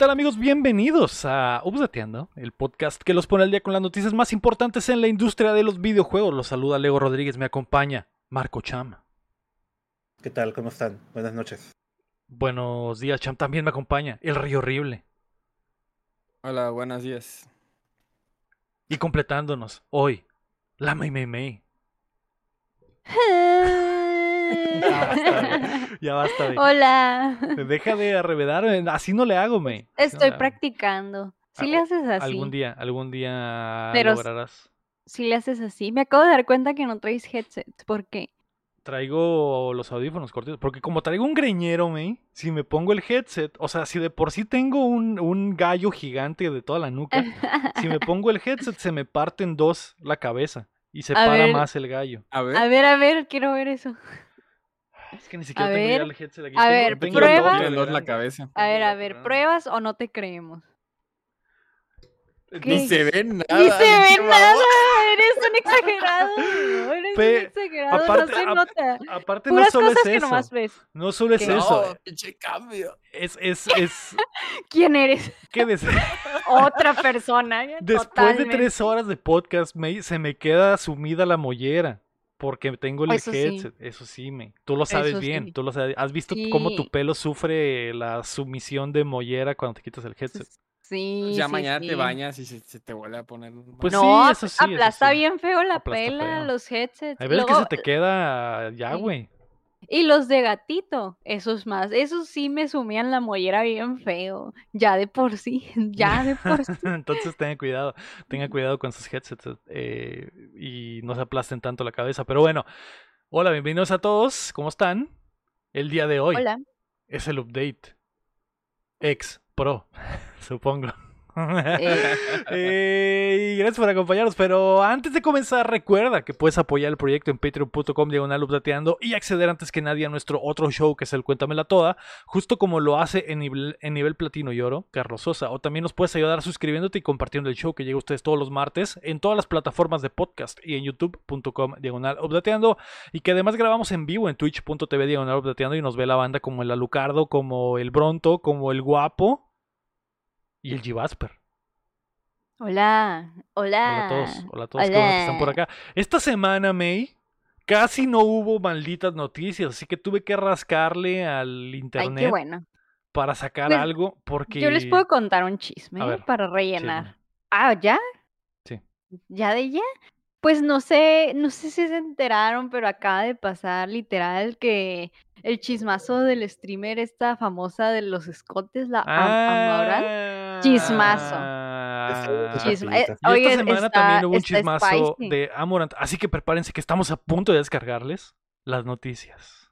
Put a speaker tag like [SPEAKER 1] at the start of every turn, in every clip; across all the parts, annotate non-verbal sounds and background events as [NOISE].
[SPEAKER 1] ¿Qué tal amigos? Bienvenidos a Updateando, el podcast que los pone al día con las noticias más importantes en la industria de los videojuegos. Los saluda Lego Rodríguez, me acompaña Marco Cham.
[SPEAKER 2] ¿Qué tal? ¿Cómo están? Buenas noches.
[SPEAKER 1] Buenos días, Cham. También me acompaña el Rey Horrible.
[SPEAKER 3] Hola, buenos días.
[SPEAKER 1] Y completándonos hoy, la May May May. [LAUGHS] Ya basta, güey.
[SPEAKER 4] Hola.
[SPEAKER 1] Deja de arrevedar, así no le hago, no
[SPEAKER 4] Estoy practicando. Si
[SPEAKER 1] Ah,
[SPEAKER 4] le haces así.
[SPEAKER 1] Algún día, algún día
[SPEAKER 4] Pero-
[SPEAKER 1] lograrás.
[SPEAKER 4] Si le haces así. Me acabo de dar cuenta que no traes headset. ¿Por qué?
[SPEAKER 1] Traigo los audífonos cortitos. Porque como traigo un greñero, May, si me pongo el headset, o sea, si de por sí tengo un, un gallo gigante de toda la nuca, [LAUGHS] si me pongo el headset se me parte en dos la cabeza y se
[SPEAKER 4] A
[SPEAKER 1] para
[SPEAKER 4] ver.
[SPEAKER 1] más el gallo.
[SPEAKER 3] A ver.
[SPEAKER 4] A ver, a ver, quiero ver eso.
[SPEAKER 1] Es que ni siquiera
[SPEAKER 4] A
[SPEAKER 1] tengo ya
[SPEAKER 4] ver,
[SPEAKER 1] el headset aquí.
[SPEAKER 4] a
[SPEAKER 1] Tengo-
[SPEAKER 4] ver,
[SPEAKER 1] tengo
[SPEAKER 4] prueba.
[SPEAKER 1] el doble
[SPEAKER 3] Tiene
[SPEAKER 1] de
[SPEAKER 3] dos la
[SPEAKER 1] grande.
[SPEAKER 3] cabeza.
[SPEAKER 4] A ver, a ver. ¿pruebas o no te creemos? ¿Qué?
[SPEAKER 3] Ni se ve nada.
[SPEAKER 4] Ni se ve
[SPEAKER 3] qué
[SPEAKER 4] nada. Eres un exagerado. Eres
[SPEAKER 1] Pe-
[SPEAKER 4] un exagerado.
[SPEAKER 1] aparte-
[SPEAKER 4] no se nota.
[SPEAKER 1] Aparte no solo
[SPEAKER 4] cosas
[SPEAKER 1] es
[SPEAKER 4] que
[SPEAKER 1] eso.
[SPEAKER 4] nomás ves.
[SPEAKER 1] No solo es
[SPEAKER 4] ¿Qué?
[SPEAKER 1] eso.
[SPEAKER 3] No, pinche cambio.
[SPEAKER 1] Es, es, es [LAUGHS]
[SPEAKER 4] ¿Quién eres?
[SPEAKER 1] que des- [LAUGHS]
[SPEAKER 4] Otra persona.
[SPEAKER 1] después de tres horas de podcast, me, se me queda sumida la mollera. Porque tengo el
[SPEAKER 4] Eso sí.
[SPEAKER 1] headset. Eso sí, me. Tú lo sabes
[SPEAKER 4] Eso
[SPEAKER 1] bien.
[SPEAKER 4] sí.
[SPEAKER 1] Tú lo sabes. ¿Has visto cómo tu pelo sufre la sumisión de mollera cuando te quitas el headset?
[SPEAKER 4] Sí.
[SPEAKER 3] ya
[SPEAKER 4] sí,
[SPEAKER 3] mañana
[SPEAKER 4] sí.
[SPEAKER 3] te bañas y se, se te vuelve a poner.
[SPEAKER 1] Pues
[SPEAKER 4] no,
[SPEAKER 1] sí, eso sí, eso
[SPEAKER 4] aplasta
[SPEAKER 1] sí.
[SPEAKER 4] bien feo la
[SPEAKER 1] Aplasta
[SPEAKER 4] pela,
[SPEAKER 1] feo.
[SPEAKER 4] los headsets.
[SPEAKER 1] Hay veces que se te queda ya,
[SPEAKER 4] sí.
[SPEAKER 1] güey.
[SPEAKER 4] Y los de gatito, esos más, esos sí me sumían la mollera bien feo. Ya de por sí, [LAUGHS] ya de por sí. [LAUGHS]
[SPEAKER 1] Entonces tenga cuidado, tenga cuidado con sus headsets eh, y no se aplasten tanto la cabeza. Pero bueno, hola, bienvenidos a todos. ¿Cómo están? El día de hoy
[SPEAKER 4] Hola.
[SPEAKER 1] es el update X Pro, [LAUGHS] supongo. [LAUGHS]
[SPEAKER 4] Eh,
[SPEAKER 1] y gracias por acompañarnos. Pero antes de comenzar, recuerda que puedes apoyar el proyecto en patreon.com diagonal updateando y acceder antes que nadie a nuestro otro show que es el Cuéntamela Toda, justo como lo hace en nivel, en nivel platino y oro, Carlos Sosa. O también nos puedes ayudar suscribiéndote y compartiendo el show que llega a ustedes todos los martes en todas las plataformas de podcast y en youtube.com diagonal updateando. Y que además grabamos en vivo en twitch.tv diagonal updateando y nos ve la banda como el Alucardo, como el Bronto, como el Guapo y el G-Vasper.
[SPEAKER 4] hola, hola.
[SPEAKER 1] Hola a todos, hola a todos, que están por
[SPEAKER 4] Hola.
[SPEAKER 1] acá. Esta semana, May, casi no hubo malditas noticias, así que tuve que rascarle al
[SPEAKER 4] Ay,
[SPEAKER 1] internet
[SPEAKER 4] qué bueno.
[SPEAKER 1] para sacar
[SPEAKER 4] Pues,
[SPEAKER 1] algo, porque...
[SPEAKER 4] Yo les puedo contar un chisme para rellenar.
[SPEAKER 1] chisme.
[SPEAKER 4] Ah, ¿ya?
[SPEAKER 1] Sí.
[SPEAKER 4] ¿Ya de ya? Pues no sé, no sé si se enteraron, pero acaba de pasar literal que el chismazo del streamer, esta famosa de los escotes, la Am- Amaral. Chismazo.
[SPEAKER 1] Ah,
[SPEAKER 4] Chisma-
[SPEAKER 2] rapidito.
[SPEAKER 4] eh,
[SPEAKER 1] Y
[SPEAKER 4] oye,
[SPEAKER 1] esta semana
[SPEAKER 4] está-
[SPEAKER 1] también hubo un chismazo
[SPEAKER 4] spicy.
[SPEAKER 1] de Amorant, así que prepárense que estamos a punto de descargarles las noticias.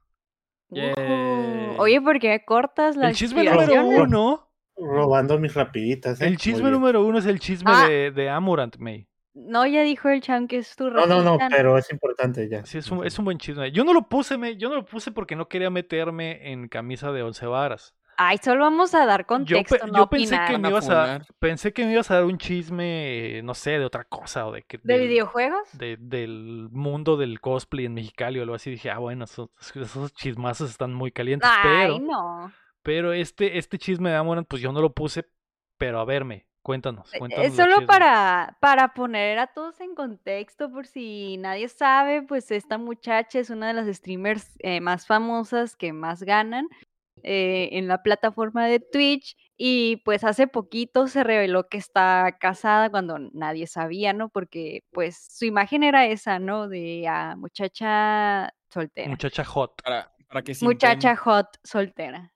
[SPEAKER 4] Oye, ¿por qué cortas la
[SPEAKER 1] El chisme número uno,
[SPEAKER 2] Robando mis rapiditas. ¿eh?
[SPEAKER 1] el chisme número uno es el chisme
[SPEAKER 4] Ah.
[SPEAKER 1] de, de Amorant, May.
[SPEAKER 4] No, ya dijo el Cham que es tu
[SPEAKER 2] No, no, no, pero es importante ya.
[SPEAKER 1] Sí, es un, es un buen chisme. Yo no lo puse, me, yo no lo puse porque no quería meterme en camisa de once varas.
[SPEAKER 4] Ay, solo vamos a dar
[SPEAKER 1] Yo,
[SPEAKER 4] contexto,
[SPEAKER 1] pe-
[SPEAKER 4] no
[SPEAKER 1] yo pensé
[SPEAKER 4] opinar.
[SPEAKER 1] que me ibas a, pensé que me ibas a dar un chisme, no sé, de otra cosa o de que
[SPEAKER 4] ¿De videojuegos?
[SPEAKER 1] de- del mundo del cosplay en Mexicali o algo así. Dije, ah, bueno, esos, esos chismazos están muy calientes,
[SPEAKER 4] Ay,
[SPEAKER 1] pero,
[SPEAKER 4] no.
[SPEAKER 1] pero este, este chisme de Amorant, pues yo no lo puse, pero a verme, cuéntanos,
[SPEAKER 4] Eh,
[SPEAKER 1] cuéntanos.
[SPEAKER 4] Solo para, para poner a todos en contexto, por si nadie sabe, pues esta muchacha es una de las streamers eh, más famosas que más ganan eh, en la plataforma de Twitch y pues hace poquito se reveló que está casada cuando nadie sabía, ¿no? Porque pues su imagen era esa, ¿no? De ah, muchacha soltera.
[SPEAKER 1] Muchacha hot.
[SPEAKER 3] Para, para que
[SPEAKER 4] Muchacha hot soltera.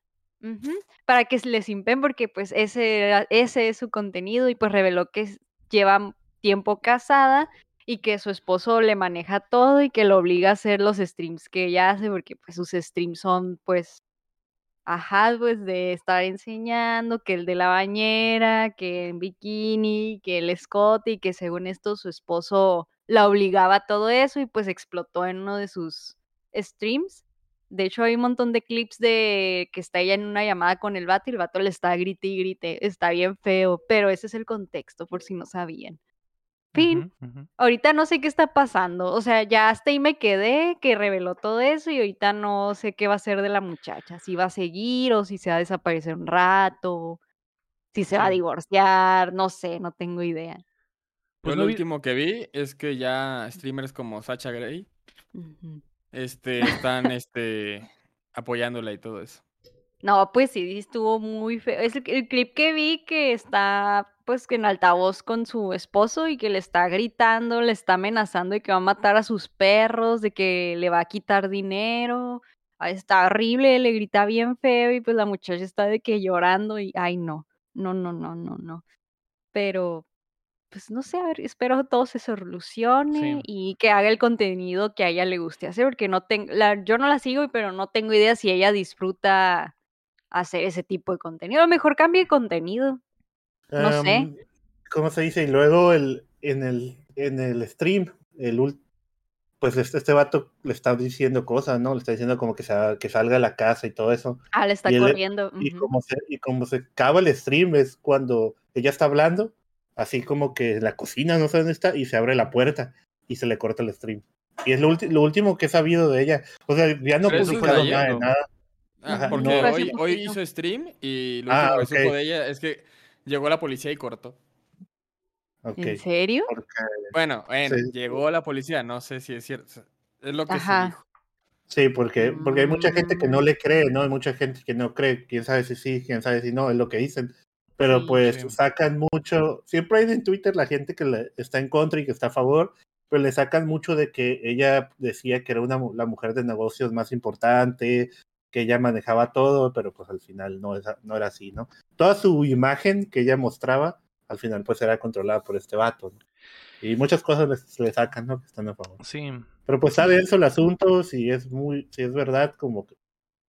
[SPEAKER 4] Para que les impen porque pues ese, ese es su contenido y pues reveló que lleva tiempo casada y que su esposo le maneja todo y que lo obliga a hacer los streams que ella hace porque pues sus streams son pues ajá, pues de estar enseñando que el de la bañera, que en bikini, que el escote y que según esto su esposo la obligaba a todo eso y pues explotó en uno de sus streams. De hecho, hay un montón de clips de que está ella en una llamada con el vato y el vato le está grite y grite. Está bien feo, pero ese es el contexto, por si no sabían. Fin. Ahorita no sé qué está pasando. O sea, ya hasta ahí me quedé, que reveló todo eso y ahorita no sé qué va a hacer de la muchacha. Si va a seguir o si se va a desaparecer un rato. si se va a divorciar, no sé, no tengo idea.
[SPEAKER 1] Pues
[SPEAKER 3] lo
[SPEAKER 1] vi-
[SPEAKER 3] último que vi es que ya streamers como Sacha
[SPEAKER 4] Ujú.
[SPEAKER 3] Este, están este, apoyándola y todo eso.
[SPEAKER 4] No, pues sí, estuvo muy feo. Es el, clip que vi que está, pues, en altavoz con su esposo y que le está gritando, le está amenazando de que va a matar a sus perros, de que le va a quitar dinero. Ay, está horrible, le grita bien feo y pues la muchacha está de que llorando y, ay, no, no, no, no, no, no. Pero, pues no sé, a ver, espero todo se solucione
[SPEAKER 1] Sí.
[SPEAKER 4] y que haga el contenido que a ella le guste hacer, porque no tengo, la, yo no la sigo, pero no tengo idea si ella disfruta hacer ese tipo de contenido. A lo mejor cambie de contenido. No sé.
[SPEAKER 2] Am, ¿Cómo se dice? Y luego el, en, el, en el stream, el pues este, este vato le está diciendo cosas, ¿no? Le está diciendo como que, sa- que salga a la casa y todo eso.
[SPEAKER 4] Ah, le está
[SPEAKER 2] Y él-
[SPEAKER 4] corriendo.
[SPEAKER 2] Y
[SPEAKER 4] ujú.
[SPEAKER 2] como se, y como se acaba el stream es cuando ella está hablando, así como que en la cocina, no sé dónde está, y se abre la puerta y se le corta el stream. Y es lo, lo último que he sabido de ella. O sea, ya no publicaron
[SPEAKER 3] de
[SPEAKER 2] nada de
[SPEAKER 3] ¿no?
[SPEAKER 2] nada.
[SPEAKER 3] Ah,
[SPEAKER 2] Ajá,
[SPEAKER 3] porque
[SPEAKER 2] no.
[SPEAKER 3] Hoy, hoy hizo stream y lo
[SPEAKER 2] Ah,
[SPEAKER 3] último que supo
[SPEAKER 2] ok.
[SPEAKER 3] de ella es que llegó la policía y cortó.
[SPEAKER 4] ¿En serio?
[SPEAKER 2] Porque,
[SPEAKER 3] Bueno, bueno,
[SPEAKER 2] Sí.
[SPEAKER 3] llegó la policía, no sé si es cierto. Es lo que
[SPEAKER 4] Ajá.
[SPEAKER 3] se dijo.
[SPEAKER 2] sí, porque, porque hay mucha gente que no
[SPEAKER 4] Mm.
[SPEAKER 2] le cree, ¿no? Hay mucha gente que no cree. Quién sabe si sí, quién sabe si no, es lo que dicen. Pero
[SPEAKER 4] Sí.
[SPEAKER 2] pues
[SPEAKER 1] Sí.
[SPEAKER 2] sacan mucho. Siempre hay en Twitter la gente que le- está en contra y que está a favor, pero le sacan mucho de que ella decía que era una, mu- la mujer de negocios más importante, que ella manejaba todo, pero pues al final no, es- no era así, ¿no? Toda su imagen que ella mostraba, al final pues era controlada por este vato, ¿no? Y muchas cosas le, le sacan, ¿no? Que están a favor.
[SPEAKER 1] Sí.
[SPEAKER 2] Pero pues está denso el asunto, si es muy, si es verdad, como que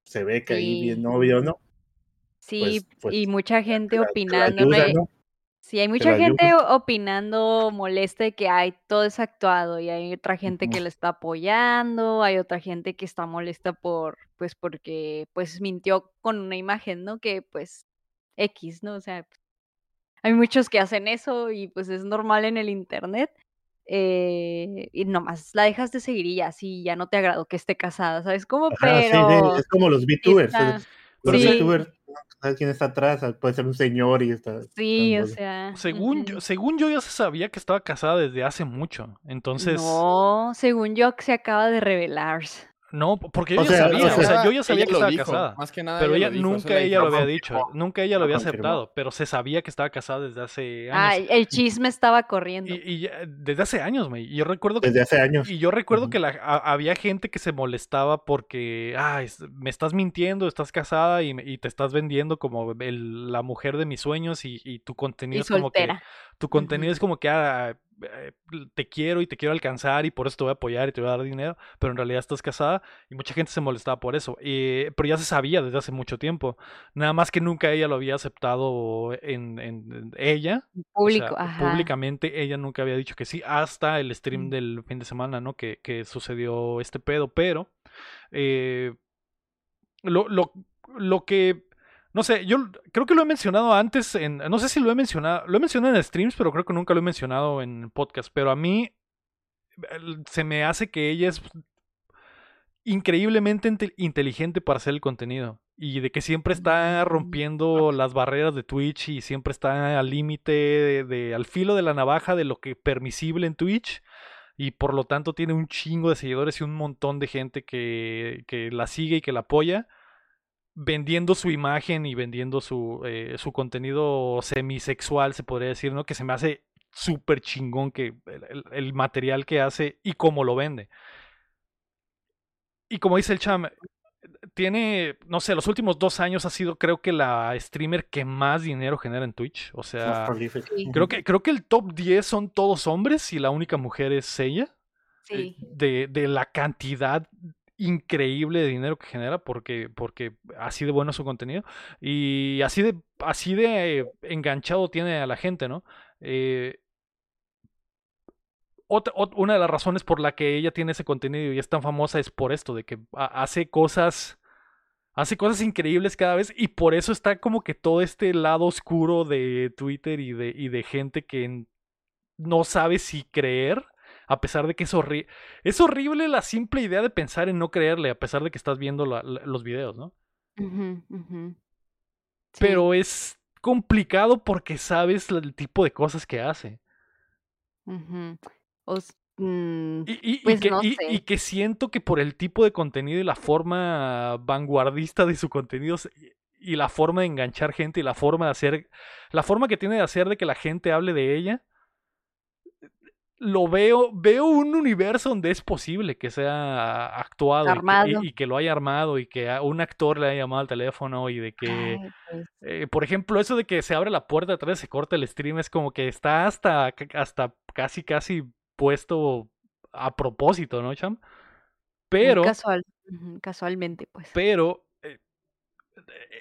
[SPEAKER 2] se ve que ahí bien novio, ¿no?
[SPEAKER 4] Sí,
[SPEAKER 2] Pues- pues,
[SPEAKER 4] y mucha gente
[SPEAKER 2] la- la
[SPEAKER 4] opinando. ¿no?
[SPEAKER 2] ayuda,
[SPEAKER 4] Y-
[SPEAKER 2] ¿no?
[SPEAKER 4] Sí, hay mucha gente opinando molesta de que hay todo es actuado y hay otra gente que le está apoyando, hay otra gente que está molesta por, pues porque, pues mintió con una imagen, ¿no? Que pues X, ¿no? O sea, hay muchos que hacen eso y pues es normal en el internet. eh, y nomás la dejas de seguir y ya, sí, ya no te agradó que esté casada, ¿sabes cómo?
[SPEAKER 2] Ajá, sí, sí,
[SPEAKER 4] Pero
[SPEAKER 2] es como los VTubers.
[SPEAKER 4] está-
[SPEAKER 2] Los
[SPEAKER 1] Sí.
[SPEAKER 2] VTubers, quién está atrás, puede ser un señor y está.
[SPEAKER 4] sí, o sea.
[SPEAKER 1] Según yo, según yo ya se sabía que estaba casada desde hace mucho. Entonces,
[SPEAKER 4] No, según yo, se acaba de revelar.
[SPEAKER 1] No, porque yo
[SPEAKER 2] O
[SPEAKER 1] ya
[SPEAKER 2] sea,
[SPEAKER 1] sabía,
[SPEAKER 2] o
[SPEAKER 1] o sea,
[SPEAKER 2] sea,
[SPEAKER 1] yo ya sabía que estaba
[SPEAKER 3] dijo,
[SPEAKER 1] casada.
[SPEAKER 3] Más que nada
[SPEAKER 1] Pero ella
[SPEAKER 3] dijo,
[SPEAKER 1] nunca ella lo había dicho, nunca ella lo había aceptado, pero se sabía que estaba casada desde hace
[SPEAKER 4] Ah,
[SPEAKER 1] años.
[SPEAKER 4] el chisme estaba corriendo.
[SPEAKER 1] Y, desde hace años, güey. Y yo recuerdo que
[SPEAKER 2] Desde hace años.
[SPEAKER 1] Y yo recuerdo que la- a- había gente que se molestaba porque, ah, es- me estás mintiendo, estás casada y, me- y te estás vendiendo como el- la mujer de mis sueños y, y tu contenido
[SPEAKER 4] Y
[SPEAKER 1] es como que, tu contenido es como que, ah, eh, te quiero y te quiero alcanzar y por eso te voy a apoyar y te voy a dar dinero, pero en realidad estás casada y mucha gente se molestaba por eso. Eh, pero ya se sabía desde hace mucho tiempo, nada más que nunca ella lo había aceptado en, en- en ella, o sea,
[SPEAKER 4] Público, ajá.
[SPEAKER 1] públicamente ella nunca había dicho que sí, hasta el stream
[SPEAKER 4] Mm.
[SPEAKER 1] del fin de semana, ¿no? Que, que sucedió este pedo, pero eh, lo, lo, lo que, no sé, yo creo que lo he mencionado antes, en, no sé si lo he mencionado, lo he mencionado en streams, pero creo que nunca lo he mencionado en podcast, pero a mí se me hace que ella es increíblemente inte- inteligente para hacer el contenido y de que siempre está
[SPEAKER 4] Mm.
[SPEAKER 1] rompiendo las barreras de Twitch y siempre está al límite de, de- al filo de la navaja de lo que permisible en Twitch y por lo tanto tiene un chingo de seguidores y un montón de gente que, que la sigue y que la apoya vendiendo su imagen y vendiendo su, eh, su contenido semisexual, se podría decir, ¿no? Que se me hace súper chingón que el, el- el material que hace y cómo lo vende. Y como dice el Cham, tiene, no sé, los últimos dos años ha sido creo que la streamer que más dinero genera en Twitch. O
[SPEAKER 2] Más
[SPEAKER 1] sea, creo que, creo que el top 10 son todos hombres y la única mujer es ella.
[SPEAKER 4] Sí.
[SPEAKER 1] De, de la cantidad increíble de dinero que genera porque, porque así de bueno es su contenido y así de, así de enganchado tiene a la gente, ¿no? Eh, otra- ot- una de las razones por la que ella tiene ese contenido y es tan famosa es por esto, de que ha- hace cosas, hace cosas increíbles cada vez y por eso está como que todo este lado oscuro de Twitter y de, y de gente que no sabe si creer, a pesar de que es horrible. Es horrible la simple idea de pensar en no creerle, a pesar de que estás viendo la- la- los videos, ¿no?
[SPEAKER 4] Sí.
[SPEAKER 1] Pero es complicado porque sabes el tipo de cosas que hace.
[SPEAKER 4] Mm,
[SPEAKER 1] Y, y- y
[SPEAKER 4] Pues
[SPEAKER 1] que,
[SPEAKER 4] no
[SPEAKER 1] y-
[SPEAKER 4] sé.
[SPEAKER 1] y que siento que por el tipo de contenido y la forma vanguardista de su contenido y la forma de enganchar gente y la forma de hacer, la forma que tiene de hacer de que la gente hable de ella, lo veo, veo un universo donde es posible que sea actuado y que- y-
[SPEAKER 4] Armado.
[SPEAKER 1] y, que lo haya armado y que a un actor le haya llamado al teléfono y de que,
[SPEAKER 4] ay, pues,
[SPEAKER 1] eh, por ejemplo, eso de que se abre la puerta atrás y se corta el stream es como que está hasta, hasta casi, casi puesto a propósito, ¿no, Cham? Pero,
[SPEAKER 4] casual, casualmente, pues.
[SPEAKER 1] pero, eh,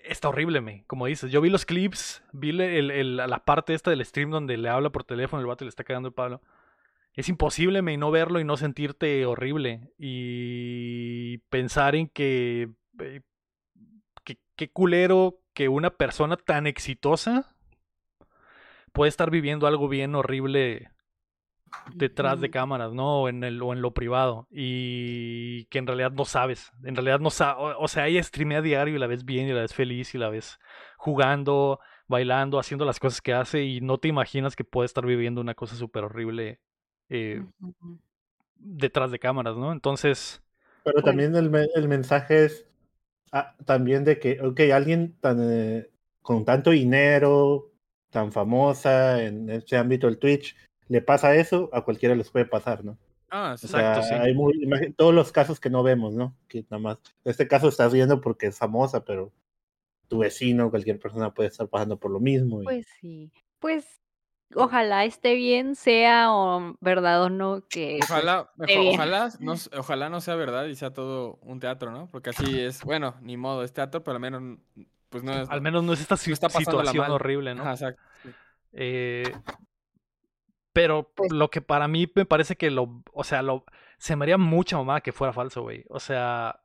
[SPEAKER 1] está horrible, me. Como dices, yo vi los clips, vi le- el- el- la parte esta del stream donde le habla por teléfono, el vato y le está cagando el palo. Es imposible, me, no verlo y no sentirte horrible. Y pensar en que, eh, que, qué culero que una persona tan exitosa puede estar viviendo algo bien horrible detrás de cámaras, ¿no? O en, el, o en lo privado. Y que en realidad no sabes. En realidad no sabes. O, sea, ella streamea a diario y la ves bien y la ves feliz y la ves jugando, bailando, haciendo las cosas que hace y no te imaginas que puede estar viviendo una cosa súper horrible eh, detrás de cámaras, ¿no? Entonces,
[SPEAKER 2] Pero
[SPEAKER 4] Pues-
[SPEAKER 2] también el, me- el mensaje es ah, también de que, ok, alguien tan, eh, con tanto dinero, tan famosa en este ámbito del Twitch, le pasa eso, a cualquiera les puede pasar, ¿no?
[SPEAKER 3] Ah, sí.
[SPEAKER 2] O sea,
[SPEAKER 1] Exacto, sí.
[SPEAKER 2] hay muy- todos los casos que no vemos, ¿no? Que nada más, este caso estás viendo porque es famosa, pero tu vecino, cualquier persona puede estar pasando por lo mismo. y-
[SPEAKER 4] Pues sí. Pues ojalá esté bien, sea o verdad o no, que pues,
[SPEAKER 3] Ojalá, mejor- ojalá, no, ojalá no sea verdad y sea todo un teatro, ¿no? Porque así es, bueno, ni modo, es teatro, pero al menos, pues no es.
[SPEAKER 1] al menos no es esta
[SPEAKER 3] está
[SPEAKER 1] situación horrible, ¿no?
[SPEAKER 3] Ajá, exacto. sí.
[SPEAKER 1] Eh, pero
[SPEAKER 4] Pues-
[SPEAKER 1] lo que para mí me parece que lo, o sea, lo, se me haría mucha mamada que fuera falso, güey. O sea,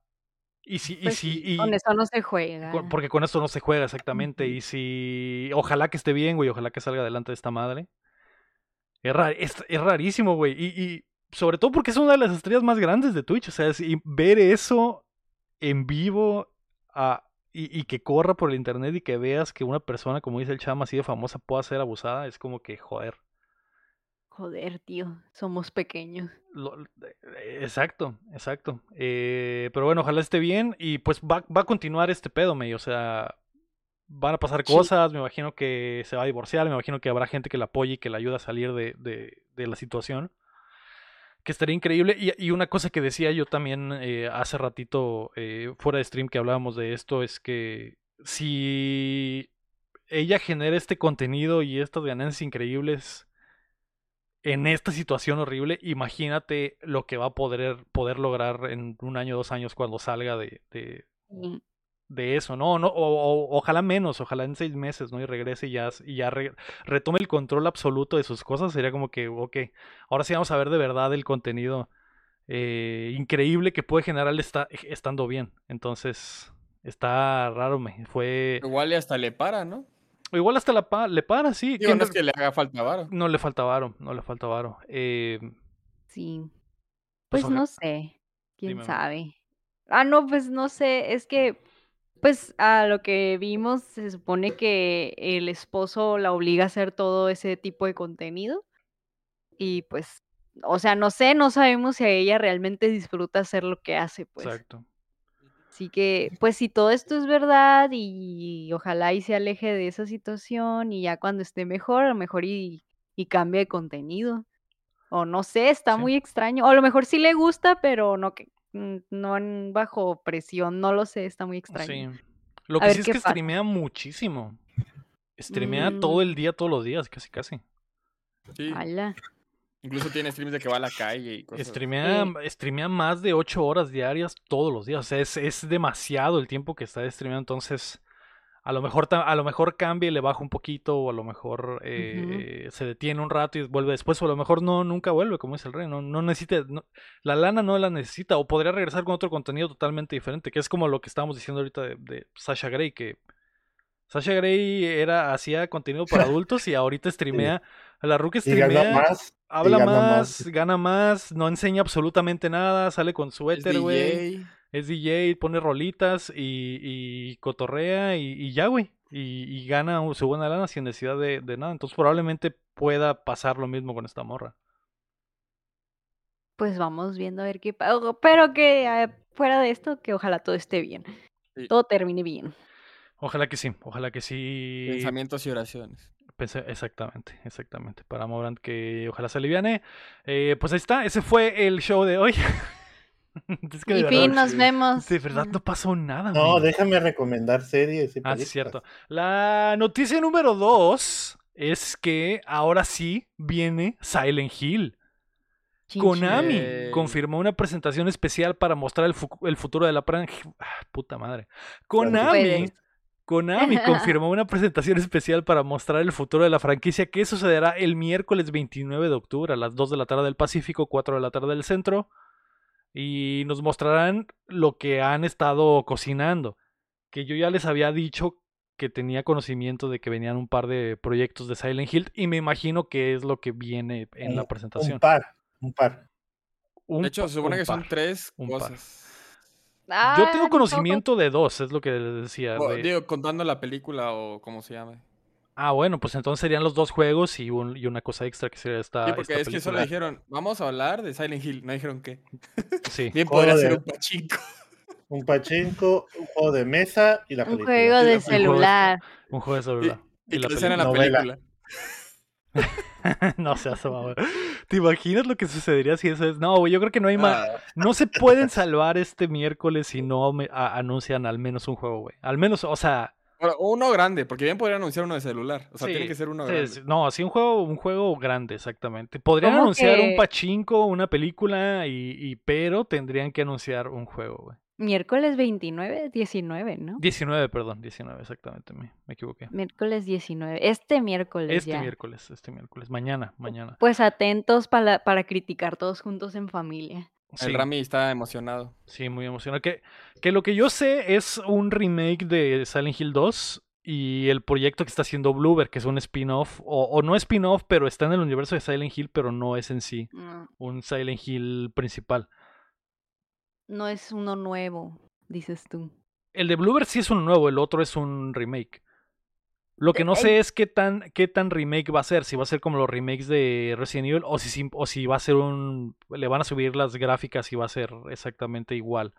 [SPEAKER 1] y si, y
[SPEAKER 4] Pues
[SPEAKER 1] si,
[SPEAKER 4] sí,
[SPEAKER 1] y,
[SPEAKER 4] con eso no se juega.
[SPEAKER 1] con- porque con esto no se juega exactamente. Y si, ojalá que esté bien, güey, ojalá que salga adelante esta madre. Es, ra- es, es rarísimo, güey. Y, y sobre todo porque es una de las estrellas más grandes de Twitch. O sea, es- y ver eso en vivo ah, y, y que corra por el internet y que veas que una persona, como dice el chama, así de famosa pueda ser abusada, es como que, joder.
[SPEAKER 4] Joder, tío, somos pequeños.
[SPEAKER 1] Lo- eh, exacto, exacto. Eh, pero bueno, ojalá esté bien y pues va, va a continuar este pedo, me. O sea, van a pasar
[SPEAKER 4] Sí.
[SPEAKER 1] cosas, me imagino que se va a divorciar, me imagino que habrá gente que la apoye y que la ayude a salir de, de- de la situación. Que estaría increíble. Y, y una cosa que decía yo también eh, hace ratito, eh, fuera de stream, que hablábamos de esto, es que si ella genera este contenido y estas ganancias increíbles en esta situación horrible, imagínate lo que va a poder, poder lograr en un año, dos años cuando salga de, de,
[SPEAKER 4] Sí.
[SPEAKER 1] de eso, ¿no? no o, o- ojalá menos, ojalá en seis meses, ¿no? Y regrese y ya, y ya re- retome el control absoluto de sus cosas, sería como que, ok, ahora sí vamos a ver de verdad el contenido eh, increíble que puede generar esta- estando bien. Entonces, está raro, me fue...
[SPEAKER 3] Igual y hasta le para, ¿no?
[SPEAKER 1] O Igual hasta la pa- le para, sí.
[SPEAKER 3] Digo,
[SPEAKER 1] ¿quién
[SPEAKER 3] no es que le haga falta varo.
[SPEAKER 1] no le falta varo, no le falta varo. Eh,
[SPEAKER 4] Sí.
[SPEAKER 1] Pues
[SPEAKER 4] Pues no sé. ¿Quién
[SPEAKER 1] Dime,
[SPEAKER 4] sabe? Ah, no, pues no sé. Es que, pues a lo que vimos, se supone que el esposo la obliga a hacer todo ese tipo de contenido. Y pues, o sea, no sé, no sabemos si a ella realmente disfruta hacer lo que hace, pues.
[SPEAKER 1] exacto.
[SPEAKER 4] Así que, pues si todo esto es verdad y ojalá y se aleje de esa situación y ya cuando esté mejor, a lo mejor y, y cambie de contenido. O no sé, está
[SPEAKER 1] Sí.
[SPEAKER 4] muy extraño. O a lo mejor sí le gusta, pero no que mm, no en- bajo presión, no lo sé, está muy extraño.
[SPEAKER 1] Sí. Lo que sí es que
[SPEAKER 4] pasa.
[SPEAKER 1] streamea muchísimo. Streamea todo
[SPEAKER 4] Mm.
[SPEAKER 1] el día, todos los días, casi casi.
[SPEAKER 3] Sí.
[SPEAKER 4] Ala.
[SPEAKER 3] Incluso tiene streams de que va a la calle y cosas. así.
[SPEAKER 1] Streamea, streamea más de 8 horas diarias todos los días. O sea, es, es demasiado el tiempo que está streameando. Entonces, a lo mejor, a lo mejor cambia y le baja un poquito. O a lo mejor eh, se detiene un rato y vuelve después. O a lo mejor no, nunca vuelve, como dice el rey. No, no necesita. no- la lana no la necesita. O podría regresar con otro contenido totalmente diferente. Que es como lo que estábamos diciendo ahorita de, de Sasha Grey. Que Sasha Grey era, hacía contenido para [LAUGHS] adultos y ahorita streamea. La Ruka
[SPEAKER 2] Y gana
[SPEAKER 1] streamea
[SPEAKER 2] más.
[SPEAKER 1] Habla
[SPEAKER 2] gana
[SPEAKER 1] más,
[SPEAKER 2] más.
[SPEAKER 1] gana más, no enseña absolutamente nada, sale con suéter, güey.
[SPEAKER 3] DJ.
[SPEAKER 1] Es DJ, pone rolitas y, y cotorrea y, y ya, güey. Y, y gana un- su buena lana sin necesidad de, de nada. Entonces probablemente pueda pasar lo mismo con esta morra.
[SPEAKER 4] Pues vamos viendo a ver qué pasa. Pero que eh, fuera de esto, que ojalá todo esté bien.
[SPEAKER 3] Sí.
[SPEAKER 4] Todo termine bien.
[SPEAKER 1] Ojalá que sí, ojalá que sí.
[SPEAKER 3] Pensamientos y oraciones.
[SPEAKER 1] Pensé- exactamente, exactamente. Para Morant que ojalá se aliviane. Eh, pues ahí está, ese fue el show de hoy. [LAUGHS] es que de
[SPEAKER 4] Y
[SPEAKER 1] verdad,
[SPEAKER 4] fin, nos vemos.
[SPEAKER 1] de verdad no pasó nada.
[SPEAKER 2] No, déjame recomendar series y
[SPEAKER 1] Ah,
[SPEAKER 2] películas.
[SPEAKER 1] cierto. La noticia número dos es que ahora sí viene Silent Hill. Konami confirmó una presentación especial para mostrar el, fu- el futuro de la franquicia. puta madre. Konami. Konami [LAUGHS] confirmó una presentación especial para mostrar el futuro de la franquicia que sucederá el miércoles 29 de octubre a las 2 de la tarde del Pacífico, 4 de la tarde del centro. Y nos mostrarán lo que han estado cocinando. Que yo ya les había dicho que tenía conocimiento de que venían un par de proyectos de Silent Hill y me imagino que es lo que viene en la presentación.
[SPEAKER 2] Un par, un par.
[SPEAKER 1] Un
[SPEAKER 3] De hecho, se supone que son tres
[SPEAKER 1] par. Yo
[SPEAKER 4] Ah,
[SPEAKER 1] tengo
[SPEAKER 4] no.
[SPEAKER 1] conocimiento de dos, es lo que les decía. De-
[SPEAKER 3] digo, contando la película o como se llame.
[SPEAKER 1] Ah, bueno, pues entonces serían los dos juegos y, un- y una cosa extra que sería esta,
[SPEAKER 3] Sí, porque
[SPEAKER 1] esta
[SPEAKER 3] es que solo dijeron, vamos a hablar de Silent Hill. No dijeron qué.
[SPEAKER 1] Sí. [LAUGHS]
[SPEAKER 3] Bien podría ser un pachinko.
[SPEAKER 2] Un pachinko, un juego de mesa y la
[SPEAKER 4] Un
[SPEAKER 2] película.
[SPEAKER 3] el juego de-
[SPEAKER 4] celular.
[SPEAKER 1] Un juego de celular.
[SPEAKER 3] Y,
[SPEAKER 1] la
[SPEAKER 3] la
[SPEAKER 2] Novela.
[SPEAKER 3] película. [LAUGHS]
[SPEAKER 1] no seas mamón. ¿Te imaginas lo que sucedería si eso es? No, güey, yo creo que no hay más.
[SPEAKER 3] Ah,
[SPEAKER 1] No se pueden [LAUGHS] salvar este miércoles si no me- anuncian al menos un juego, güey. Al menos, o sea.
[SPEAKER 3] bueno, uno grande, porque bien podría anunciar uno de celular. O sea,
[SPEAKER 1] sí,
[SPEAKER 3] tiene que ser uno grande.
[SPEAKER 1] sí, no, sí, un juego, un juego grande, exactamente. Podrían
[SPEAKER 4] ¿Cómo
[SPEAKER 1] anunciar un pachinko, una película, y, y- pero tendrían que anunciar un juego, güey.
[SPEAKER 4] Miércoles 29, 19, ¿no?
[SPEAKER 1] 19, perdón, 19, exactamente, me, me equivoqué.
[SPEAKER 4] Miércoles 19. Este miércoles
[SPEAKER 1] Este
[SPEAKER 4] ya.
[SPEAKER 1] miércoles, este miércoles, mañana, mañana.
[SPEAKER 4] Pues atentos para, para criticar todos juntos en familia.
[SPEAKER 1] Sí,
[SPEAKER 3] El Rami está emocionado.
[SPEAKER 1] sí, muy emocionado. Que, que lo que yo sé es un remake de Silent Hill 2 y el proyecto que está haciendo Bluebird, que es un spin-off, o, o no spin-off, pero está en el universo de Silent Hill, pero no es en sí
[SPEAKER 4] No,
[SPEAKER 1] un Silent Hill principal.
[SPEAKER 4] No es uno nuevo, dices tú.
[SPEAKER 1] El de Bluebird sí es un nuevo, el otro es un remake. Lo que no sé es qué tan, qué tan remake va a ser, si va a ser como los remakes de Resident Evil o si, o si va a ser un... le van a subir las gráficas y va a ser exactamente igual.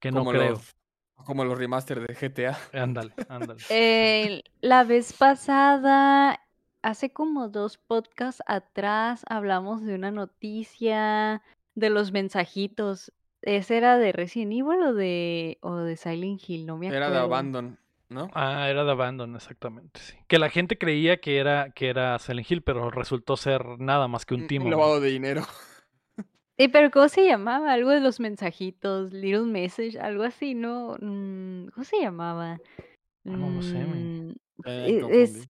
[SPEAKER 1] Que no
[SPEAKER 3] como
[SPEAKER 1] creo.
[SPEAKER 3] Los, como los remaster de GTA.
[SPEAKER 1] Ándale, ándale. [LAUGHS]
[SPEAKER 4] Eh, la vez pasada, hace como dos podcasts atrás, hablamos de una noticia de los mensajitos. ¿Ese era de Resident Evil o de, o de Silent Hill? No me acuerdo.
[SPEAKER 3] Era de Abandon, ¿no?
[SPEAKER 1] Ah, era de Abandon, exactamente, sí. Que la gente creía que era, que era Silent Hill, pero resultó ser nada más que un timo.
[SPEAKER 3] Un lavado de dinero. [LAUGHS]
[SPEAKER 4] Sí, pero ¿cómo se llamaba? Algo de los mensajitos, Little Message, algo así, ¿no? Mm, ¿Cómo se llamaba?
[SPEAKER 1] No, no sé.
[SPEAKER 4] Mm,
[SPEAKER 3] me
[SPEAKER 4] e- es,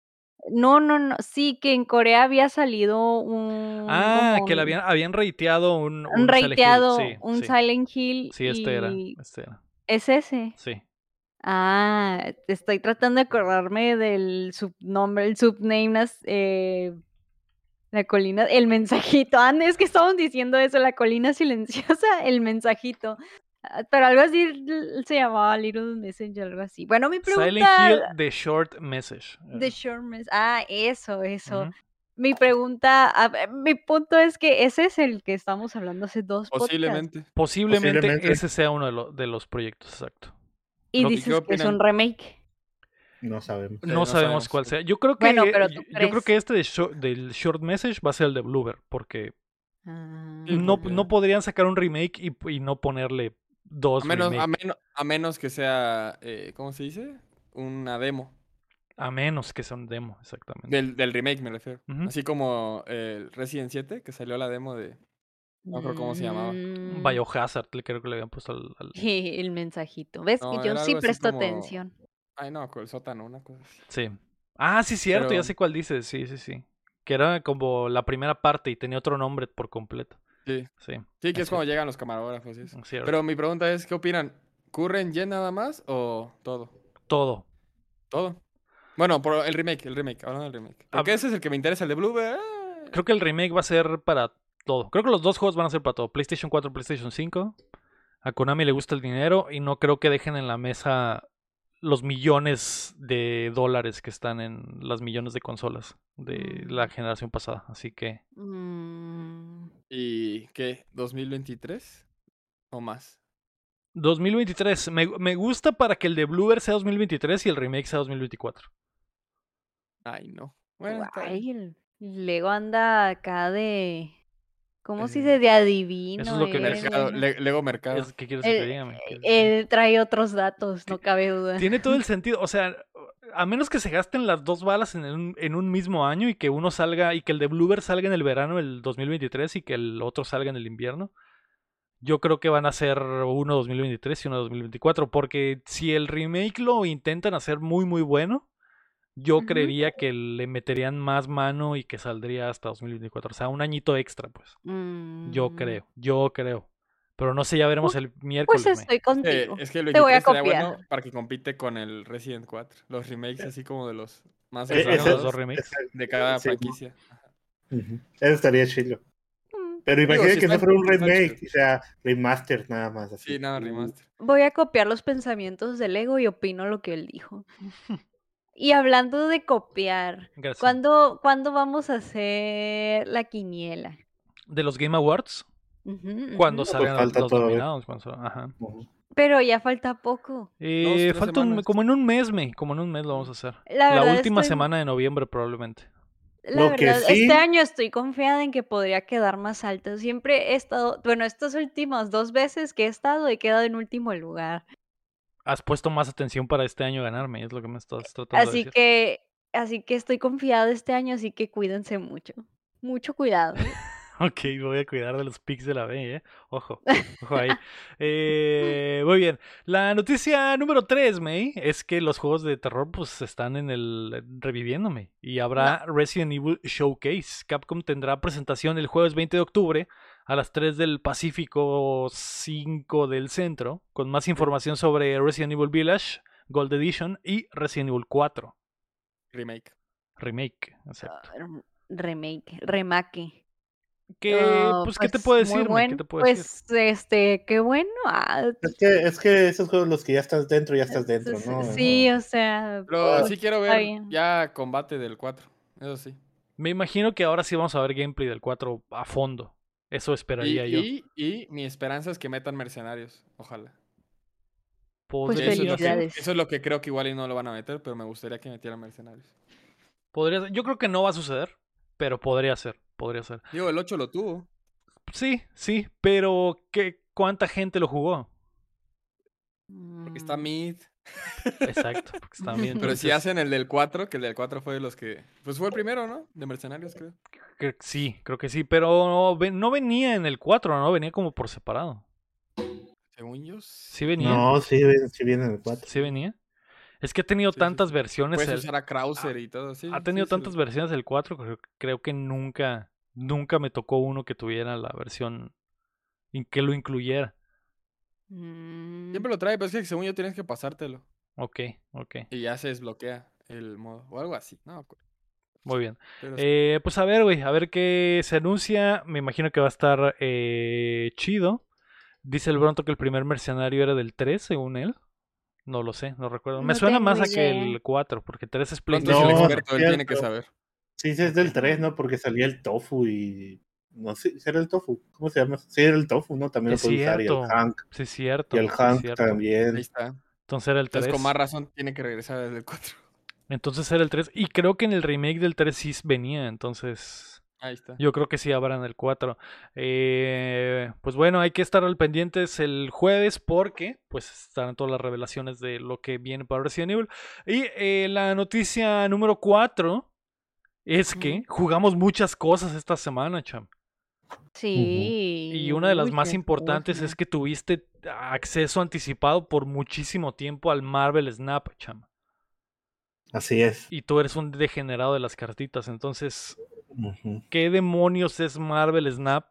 [SPEAKER 4] no, no, no, sí, que en Corea había salido un,
[SPEAKER 1] Ah,
[SPEAKER 4] como
[SPEAKER 1] que le habían, habían rateado un,
[SPEAKER 4] un
[SPEAKER 1] un Silent Hill, sí,
[SPEAKER 4] un
[SPEAKER 1] sí.
[SPEAKER 4] Silent Hill.
[SPEAKER 1] Sí, este era, este era,
[SPEAKER 4] ¿Es ese?
[SPEAKER 1] sí.
[SPEAKER 4] Ah, estoy tratando de acordarme del subnombre, el subname, eh, la colina, el mensajito. Ah, es que estábamos diciendo eso, la colina silenciosa, el mensajito. Ah, Pero algo así se llamaba Little Messenger, algo así. Bueno, mi
[SPEAKER 1] Silent
[SPEAKER 4] pregunta.
[SPEAKER 1] Hill The Short Message.
[SPEAKER 4] The
[SPEAKER 1] eh,
[SPEAKER 4] short mess- Ah, eso, eso. Mi pregunta, a mi punto es que ese es el que estamos hablando hace dos podcasts.
[SPEAKER 3] Posiblemente.
[SPEAKER 1] Posiblemente,
[SPEAKER 2] Posiblemente.
[SPEAKER 1] ese sea uno de, lo- de los proyectos, exacto.
[SPEAKER 4] Y
[SPEAKER 1] Lo
[SPEAKER 4] dices
[SPEAKER 3] ¿qué
[SPEAKER 4] que es un remake.
[SPEAKER 2] No sabemos.
[SPEAKER 1] No,
[SPEAKER 3] no
[SPEAKER 1] sabemos
[SPEAKER 3] sabemos,
[SPEAKER 1] cuál sea. Yo creo que,
[SPEAKER 4] Bueno, pero
[SPEAKER 1] yo, creo que este de sho- del Short Message va a ser el de Bluebird, porque
[SPEAKER 4] Ah.
[SPEAKER 1] No, no podrían sacar un remake y, y no ponerle dos
[SPEAKER 3] A menos, a, menos, a menos que sea, eh, ¿cómo se dice? Una demo.
[SPEAKER 1] A menos que sea un demo, exactamente.
[SPEAKER 3] Del, del remake me refiero. Así como el Resident 7, que salió la demo de... No creo cómo se llamaba.
[SPEAKER 4] Mm,
[SPEAKER 1] Biohazard, le creo que le habían puesto al. al- [LAUGHS]
[SPEAKER 4] El mensajito. ¿ Ves?
[SPEAKER 3] No,
[SPEAKER 4] que yo sí presto
[SPEAKER 3] como-
[SPEAKER 4] atención.
[SPEAKER 3] Ay, no, con el sótano, una cosa así.
[SPEAKER 1] Sí. Ah, sí, cierto, ya sé cuál dices. Sí, sí, sí. Que era como la primera parte y tenía otro nombre por completo.
[SPEAKER 3] Sí,
[SPEAKER 1] Sí.
[SPEAKER 3] sí que es cuando llegan los camarógrafos
[SPEAKER 1] cierto.
[SPEAKER 3] Pero mi pregunta es, ¿qué opinan? ¿Curren Gen nada más o todo?
[SPEAKER 1] Todo.
[SPEAKER 3] Todo. Bueno, por el remake, el remake, hablando del remake. Porque
[SPEAKER 1] Ah,
[SPEAKER 3] ese es el que me interesa, el de Bluebird.
[SPEAKER 1] Creo que el remake va a ser para todo. Creo que los dos juegos van a ser para todo. PlayStation 4, PlayStation 5. A Konami le gusta el dinero y no creo que dejen en la mesa los millones de dólares que están en las millones de consolas de la
[SPEAKER 4] Mm.
[SPEAKER 1] generación pasada. Así que
[SPEAKER 4] Mm,
[SPEAKER 3] ¿Y qué? ¿2023? ¿O más?
[SPEAKER 1] 2023. Me, me gusta para que el de Bluebird sea 2023 y el remake sea 2024.
[SPEAKER 3] Ay, no. Bueno,
[SPEAKER 4] guay, el Lego anda acá de. ¿Cómo se
[SPEAKER 3] Eh,
[SPEAKER 4] dice? De adivino.
[SPEAKER 1] lo que
[SPEAKER 4] él,
[SPEAKER 3] Mercado. Le- Lego Mercado.
[SPEAKER 1] Es- ¿Qué quieres que te
[SPEAKER 4] Él,
[SPEAKER 1] diga? men? ¿Qué quieres que te diga?
[SPEAKER 4] él trae otros datos, no cabe duda.
[SPEAKER 1] Tiene todo el [LAUGHS] sentido. O sea, a menos que se gasten las dos balas en un, en un mismo año y que uno salga y que el de Bluebird salga en el verano del 2023 y que el otro salga en el invierno. Yo creo que van a ser uno 2023 y uno 2024. Porque si el remake lo intentan hacer muy, muy bueno, yo creería que le meterían más mano y que saldría hasta 2024. O sea, un añito extra, pues. Yo
[SPEAKER 4] Mm,
[SPEAKER 1] creo, yo creo. Pero no sé, ya veremos el miércoles.
[SPEAKER 4] Pues estoy
[SPEAKER 3] Eh,
[SPEAKER 4] contigo.
[SPEAKER 3] es que el
[SPEAKER 4] Te voy a
[SPEAKER 3] 23 sería
[SPEAKER 4] copiar.
[SPEAKER 3] bueno para que compite con el Resident 4. Los remakes así como de los más
[SPEAKER 2] Eh, ese-
[SPEAKER 1] los dos remakes.
[SPEAKER 3] de cada
[SPEAKER 2] Sí.
[SPEAKER 3] franquicia.
[SPEAKER 2] Eso estaría chido.
[SPEAKER 4] Mm,
[SPEAKER 2] Pero imagínate
[SPEAKER 3] si
[SPEAKER 2] que no fuera un remake, o sea, remaster nada más. Así.
[SPEAKER 3] Sí, nada, remaster.
[SPEAKER 4] Voy a copiar los pensamientos de Lego y opino lo que él dijo. Y hablando de copiar,
[SPEAKER 1] Gracias.
[SPEAKER 4] ¿cuándo, ¿cuándo vamos a hacer la quiniela?
[SPEAKER 1] De los Game Awards, Cuando
[SPEAKER 4] ujú.
[SPEAKER 1] salgan
[SPEAKER 2] falta
[SPEAKER 1] los nominados. ajá.
[SPEAKER 4] Pero ya falta poco.
[SPEAKER 1] Eh, falta un- como en un mes, me, como en un mes lo vamos a hacer.
[SPEAKER 4] La
[SPEAKER 1] última
[SPEAKER 4] estoy-
[SPEAKER 1] semana de noviembre probablemente.
[SPEAKER 4] La
[SPEAKER 2] Lo que
[SPEAKER 4] verdad,
[SPEAKER 2] sí-
[SPEAKER 4] este año estoy confiada en que podría quedar más alto. Siempre he estado, bueno, estas últimas dos veces que he estado he quedado en último lugar.
[SPEAKER 1] Has puesto más atención para este año ganarme, es lo que me estás tratando de
[SPEAKER 4] Así
[SPEAKER 1] decir.
[SPEAKER 4] que, así que estoy confiada este año, así que cuídense mucho. Mucho cuidado. [LAUGHS] [LAUGHS]
[SPEAKER 1] Ok, voy a cuidar de los pics de la B, ¿eh? Ojo, [LAUGHS] ojo ahí. Eh, muy bien. La noticia número 3, May, es que los juegos de terror pues están en el reviviéndome y habrá Resident Evil Showcase. Capcom tendrá presentación el jueves 20 de octubre a las 3 del Pacífico 5 del centro con más información sobre Resident Evil Village, Gold Edition y Resident Evil 4
[SPEAKER 3] Remake.
[SPEAKER 1] Remake. Exacto.
[SPEAKER 4] Ah, rem- Remake, remake.
[SPEAKER 1] ¿Qué,
[SPEAKER 4] Ah,
[SPEAKER 1] pues, ¿qué te
[SPEAKER 4] pues,
[SPEAKER 1] puedo decir?
[SPEAKER 4] Buen-
[SPEAKER 1] te puedo decir?
[SPEAKER 4] Pues, este, qué bueno. ah,
[SPEAKER 2] Es que, es que esos juegos, los que ya estás dentro, ya estás dentro, ¿no?
[SPEAKER 4] Sí, o sea.
[SPEAKER 3] Pero
[SPEAKER 4] pues,
[SPEAKER 3] sí quiero ver ya combate del 4. Eso sí.
[SPEAKER 1] Me imagino que ahora sí vamos a ver gameplay del 4 a fondo. Eso
[SPEAKER 3] Y,
[SPEAKER 1] esperaría yo.
[SPEAKER 3] y, y mi esperanza es que metan mercenarios. Ojalá.
[SPEAKER 4] Pues
[SPEAKER 3] Eso es, que, eso es lo que creo que igual y no lo van a meter, pero me gustaría que metieran mercenarios.
[SPEAKER 1] Podría Yo creo que no va a suceder, pero podría ser. Podría ser.
[SPEAKER 3] Digo, el 8 lo tuvo.
[SPEAKER 1] Sí, sí, pero ¿qué, ¿cuánta gente lo jugó?
[SPEAKER 3] Porque está
[SPEAKER 4] Mm,
[SPEAKER 3] mid.
[SPEAKER 1] Exacto, porque está bien. [LAUGHS]
[SPEAKER 3] Pero si hacen el del 4, que el del 4 fue de los que. Pues fue el primero, ¿no? De mercenarios, creo.
[SPEAKER 1] cre- Sí, creo que sí, pero no, no venía en el 4, ¿no? Venía como por separado.
[SPEAKER 3] Según yo.
[SPEAKER 1] Sí venía.
[SPEAKER 2] No, sí, sí viene en el 4.
[SPEAKER 1] Sí venía. Es que ha tenido
[SPEAKER 3] Sí,
[SPEAKER 1] tantas
[SPEAKER 3] sí.
[SPEAKER 1] versiones.
[SPEAKER 3] Puedes
[SPEAKER 1] el-
[SPEAKER 3] usar a Krauser y todo, sí.
[SPEAKER 1] ha tenido tantas versiones del 4 que creo, creo que nunca, nunca me tocó uno que tuviera la versión en que lo incluyera.
[SPEAKER 4] mm,
[SPEAKER 3] Siempre lo trae, pero es que según yo tienes que pasártelo.
[SPEAKER 1] Ok, ok,
[SPEAKER 3] Y ya se desbloquea el modo. O algo así. No,
[SPEAKER 1] muy bien.
[SPEAKER 3] Pero.
[SPEAKER 1] Eh, pues a ver, güey, a ver qué se anuncia. Me imagino que va a estar eh, chido. Dice el Bronto que el primer mercenario era del 3, según él. No lo sé, no recuerdo. Me
[SPEAKER 4] No
[SPEAKER 1] suena
[SPEAKER 4] tengo
[SPEAKER 1] más a que el 4, porque 3 es PlayStation.
[SPEAKER 3] es el
[SPEAKER 2] No,
[SPEAKER 3] experto, él
[SPEAKER 2] es
[SPEAKER 3] tiene que saber.
[SPEAKER 2] Sí, sí, es del 3, ¿no? Porque salía el tofu y. No sé, ¿sí era el tofu? ¿Cómo se llama? Sí, era el tofu, ¿no? También lo
[SPEAKER 1] Es
[SPEAKER 2] puede usar. Y el
[SPEAKER 1] cierto.
[SPEAKER 2] Hank.
[SPEAKER 1] Sí, es cierto.
[SPEAKER 2] Y el
[SPEAKER 1] sí
[SPEAKER 2] Hank
[SPEAKER 1] cierto.
[SPEAKER 3] Ahí
[SPEAKER 2] también.
[SPEAKER 3] está.
[SPEAKER 1] Entonces era el 3.
[SPEAKER 3] Entonces, con más razón, tiene que regresar desde el 4.
[SPEAKER 1] Entonces era el 3. Y creo que en el remake del 3 sí venía. Entonces
[SPEAKER 3] Ahí está.
[SPEAKER 1] yo creo que sí habrá en el 4. Eh, pues bueno, hay que estar al pendientes el jueves porque pues estarán todas las revelaciones de lo que viene para Resident Evil. Y eh, la noticia número 4 es que jugamos muchas cosas esta semana, cham.
[SPEAKER 4] Sí.
[SPEAKER 1] Y una de las más importantes es que tuviste acceso anticipado por muchísimo tiempo al Marvel Snap, cham.
[SPEAKER 2] Así es.
[SPEAKER 1] Y tú eres un degenerado de las cartitas, entonces, ¿qué demonios es Marvel Snap?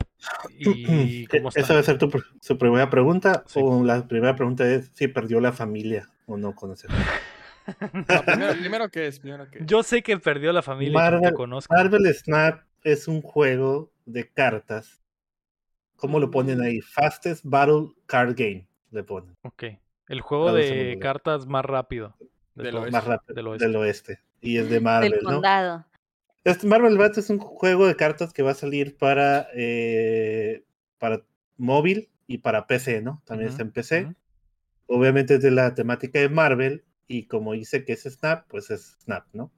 [SPEAKER 1] ¿Y cómo
[SPEAKER 2] Esa
[SPEAKER 1] está?
[SPEAKER 2] va a ser tu, su primera pregunta.
[SPEAKER 1] Sí.
[SPEAKER 2] O la primera pregunta es si perdió la familia o no con ese juego. [LAUGHS]
[SPEAKER 3] No, primero, primero, ¿qué es? Primero, ¿qué es?
[SPEAKER 1] Yo sé que perdió la familia,
[SPEAKER 2] Marvel-
[SPEAKER 1] conozco.
[SPEAKER 2] Marvel Snap es un juego de cartas. ¿Cómo lo ponen ahí? Fastest Battle Card Game. Le ponen.
[SPEAKER 1] Ok. El juego de cartas más rápido. de
[SPEAKER 3] Del oeste.
[SPEAKER 2] Más rápido
[SPEAKER 1] del
[SPEAKER 2] del
[SPEAKER 1] oeste.
[SPEAKER 2] Y es de Marvel,
[SPEAKER 4] Del
[SPEAKER 2] ¿no? Este Marvel Bats es un juego de cartas que va a salir para, eh, para móvil y para PC, ¿no? También
[SPEAKER 1] Ujú,
[SPEAKER 2] está en PC. Obviamente es de la temática de Marvel y como dice que es Snap, pues es Snap, ¿no?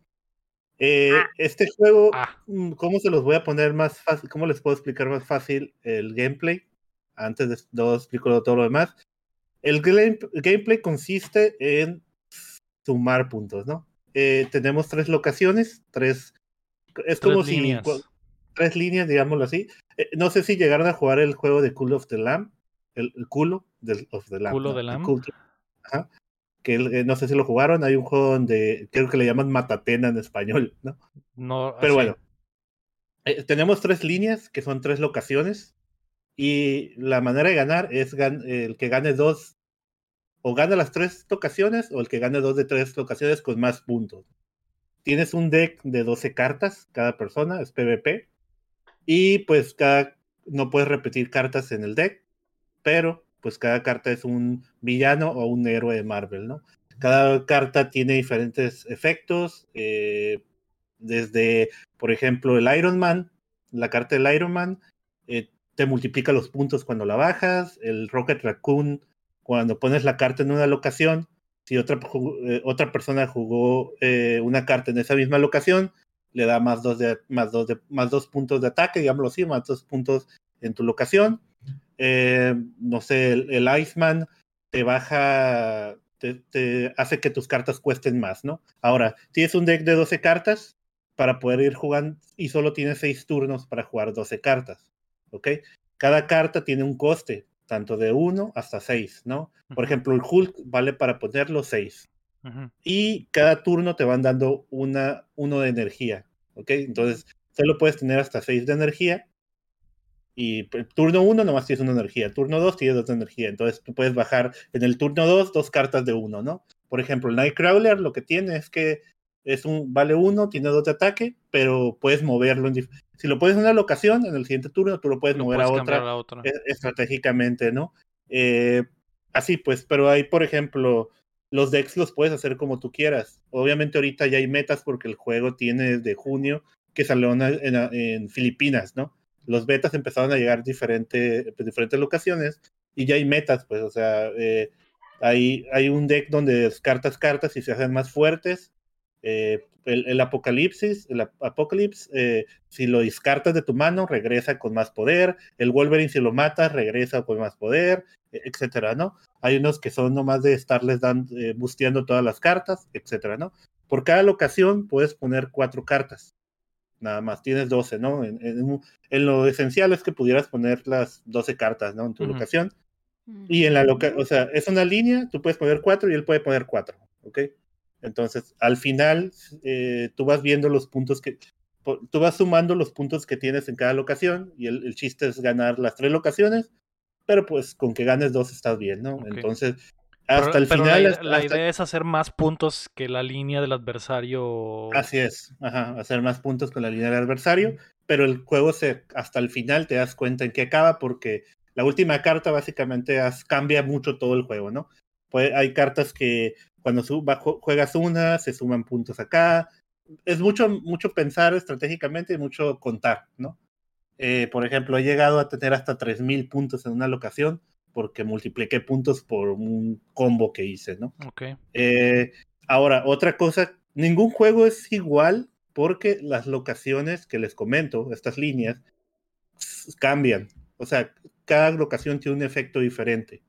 [SPEAKER 2] Eh, Este juego,
[SPEAKER 1] Ah.
[SPEAKER 2] mm, ¿cómo se los voy a poner más fácil? ¿Cómo les puedo explicar más fácil el gameplay? Antes de luego explico todo lo demás. El game- gameplay consiste en sumar puntos, ¿no? Eh, tenemos tres locaciones, tres... Es como
[SPEAKER 1] Tres
[SPEAKER 2] si...
[SPEAKER 1] líneas.
[SPEAKER 2] Tres líneas, digámoslo así. Eh, no sé si llegaron a jugar el juego de Cool of the Lamb, el, el culo del, of the Lamb.
[SPEAKER 1] Culo
[SPEAKER 2] ¿no?
[SPEAKER 1] de Lamb.
[SPEAKER 2] Ajá. Que eh, no sé si lo jugaron, hay un juego donde creo que le llaman Matatena en español, ¿no?
[SPEAKER 1] No,
[SPEAKER 2] Pero
[SPEAKER 1] así.
[SPEAKER 2] bueno, eh, tenemos tres líneas que son tres locaciones y la manera de ganar es gan- el que gane dos o gana las tres locaciones o el que gane dos de tres locaciones con más puntos. Tienes un deck de 12 cartas cada persona, es PvP y pues cada no puedes repetir cartas en el deck, pero pues cada carta es un villano o un héroe de Marvel, ¿no? Cada carta tiene diferentes efectos, eh, desde, por ejemplo, el Iron Man, la carta del Iron Man, eh, te multiplica los puntos cuando la bajas, el Rocket Raccoon, cuando pones la carta en una locación, si otra, eh, otra persona jugó eh, una carta en esa misma locación, le da más dos, de, más, dos de, más dos puntos de ataque, digámoslo así, más dos puntos en tu locación. Eh, no sé, el, el Iceman te baja, te, te hace que tus cartas cuesten más, ¿no? Ahora, tienes un deck de 12 cartas para poder ir jugando y solo tienes 6 turnos para jugar 12 cartas, ¿ok? Cada carta tiene un coste, tanto de 1 hasta 6, ¿no? Por ejemplo, el Hulk vale para ponerlo 6
[SPEAKER 1] ujú.
[SPEAKER 2] y cada turno te van dando una, uno de energía, ¿ok? Entonces, solo puedes tener hasta 6 de energía y p- turno 1 nomás tienes una energía, turno 2 tienes dos de energía, entonces tú puedes bajar en el turno 2 dos cartas de 1, ¿no? Por ejemplo, el Nightcrawler lo que tiene es que es un vale 1, tiene 2 de ataque, pero puedes moverlo. En si lo puedes en una locación, en el siguiente turno tú lo puedes
[SPEAKER 1] Lo
[SPEAKER 2] mover
[SPEAKER 1] puedes
[SPEAKER 2] a otra
[SPEAKER 1] a otra.
[SPEAKER 2] e- estratégicamente, ¿no? Eh, así pues, pero hay, por ejemplo, los decks los puedes hacer como tú quieras. Obviamente ahorita ya hay metas porque el juego tiene desde junio que salió en, en- en Filipinas, ¿no? Los betas empezaron a llegar diferente, pues, diferentes locaciones y ya hay metas, pues, o sea, eh, hay, hay un deck donde descartas cartas y se hacen más fuertes. Eh, el, el apocalipsis, el ap- Apocalypse, eh, si lo descartas de tu mano, regresa con más poder. El Wolverine, si lo matas, regresa con más poder, e- etcétera, ¿no? Hay unos que son nomás de estarles dando, eh, busteando todas las cartas, etcétera, ¿no? Por cada locación puedes poner cuatro cartas. Nada más, tienes 12, ¿no? En, en- en lo esencial es que pudieras poner las 12 cartas, ¿no? En tu locación. Y en la loca, o sea, es una línea, tú puedes poner cuatro y él puede poner cuatro, ¿ok? Entonces, al final, eh, tú vas viendo los puntos que, tú vas sumando los puntos que tienes en cada locación y el, el chiste es ganar las tres locaciones, pero pues con que ganes dos estás bien, ¿no? Entonces,
[SPEAKER 1] Pero-
[SPEAKER 2] hasta el
[SPEAKER 1] pero
[SPEAKER 2] final...
[SPEAKER 1] la,
[SPEAKER 2] hasta-
[SPEAKER 1] la
[SPEAKER 2] hasta-
[SPEAKER 1] idea es hacer más puntos que la línea del adversario.
[SPEAKER 2] Así es, ajá, hacer más puntos con la línea del adversario, pero el juego se, hasta el final te das cuenta en qué acaba porque la última carta básicamente has- cambia mucho todo el juego, ¿no? Pues hay cartas que cuando juegas una se suman puntos acá, es mucho, mucho pensar estratégicamente y mucho contar, ¿no? Eh, por ejemplo, he llegado a tener hasta 3.000 puntos en una locación porque multipliqué puntos por un combo que hice, ¿no?
[SPEAKER 1] Ok.
[SPEAKER 2] Eh, ahora, otra cosa, ningún juego es igual porque las locaciones que les comento, estas líneas, cambian. O sea, cada locación tiene un efecto diferente.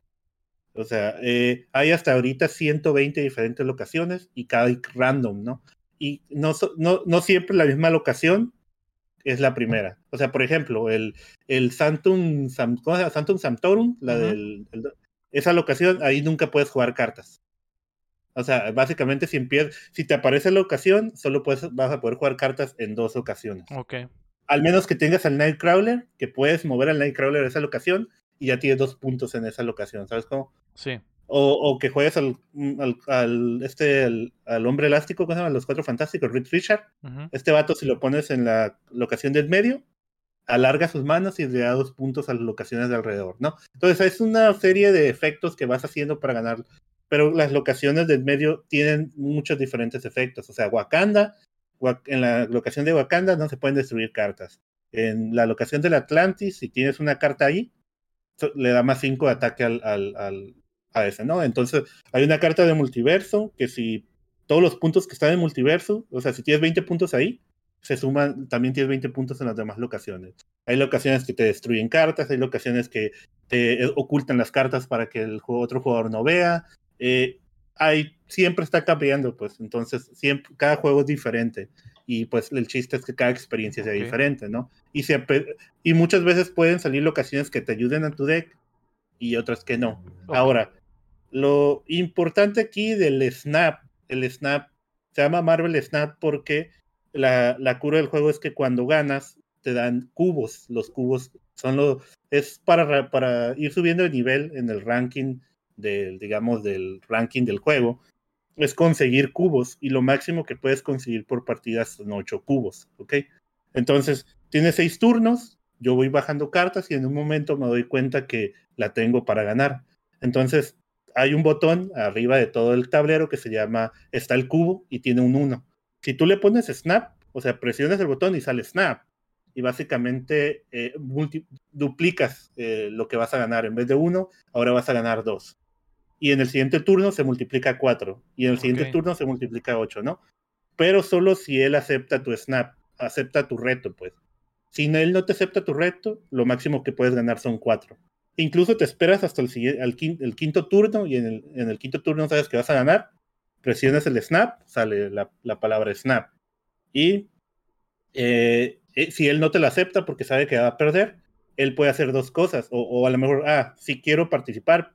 [SPEAKER 2] O sea, eh, hay hasta ahorita 120 diferentes locaciones y cada random, ¿no? Y no, no, no siempre la misma locación es la primera. O sea, por ejemplo, el, el Santum, Sam- ¿cómo se llama? Santum Sanctorum, la del, el- esa locación, ahí nunca puedes jugar cartas. O sea, básicamente si empiezas, si te aparece la ocasión, solo puedes, vas a poder jugar cartas en dos ocasiones.
[SPEAKER 1] Ok.
[SPEAKER 2] Al menos que tengas al Nightcrawler, que puedes mover al Nightcrawler a esa locación y ya tienes dos puntos en esa locación, ¿sabes cómo?
[SPEAKER 1] Sí.
[SPEAKER 2] O, o que juegues al, al, al- este, al, al hombre elástico, ¿cómo se llama? Los cuatro fantásticos, Reed Richard. Este vato, si lo pones en la locación del medio, alarga sus manos y le da dos puntos a las locaciones de alrededor, ¿no? Entonces es una serie de efectos que vas haciendo para ganar, pero las locaciones del medio tienen muchos diferentes efectos. O sea, Wakanda, en la locación de Wakanda no se pueden destruir cartas. En la locación del Atlantis, si tienes una carta ahí, le da más 5 de ataque al, al, a ese, ¿no? Entonces, hay una carta de multiverso que si todos los puntos que están en multiverso, o sea, si tienes 20 puntos ahí, se suman, también tienes 20 puntos en las demás locaciones. Hay locaciones que te destruyen cartas, hay locaciones que te ocultan las cartas para que el otro jugador no vea. Eh, hay, siempre está cambiando, pues, entonces, siempre, cada juego es diferente. Y pues el chiste es que cada experiencia sea diferente, ¿no? Y, siempre, y muchas veces pueden salir locaciones que te ayuden a tu deck y otras que no. Ahora, lo importante aquí del snap, el snap, se llama Marvel Snap porque la, la cura del juego es que cuando ganas te dan cubos. Los cubos son los, es para, para ir subiendo el nivel en el ranking del, digamos, del ranking del juego. Es conseguir cubos y lo máximo que puedes conseguir por partidas son ocho cubos, ¿ok? Entonces, tienes seis turnos, yo voy bajando cartas y en un momento me doy cuenta que la tengo para ganar. Entonces, hay un botón arriba de todo el tablero que se llama, está el cubo y tiene un 1. Si tú le pones snap, o sea, presionas el botón y sale snap, y básicamente eh, duplicas eh, lo que vas a ganar. En vez de 1, ahora vas a ganar 2. Y en el siguiente turno se multiplica 4. Y en el siguiente turno se multiplica 8, ¿no? Pero solo si él acepta tu snap, acepta tu reto, pues. Si él no te acepta tu reto, lo máximo que puedes ganar son 4. Incluso te esperas hasta el, el, quinto, turno y en el, en el, quinto turno sabes que vas a ganar, presionas el snap, sale la, la palabra snap. Y eh, eh, si él no te lo acepta porque sabe que va a perder, él puede hacer dos cosas. O, o a lo mejor, ah, si quiero participar,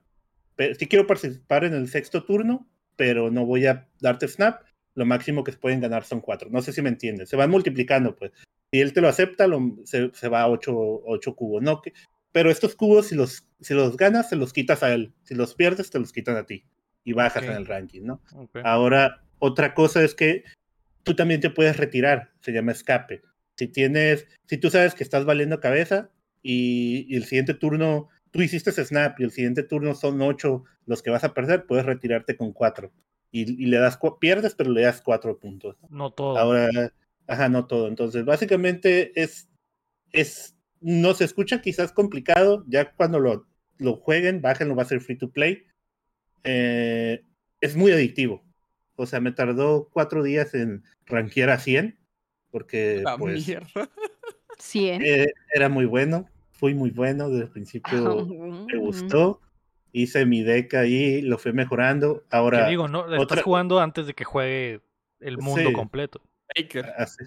[SPEAKER 2] si quiero participar en el sexto turno, pero no voy a darte snap, lo máximo que se pueden ganar son cuatro. No sé si me entienden. Se van multiplicando, pues. Si él te lo acepta, lo, se, se, va a ocho, ocho cubos. No, que, pero estos cubos, si los, si los ganas, se los quitas a él. Si los pierdes, te los quitan a ti. Y bajas en el ranking, ¿no? Ahora, otra cosa es que tú también te puedes retirar. Se llama escape. Si tienes, si tú sabes que estás valiendo cabeza y, el siguiente turno, tú hiciste snap y el siguiente turno son ocho los que vas a perder, puedes retirarte con cuatro. Y, le das, pierdes, pero le das cuatro puntos.
[SPEAKER 1] No todo.
[SPEAKER 2] Ahora, ajá, no todo. Entonces, básicamente es, es no se escucha quizás complicado, ya cuando lo, lo jueguen, bájenlo, va a ser free to play. Eh, es muy adictivo. O sea, me tardó cuatro días en rankear a 100, porque pues,
[SPEAKER 4] 100.
[SPEAKER 2] Eh, era muy bueno, fui muy bueno, desde el [LAUGHS] principio me gustó. Hice mi deck ahí, lo fui mejorando. Ahora.
[SPEAKER 1] ¿Qué digo, ¿no? Estás jugando antes de que juegue el mundo completo.
[SPEAKER 2] Así.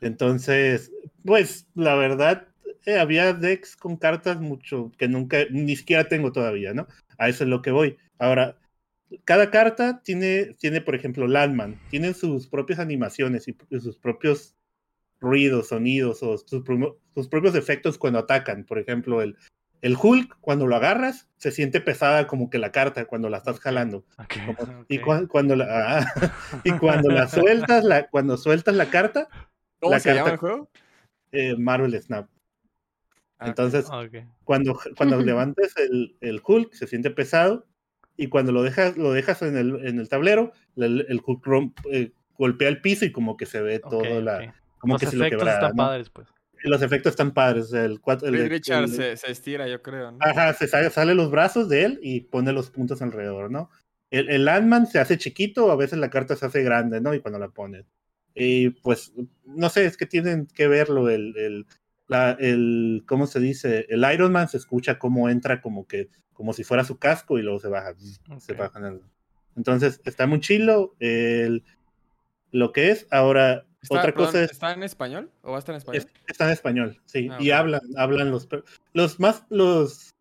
[SPEAKER 2] Entonces, pues la verdad, eh, había decks con cartas mucho que nunca, ni siquiera tengo todavía, ¿no? A eso es lo que voy. Ahora, cada carta tiene, tiene por ejemplo, Landman, tienen sus propias animaciones y, sus propios ruidos, sonidos o sus, sus, propios efectos cuando atacan. Por ejemplo, el, el Hulk, cuando lo agarras, se siente pesada como que la carta cuando la estás jalando. [LAUGHS] Y cuando la, ah, y cuando la sueltas, la, cuando sueltas la carta.
[SPEAKER 3] ¿Cómo se llama el juego?
[SPEAKER 2] Eh, Marvel Snap. Ah, Entonces, cuando, cuando [LAUGHS] levantes el, el, Hulk, se siente pesado. Y cuando lo dejas, lo dejas en, el, en el tablero, el, el Hulk eh, golpea el piso y como que se ve todo la. Como
[SPEAKER 1] Los
[SPEAKER 2] que
[SPEAKER 1] efectos están padres, pues.
[SPEAKER 2] Los efectos están padres. El,
[SPEAKER 3] el, Richard se, se, estira, yo creo.
[SPEAKER 2] Ajá, se sale, sale, los brazos de él y pone los puntos alrededor, ¿no? El, el Landman se hace chiquito, a veces la carta se hace grande, ¿no? Y cuando la pones. Y pues, no sé, es que tienen que verlo el, el, el, ¿cómo se dice? El Iron Man se escucha como entra como que, como si fuera su casco y luego se baja. Se baja entonces, está muy chilo el, lo que es. Ahora, otra cosa es...
[SPEAKER 3] ¿Está en español o va a estar en español?
[SPEAKER 2] está en español, sí. Ah, y hablan, hablan los, los más, los,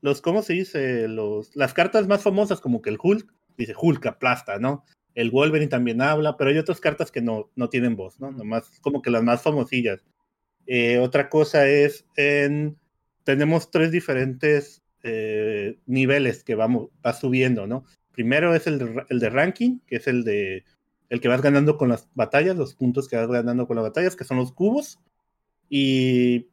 [SPEAKER 2] los, ¿cómo se dice? Los, las cartas más famosas como que el Hulk, dice Hulk aplasta, ¿no? El Wolverine también habla, pero hay otras cartas que no, no tienen voz, ¿no? Nomás como que las más famosillas. Eh, otra cosa es, en, tenemos tres diferentes eh, niveles que vamos, va subiendo, ¿no? Primero es el de, el de ranking, que es el de el que vas ganando con las batallas, los puntos que vas ganando con las batallas, que son los cubos. y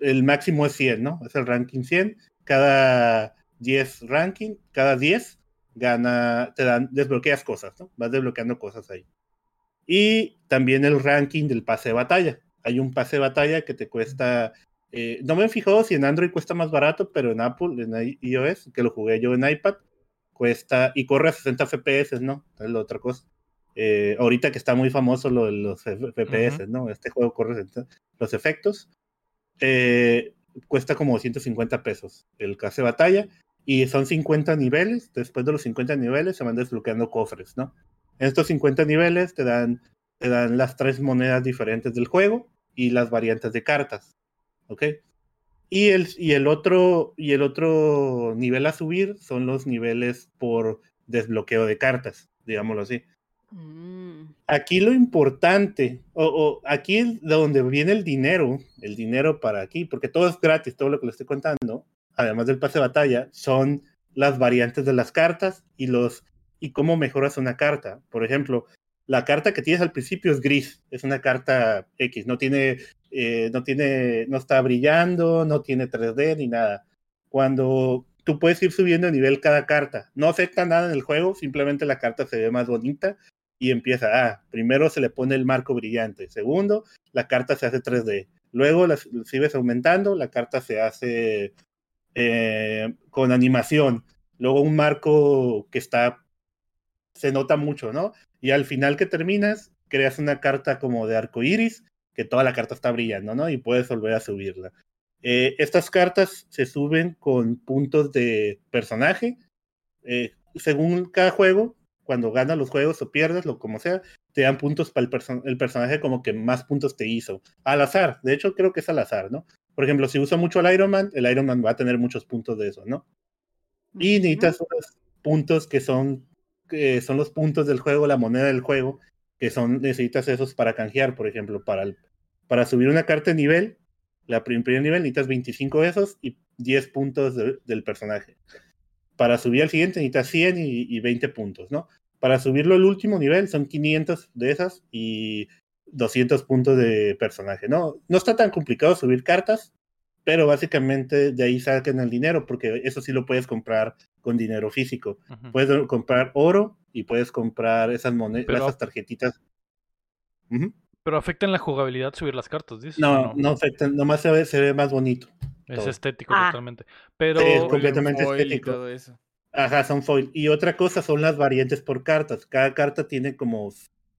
[SPEAKER 2] el máximo es 100, ¿no? Es el ranking 100. Cada 10 ranking, cada 10 gana, te dan, desbloqueas cosas, ¿no? Vas desbloqueando cosas ahí. Y también el ranking del pase de batalla. Hay un pase de batalla que te cuesta, eh, no me he fijado si en Android cuesta más barato, pero en Apple, en iOS, que lo jugué yo en iPad, cuesta y corre a 60 FPS, ¿no? Es la otra cosa. Eh, ahorita que está muy famoso lo de los FPS, ¿no? Este juego corre 60 los efectos. eh, cuesta como 150 pesos el de batalla y son 50 niveles. Después de los 50 niveles se van desbloqueando cofres, ¿no? En estos 50 niveles te dan, te dan las tres monedas diferentes del juego y las variantes de cartas, ¿ok? Y el, y el otro y el otro nivel a subir son los niveles por desbloqueo de cartas, digámoslo así.
[SPEAKER 4] Mm.
[SPEAKER 2] Aquí lo importante, o, aquí es de donde viene el dinero, el dinero para aquí, porque todo es gratis, todo lo que le estoy contando, además del pase de batalla, son las variantes de las cartas y los y cómo mejoras una carta. Por ejemplo, la carta que tienes al principio es gris, es una carta X, no tiene, eh, no tiene, no está brillando, no tiene 3D ni nada. Cuando tú puedes ir subiendo de nivel cada carta, no afecta nada en el juego, simplemente la carta se ve más bonita y empieza, ah, primero se le pone el marco brillante, segundo, la carta se hace 3D, luego la sigues aumentando, la carta se hace eh, con animación, luego un marco que está, se nota mucho, ¿no? Y al final que terminas, creas una carta como de arco iris, que toda la carta está brillando, ¿no? Y puedes volver a subirla. Eh, estas cartas se suben con puntos de personaje, eh, según cada juego, cuando ganas los juegos o pierdes, lo como sea, te dan puntos para el, perso el, personaje como que más puntos te hizo. Al azar, de hecho creo que es al azar, ¿no? Por ejemplo, si uso mucho al Iron Man, el Iron Man va a tener muchos puntos de eso, ¿no? Y necesitas unos puntos que son, que son los puntos del juego, la moneda del juego, que son, necesitas esos para canjear, por ejemplo, para, el, para subir una carta de nivel, la prim primer nivel necesitas 25 de esos y 10 puntos de, del personaje para subir al siguiente necesitas 100 y, y, 20 puntos, ¿no? Para subirlo al último nivel son 500 de esas y 200 puntos de personaje, ¿no? No está tan complicado subir cartas, pero básicamente de ahí sacan el dinero, porque eso sí lo puedes comprar con dinero físico. Puedes comprar oro y puedes comprar esas monedas, pero, esas tarjetitas.
[SPEAKER 1] Uh -huh. Pero afectan la jugabilidad subir las cartas, dices.
[SPEAKER 2] No, no, no afectan, nomás se ve, se ve más bonito.
[SPEAKER 1] Es todo. estético ah. totalmente. Pero
[SPEAKER 2] sí, es completamente estético.
[SPEAKER 3] todo eso.
[SPEAKER 2] Ajá, son foil. Y otra cosa son las variantes por cartas. Cada carta tiene como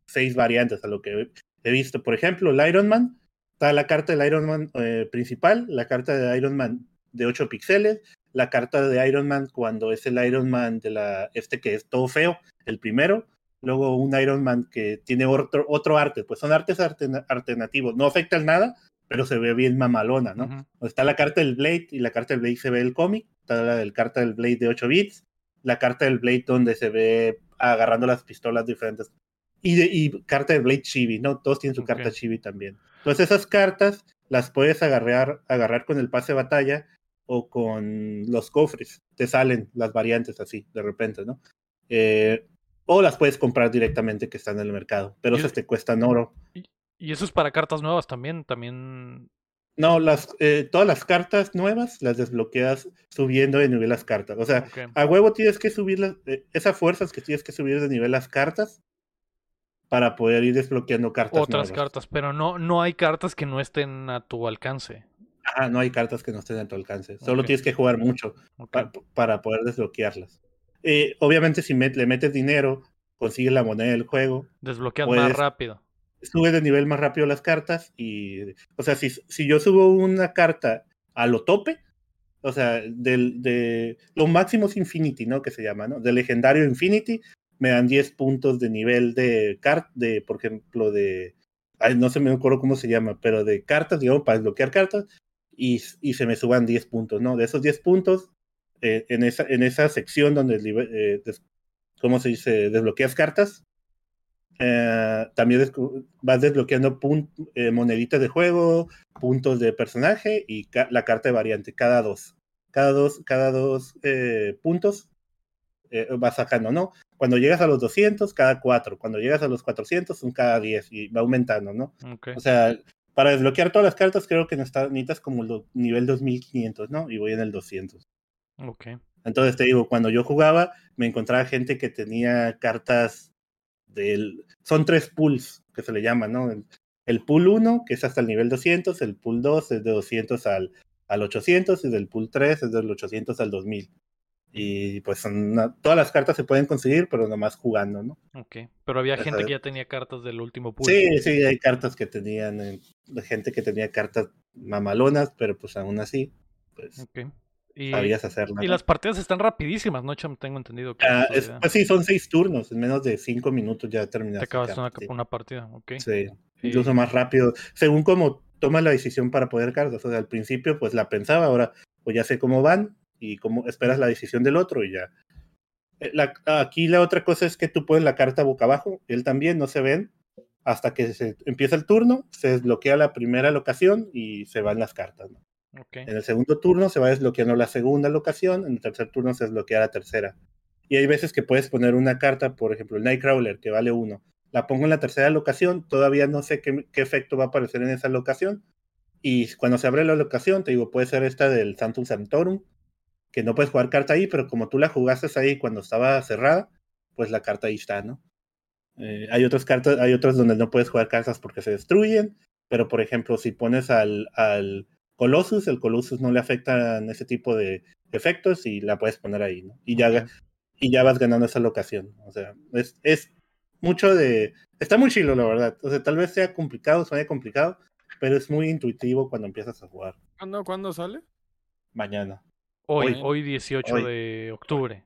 [SPEAKER 2] seis variantes a lo que he visto. Por ejemplo, el Iron Man. Está la carta del Iron Man eh, principal, la carta de Iron Man de 8 píxeles, la carta de Iron Man cuando es el Iron Man de la este que es todo feo, el primero, luego un Iron Man que tiene otro, otro arte, pues son artes alternativos, no afectan nada, pero se ve bien mamalona, ¿no? Uh -huh. Está la carta del Blade y la carta del Blade se ve el cómic, está la del carta del Blade de 8 bits, la carta del Blade donde se ve agarrando las pistolas diferentes. Y, de, y carta del Blade Chibi, ¿no? Todos tienen su okay. carta Chibi también. Entonces esas cartas las puedes agarrar, agarrar con el pase de batalla o con los cofres. Te salen las variantes así, de repente, ¿no? Eh, o las puedes comprar directamente que están en el mercado, pero esas te cuestan oro.
[SPEAKER 1] Y, eso es para cartas nuevas también, también
[SPEAKER 2] no, las, eh, todas las cartas nuevas las desbloqueas subiendo de nivel las cartas. O sea, okay. a huevo tienes que subir las, eh, esa fuerza es que tienes que subir de nivel las cartas para poder ir desbloqueando cartas
[SPEAKER 1] Otras
[SPEAKER 2] nuevas.
[SPEAKER 1] cartas, pero no, no hay cartas que no estén a tu alcance.
[SPEAKER 2] Ah, no hay cartas que no estén a tu alcance. Solo okay. tienes que jugar mucho okay. pa para poder desbloquearlas. Eh, obviamente, si met le metes dinero, consigues la moneda del juego.
[SPEAKER 1] Desbloqueas más rápido
[SPEAKER 2] sube de nivel más rápido las cartas y, o sea, si, si yo subo una carta a lo tope, o sea, del, de lo máximo es Infinity, ¿no? Que se llama, ¿no? De legendario Infinity, me dan 10 puntos de nivel de cart, de, por ejemplo, de, ay, no se me acuerdo cómo se llama, pero de cartas, digamos, para desbloquear cartas, y, y se me suban 10 puntos, ¿no? De esos 10 puntos, eh, en, esa, en esa sección donde, eh, ¿cómo se dice? Desbloqueas cartas, eh, también vas desbloqueando eh, moneditas de juego, puntos de personaje y ca la carta de variante, cada dos. Cada dos, cada dos eh, puntos vas sacando, ¿no? Cuando llegas a los 200, cada cuatro. Cuando llegas a los 400, son cada 10 y va aumentando, ¿no?
[SPEAKER 1] Okay.
[SPEAKER 2] O sea, para desbloquear todas las cartas creo que necesitas como el nivel 2500, ¿no? Y voy en el 200.
[SPEAKER 1] Ok.
[SPEAKER 2] Entonces te digo, cuando yo jugaba, me encontraba gente que tenía cartas del... Son tres pools que se le llaman, ¿no? El, el pool 1, que es hasta el nivel 200, el pool 2 es de 200 al, al 800 y del pool 3 es del 800 al 2000. Y pues son todas las cartas se pueden conseguir, pero nomás jugando, ¿no?
[SPEAKER 1] Ok. Pero había gente que ya tenía cartas del último pool.
[SPEAKER 2] Sí, sí, hay cartas que tenían, eh, gente que tenía cartas mamalonas, pero pues aún así, pues
[SPEAKER 1] Ok. Y,
[SPEAKER 2] sabías hacerlas.
[SPEAKER 1] y
[SPEAKER 2] ¿no?
[SPEAKER 1] las partidas están rapidísimas, ¿no, Cham? Tengo entendido que
[SPEAKER 2] Ah, es- pues sí, son seis turnos, en menos de cinco minutos ya
[SPEAKER 1] te
[SPEAKER 2] terminaste.
[SPEAKER 1] acabas
[SPEAKER 2] cada
[SPEAKER 1] una, una partida. Ok.
[SPEAKER 2] Sí, incluso más rápido, según como tomas la decisión para poder cartas. O sea, al principio pues la pensaba, ahora pues ya sé cómo van y cómo esperas la decisión del otro y ya. Eh, la- aquí la otra cosa es que tú pones la carta boca abajo, él también, no se ven, hasta que se empieza el turno, se desbloquea la primera locación y se van las cartas. ¿no? En el segundo turno se va desbloqueando la segunda locación, en el tercer turno se desbloquea la tercera. Y hay veces que puedes poner una carta, por ejemplo, el Nightcrawler, que vale uno. La pongo en la tercera locación, todavía no sé qué, efecto va a aparecer en esa locación. Y cuando se abre la locación, te digo, puede ser esta del Santum Sanctorum, que no puedes jugar carta ahí, pero como tú la jugaste ahí cuando estaba cerrada, pues la carta ahí está, ¿no? Eh, hay otras cartas, hay otras donde no puedes jugar cartas porque se destruyen, pero por ejemplo, si pones al Colossus, el Colossus no le afectan ese tipo de efectos y la puedes poner ahí, ¿no? Y ya, y ya vas ganando esa locación. O sea, es, es mucho de... Está muy chilo, la verdad. O sea, tal vez sea complicado, suene complicado, pero es muy intuitivo cuando empiezas a jugar.
[SPEAKER 3] ¿Cuándo, ¿Cuándo sale?
[SPEAKER 2] Mañana.
[SPEAKER 1] Hoy,
[SPEAKER 3] Hoy.
[SPEAKER 1] hoy 18
[SPEAKER 2] Hoy.
[SPEAKER 1] de octubre.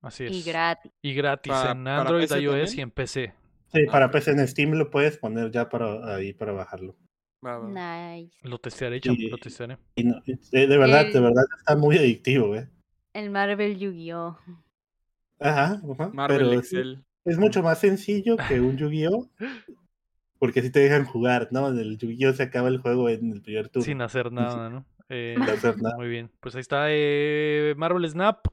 [SPEAKER 1] Así es.
[SPEAKER 4] Y gratis.
[SPEAKER 1] Y gratis
[SPEAKER 3] Para-
[SPEAKER 1] en Android, iOS
[SPEAKER 3] también.
[SPEAKER 1] y en PC.
[SPEAKER 2] Sí,
[SPEAKER 3] Ah,
[SPEAKER 2] para. PC en Steam lo puedes poner ya para ahí para bajarlo.
[SPEAKER 4] Nice.
[SPEAKER 1] Lo testearé, Cham,
[SPEAKER 2] Y-
[SPEAKER 1] lo testearé.
[SPEAKER 2] Y no- de verdad, de verdad está muy adictivo, ¿eh?
[SPEAKER 4] El Marvel Yu-Gi-Oh!
[SPEAKER 2] Ajá, ajá,
[SPEAKER 3] Marvel
[SPEAKER 2] pero sí,
[SPEAKER 3] Excel.
[SPEAKER 2] es mucho más sencillo que un [LAUGHS] Yu-Gi-Oh! Porque si te dejan jugar, ¿no? En el Yu-Gi-Oh! se acaba el juego en el primer turno.
[SPEAKER 1] Sin hacer nada, ¿no? Eh,
[SPEAKER 2] Sin hacer nada.
[SPEAKER 1] Muy bien. Pues ahí está eh, Marvel Snap.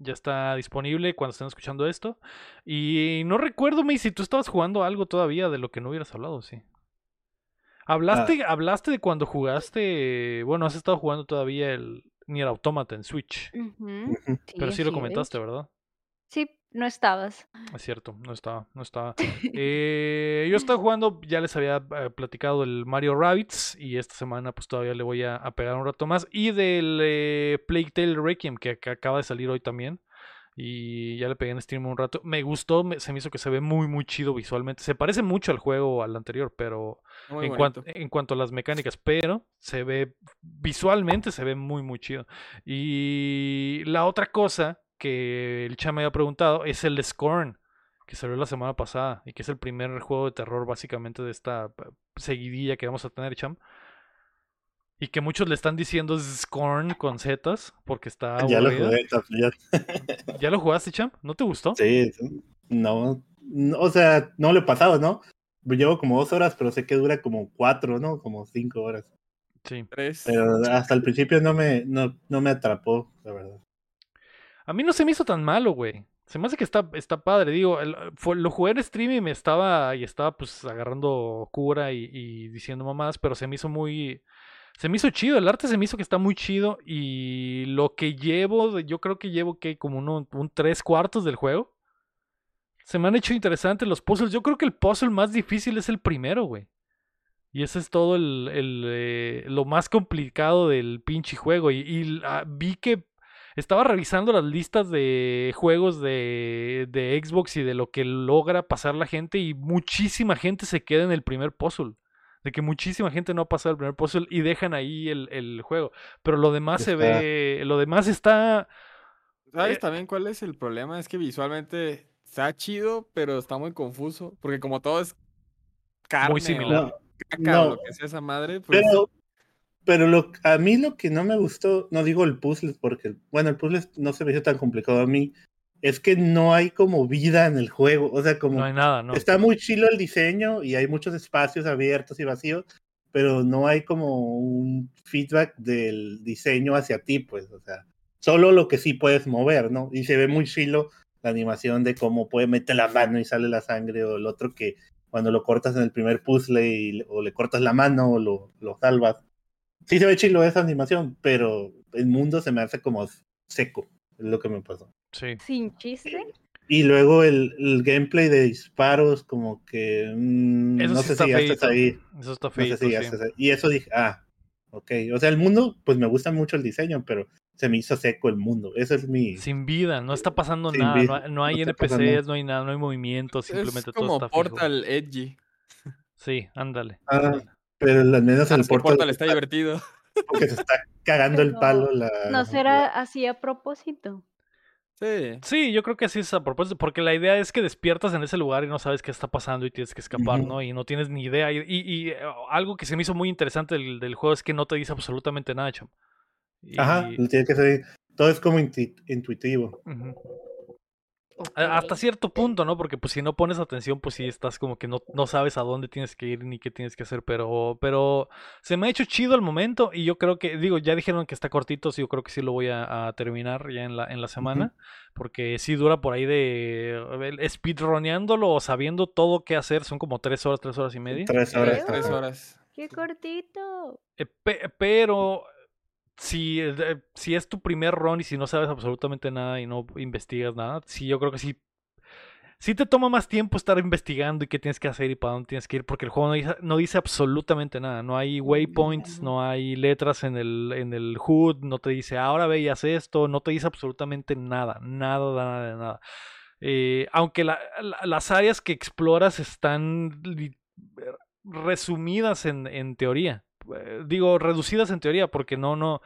[SPEAKER 1] Ya está disponible cuando estén escuchando esto. Y no recuerdo, May, si tú estabas jugando algo todavía de lo que no hubieras hablado, sí. Hablaste,
[SPEAKER 2] Ah.
[SPEAKER 1] hablaste de cuando jugaste. Bueno, has estado jugando todavía el Nier Automata en Switch. Pero sí lo comentaste, ¿verdad?
[SPEAKER 4] Sí, no estabas.
[SPEAKER 1] Es cierto, no estaba, no estaba. [LAUGHS] Eh, yo estaba jugando, ya les había eh, platicado el Mario Rabbids y esta semana pues todavía le voy a, a pegar un rato más. Y del eh, Plague Tale Requiem que, que acaba de salir hoy también. Y ya le pegué en stream un rato. Me gustó, me- se me hizo que se ve muy muy chido visualmente. Se parece mucho al juego al anterior, pero
[SPEAKER 3] Muy
[SPEAKER 1] en,
[SPEAKER 3] bonito.
[SPEAKER 1] cuan- en cuanto a las mecánicas, pero se ve visualmente se ve muy muy chido. Y la otra cosa que el Cham me había preguntado es el Scorn, que salió la semana pasada y que es el primer juego de terror básicamente de esta eh, seguidilla que vamos a tener, Cham. Y que muchos le están diciendo Scorn con zetas porque está [LAUGHS]
[SPEAKER 2] ya lo
[SPEAKER 1] aburrida.
[SPEAKER 2] jugué también. [LAUGHS]
[SPEAKER 1] ¿Ya lo jugaste, Cham? ¿No te gustó?
[SPEAKER 2] Sí, sí. no, no, o sea, no lo he pasado, ¿no? Llevo como dos horas, pero sé que dura como cuatro, ¿no? Como cinco horas.
[SPEAKER 1] Sí.
[SPEAKER 3] Tres.
[SPEAKER 2] Pero hasta el principio no me, no, no me atrapó, la verdad.
[SPEAKER 1] A mí no se me hizo tan malo, güey. Se me hace que está, está padre. Digo, el- fue- lo jugué en stream y me estaba, y estaba pues agarrando cura y, y diciendo mamadas, pero se me hizo muy... Se me hizo chido, el arte se me hizo que está muy chido y lo que llevo, yo creo que llevo que como uno, un tres cuartos del juego. Se me han hecho interesantes los puzzles. Yo creo que el puzzle más difícil es el primero, güey. Y ese es todo el, el, eh, lo más complicado del pinche juego. Y, y, ah, vi que estaba revisando las listas de juegos de, de Xbox y de lo que logra pasar la gente y muchísima gente se queda en el primer puzzle. De que muchísima gente no ha pasado el primer puzzle y dejan ahí el, el juego. Pero lo demás se
[SPEAKER 2] Está-
[SPEAKER 1] ve, lo demás está...
[SPEAKER 3] ¿Sabes
[SPEAKER 1] eh,
[SPEAKER 3] también cuál es el problema? Es que visualmente está chido, pero está muy confuso. Porque como todo es carne
[SPEAKER 1] similar.
[SPEAKER 3] o
[SPEAKER 2] No,
[SPEAKER 3] caca o
[SPEAKER 2] no.
[SPEAKER 3] lo que sea esa madre, pues
[SPEAKER 2] Pero, pero lo, a mí lo que no me gustó, no digo el puzzle, porque, bueno, el puzzle no se me hizo tan complicado a mí, es que no hay como vida en el juego. O sea, como
[SPEAKER 1] No hay nada, ¿no?
[SPEAKER 2] está muy chilo el diseño y hay muchos espacios abiertos y vacíos, pero no hay como un feedback del diseño hacia ti, pues, o sea, solo lo que sí puedes mover, ¿no? Y se ve muy chilo la animación de cómo puede meter la mano y sale la sangre o el otro que cuando lo cortas en el primer puzzle y, o le cortas la mano o lo, lo salvas. Sí se ve chilo esa animación, pero el mundo se me hace como seco, es lo que me pasó.
[SPEAKER 1] Sí.
[SPEAKER 4] Sin chiste.
[SPEAKER 2] Y luego el, el gameplay de disparos, como que mm,
[SPEAKER 1] Eso
[SPEAKER 2] no
[SPEAKER 1] sí
[SPEAKER 2] sé
[SPEAKER 1] está
[SPEAKER 2] si ya estás
[SPEAKER 1] feíto.
[SPEAKER 2] ahí.
[SPEAKER 1] Eso está
[SPEAKER 2] No
[SPEAKER 1] feito,
[SPEAKER 2] sé si ya
[SPEAKER 1] sí.
[SPEAKER 2] estás ahí. Y eso dije, ah, ok. O sea, el mundo, pues me gusta mucho el diseño, pero se me hizo seco el mundo. Ese es mi.
[SPEAKER 1] Sin vida, no está pasando
[SPEAKER 2] Sin
[SPEAKER 1] nada,
[SPEAKER 2] vida,
[SPEAKER 1] no hay, no hay
[SPEAKER 2] no está
[SPEAKER 1] NPCs,
[SPEAKER 2] pasando.
[SPEAKER 1] no hay nada, no hay movimiento, simplemente
[SPEAKER 3] es
[SPEAKER 1] todo
[SPEAKER 3] como
[SPEAKER 1] está fijo.
[SPEAKER 3] Portal Edgy.
[SPEAKER 1] Sí, ándale.
[SPEAKER 2] Ah,
[SPEAKER 1] ándale.
[SPEAKER 2] pero al menos
[SPEAKER 3] Ah,
[SPEAKER 2] el Portal,
[SPEAKER 3] Portal está divertido.
[SPEAKER 2] porque se está cagando el palo la.
[SPEAKER 4] ¿No será así a propósito?
[SPEAKER 3] Sí.
[SPEAKER 1] Sí, yo creo que así es a propósito, porque la idea es que despiertas en ese lugar y no sabes qué está pasando y tienes que escapar. ¿no? Y no tienes ni idea. Y, y- y, eh, algo que se me hizo muy interesante del, del juego es que no te dice absolutamente nada, cham. Y-
[SPEAKER 2] Ajá, tiene que ser. Todo es como intuitivo.
[SPEAKER 1] Ujú. A- Hasta cierto punto, ¿no? Porque pues si no pones atención, pues sí estás como que no, no sabes a dónde tienes que ir ni qué tienes que hacer, pero, pero se me ha hecho chido el momento y yo creo que, digo, ya dijeron que está cortito, sí, yo creo que sí lo voy a, a terminar ya en la, en la semana, porque sí dura por ahí de speedroneándolo o sabiendo todo qué hacer, son como tres horas, tres horas y media.
[SPEAKER 2] Tres horas.
[SPEAKER 3] tres horas.
[SPEAKER 4] ¡Qué cortito!
[SPEAKER 1] Eh, pe- pero si, eh, si es tu primer run y si no sabes absolutamente nada y no investigas nada, sí, yo creo que sí. Sí te toma más tiempo estar investigando y qué tienes que hacer y para dónde tienes que ir, porque el juego no dice, no dice absolutamente nada. No hay waypoints, no hay letras en el, en el HUD, no te dice ahora ve y haz esto, no te dice absolutamente nada, nada, nada, nada. Eh, aunque la- la- las áreas que exploras están li- resumidas en, en teoría. Eh, Digo, reducidas en teoría, porque no, no.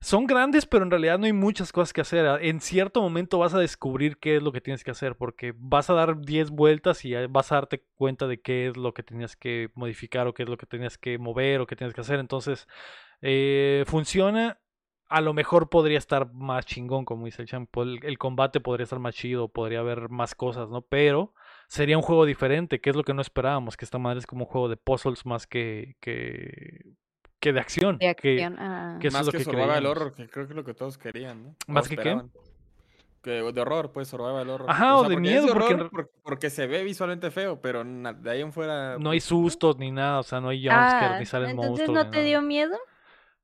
[SPEAKER 1] Son grandes, pero en realidad no hay muchas cosas que hacer. A- En cierto momento vas a descubrir qué es lo que tienes que hacer, porque vas a dar 10 vueltas y ya vas a darte cuenta de qué es lo que tenías que modificar o qué es lo que tenías que mover o qué tienes que hacer. Entonces, eh, funciona. A lo mejor podría estar más chingón, como dice el champ. El, el combate podría estar más chido, podría haber más cosas, ¿no? Pero sería un juego diferente, que es lo que no esperábamos, que esta madre es como un juego de puzzles más que, que, que de acción.
[SPEAKER 4] De
[SPEAKER 1] que-
[SPEAKER 4] acción. ah.
[SPEAKER 1] que eso es
[SPEAKER 3] Más
[SPEAKER 1] lo
[SPEAKER 3] que,
[SPEAKER 1] que
[SPEAKER 3] survival
[SPEAKER 1] creíamos.
[SPEAKER 3] horror, que creo que es lo que todos querían, ¿no? O
[SPEAKER 1] ¿Más que qué?
[SPEAKER 3] Que de horror, pues, survival horror.
[SPEAKER 1] Ajá, o de
[SPEAKER 3] porque
[SPEAKER 1] miedo, porque
[SPEAKER 3] horror porque se ve visualmente feo, pero de ahí en fuera...
[SPEAKER 1] No hay
[SPEAKER 3] pues,
[SPEAKER 1] sustos ni nada, o sea, no hay jumpscare,
[SPEAKER 4] Ah,
[SPEAKER 1] ni salen
[SPEAKER 4] entonces
[SPEAKER 1] monstruos.
[SPEAKER 4] no
[SPEAKER 1] ni
[SPEAKER 4] te
[SPEAKER 1] nada.
[SPEAKER 4] dio miedo.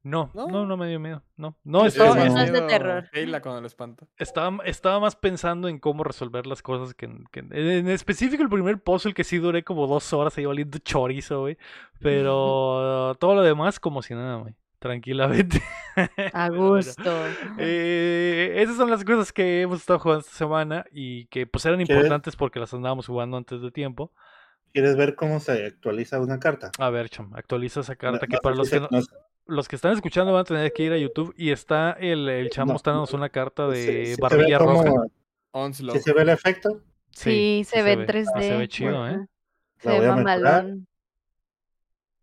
[SPEAKER 1] No, no,
[SPEAKER 3] ¿No?
[SPEAKER 1] no me dio miedo. No, no estaba,
[SPEAKER 4] no es de terror.
[SPEAKER 3] Keila cuando lo espanto.
[SPEAKER 1] estaba, estaba más pensando en cómo resolver las cosas que, en- que en, en específico el primer puzzle que sí duré como dos horas ahí valiendo chorizo, güey. Pero [LAUGHS] todo lo demás como si nada, güey. Tranquilamente.
[SPEAKER 4] A
[SPEAKER 1] Bueno,
[SPEAKER 4] gusto. [LAUGHS]
[SPEAKER 1] eh, esas son las cosas que hemos estado jugando esta semana y que pues eran importantes porque las andábamos jugando antes de tiempo.
[SPEAKER 2] ¿Quieres ver cómo se actualiza una carta?
[SPEAKER 1] A ver, cham, actualiza esa carta
[SPEAKER 2] No-
[SPEAKER 1] que
[SPEAKER 2] no
[SPEAKER 1] para los que no, los que están escuchando van a tener que ir a YouTube y está el, el chamo
[SPEAKER 2] No,
[SPEAKER 1] mostrándonos una carta de
[SPEAKER 2] sí
[SPEAKER 1] barbilla roja.
[SPEAKER 3] Onslaught.
[SPEAKER 2] ¿Sí se ve el efecto?
[SPEAKER 4] Sí, se ve en 3D.
[SPEAKER 1] Ah, se ve chido, ¿eh?
[SPEAKER 4] ajá. Se ve mamalón.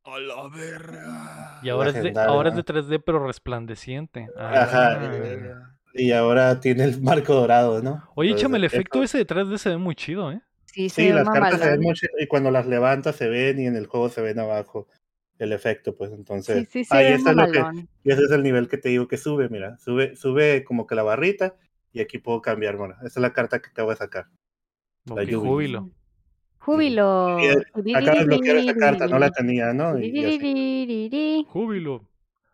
[SPEAKER 3] A la verga.
[SPEAKER 1] Y ahora es, de, ahora es de 3D pero resplandeciente.
[SPEAKER 2] Ajá,
[SPEAKER 1] Ah.
[SPEAKER 2] eh, Y ahora tiene el marco dorado, ¿no?
[SPEAKER 1] Oye,
[SPEAKER 2] Entonces,
[SPEAKER 1] chame, el efecto ese de 3D se ve muy chido, ¿eh?
[SPEAKER 4] Sí, se
[SPEAKER 2] Sí,
[SPEAKER 4] ve
[SPEAKER 2] las cartas se ven mucho y cuando las levantas se ven y en el juego se ven abajo el efecto, pues
[SPEAKER 4] Sí,
[SPEAKER 2] entonces
[SPEAKER 4] sí, se
[SPEAKER 2] ahí
[SPEAKER 4] ve
[SPEAKER 2] está lo que y ese es el nivel que te digo que sube, mira, sube sube como que la barrita y aquí puedo cambiar, bueno, esa es la carta que acabo de sacar. La
[SPEAKER 1] júbilo.
[SPEAKER 4] Júbilo.
[SPEAKER 2] Y Acabo de bloquear esa carta, no la tenía, ¿no? Y.
[SPEAKER 1] Júbilo.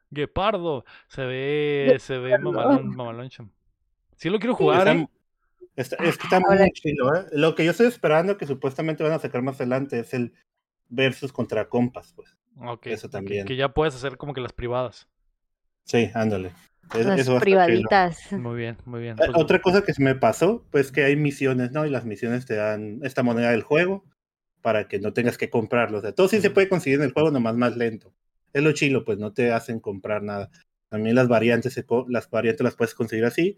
[SPEAKER 1] Guepardo. Se ve, se ve mamalón, [LAUGHS] mamalón. Sí lo quiero jugar, ¿eh?
[SPEAKER 2] Está, está- es que está
[SPEAKER 4] Ahora-
[SPEAKER 2] muy chido, ¿eh? Lo que yo estoy esperando que supuestamente van a sacar más adelante es el versus contra compas, pues.
[SPEAKER 1] Ok,
[SPEAKER 2] eso también.
[SPEAKER 1] Que ya puedes hacer como que las privadas.
[SPEAKER 2] Sí, ándale. Es-
[SPEAKER 4] Las
[SPEAKER 2] eso
[SPEAKER 4] privaditas.
[SPEAKER 1] Muy bien, muy bien.
[SPEAKER 2] Eh,
[SPEAKER 1] Pues,
[SPEAKER 2] Otra cosa que se me pasó, pues que hay misiones, ¿no? Y las misiones te dan esta moneda del juego para que no tengas que comprarlo. O sea, todo sí se puede conseguir en el juego, nomás más lento. Es lo chilo, pues no te hacen comprar nada. También las variantes, se co- las variantes las puedes conseguir así.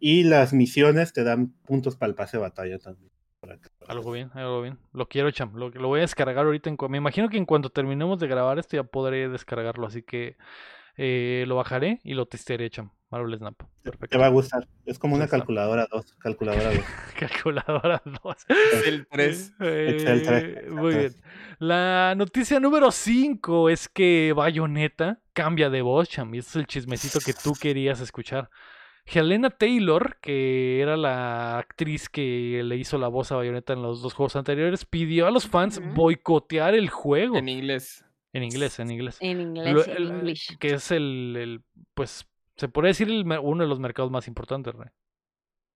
[SPEAKER 2] Y las misiones te dan puntos para el pase de batalla también.
[SPEAKER 1] Algo bien, algo bien. Lo quiero, cham. Lo, lo voy a descargar ahorita. En, me imagino que en cuanto terminemos de grabar esto ya podré descargarlo. Así que eh, lo bajaré y lo testearé, cham. Marvel Snap.
[SPEAKER 2] Te
[SPEAKER 1] Perfecto.
[SPEAKER 2] va a gustar. Es como una calculadora 2. Calculadora 2. [LAUGHS]
[SPEAKER 1] Calculadora 2.
[SPEAKER 3] El 3.
[SPEAKER 2] Excel tres,
[SPEAKER 1] Eh,
[SPEAKER 2] Excel
[SPEAKER 1] Muy bien. La noticia número 5 es que Bayonetta cambia de voz, cham. Y este es el chismecito que tú querías escuchar. Helena Taylor, que era la actriz que le hizo la voz a Bayonetta en los dos juegos anteriores, pidió a los fans boicotear el juego.
[SPEAKER 3] En inglés.
[SPEAKER 1] En inglés, en inglés.
[SPEAKER 4] En inglés,
[SPEAKER 1] Lo-
[SPEAKER 4] en English.
[SPEAKER 1] que es el, el, pues, se podría decir el uno de los mercados más importantes, Rey.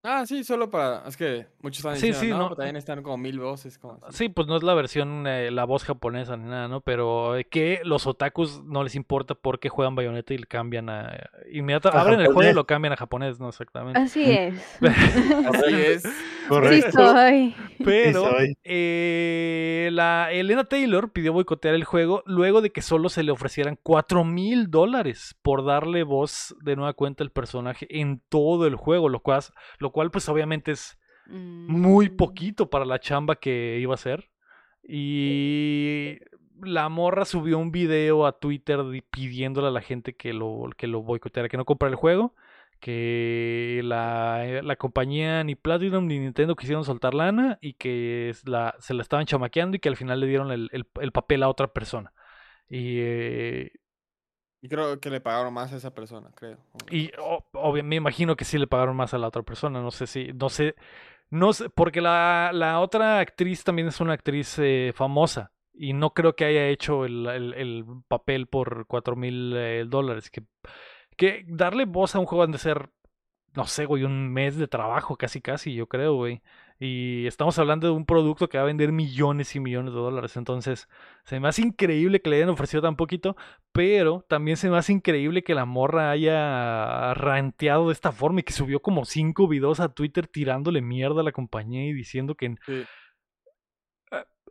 [SPEAKER 3] Ah, sí, solo para. Es que muchos están
[SPEAKER 1] Sí,
[SPEAKER 3] diciendo,
[SPEAKER 1] sí,
[SPEAKER 3] no,
[SPEAKER 1] no.
[SPEAKER 3] pero también están como mil voces. Como.
[SPEAKER 1] Sí, pues no es la versión, eh, la voz japonesa ni nada, ¿no? Pero eh, que los otakus no les importa porque juegan Bayonetta y le cambian a... Inmediatamente abren el juego y lo cambian a japonés, ¿no? Exactamente.
[SPEAKER 4] Así [LAUGHS] es.
[SPEAKER 3] Así es.
[SPEAKER 4] Sí
[SPEAKER 2] Correcto.
[SPEAKER 4] soy.
[SPEAKER 1] Pero
[SPEAKER 2] soy.
[SPEAKER 1] eh, la Elena Taylor pidió boicotear el juego luego de que solo se le ofrecieran 4 mil dólares por darle voz de nueva cuenta al personaje en todo el juego, lo cual, lo cual pues obviamente es muy
[SPEAKER 4] Mm.
[SPEAKER 1] poquito para la chamba que iba a hacer. Y la morra subió un video a Twitter di- pidiéndole a la gente que lo, que lo boicoteara, que no comprara el juego, que la, eh, la compañía ni Platinum ni Nintendo quisieron soltar lana y que la, se la estaban chamaqueando y que al final le dieron el, el- el papel a otra persona. Y, eh,
[SPEAKER 3] Y creo que le pagaron más a esa persona, creo.
[SPEAKER 1] y o- obvio, me imagino que sí le pagaron más a la otra persona. No sé si, no sé, no sé, porque la, la otra actriz también es una actriz eh, famosa. Y no creo que haya hecho el, el- el papel por cuatro mil eh, dólares. Que, que darle voz a un juego han de ser, no sé, güey, un mes de trabajo, casi, casi, yo creo, güey. Y estamos hablando de un producto que va a vender millones y millones de dólares. Entonces, se me hace increíble que le hayan ofrecido tan poquito. Pero también se me hace increíble que la morra haya ranteado de esta forma y que subió como cinco videos a Twitter tirándole mierda a la compañía y diciendo que...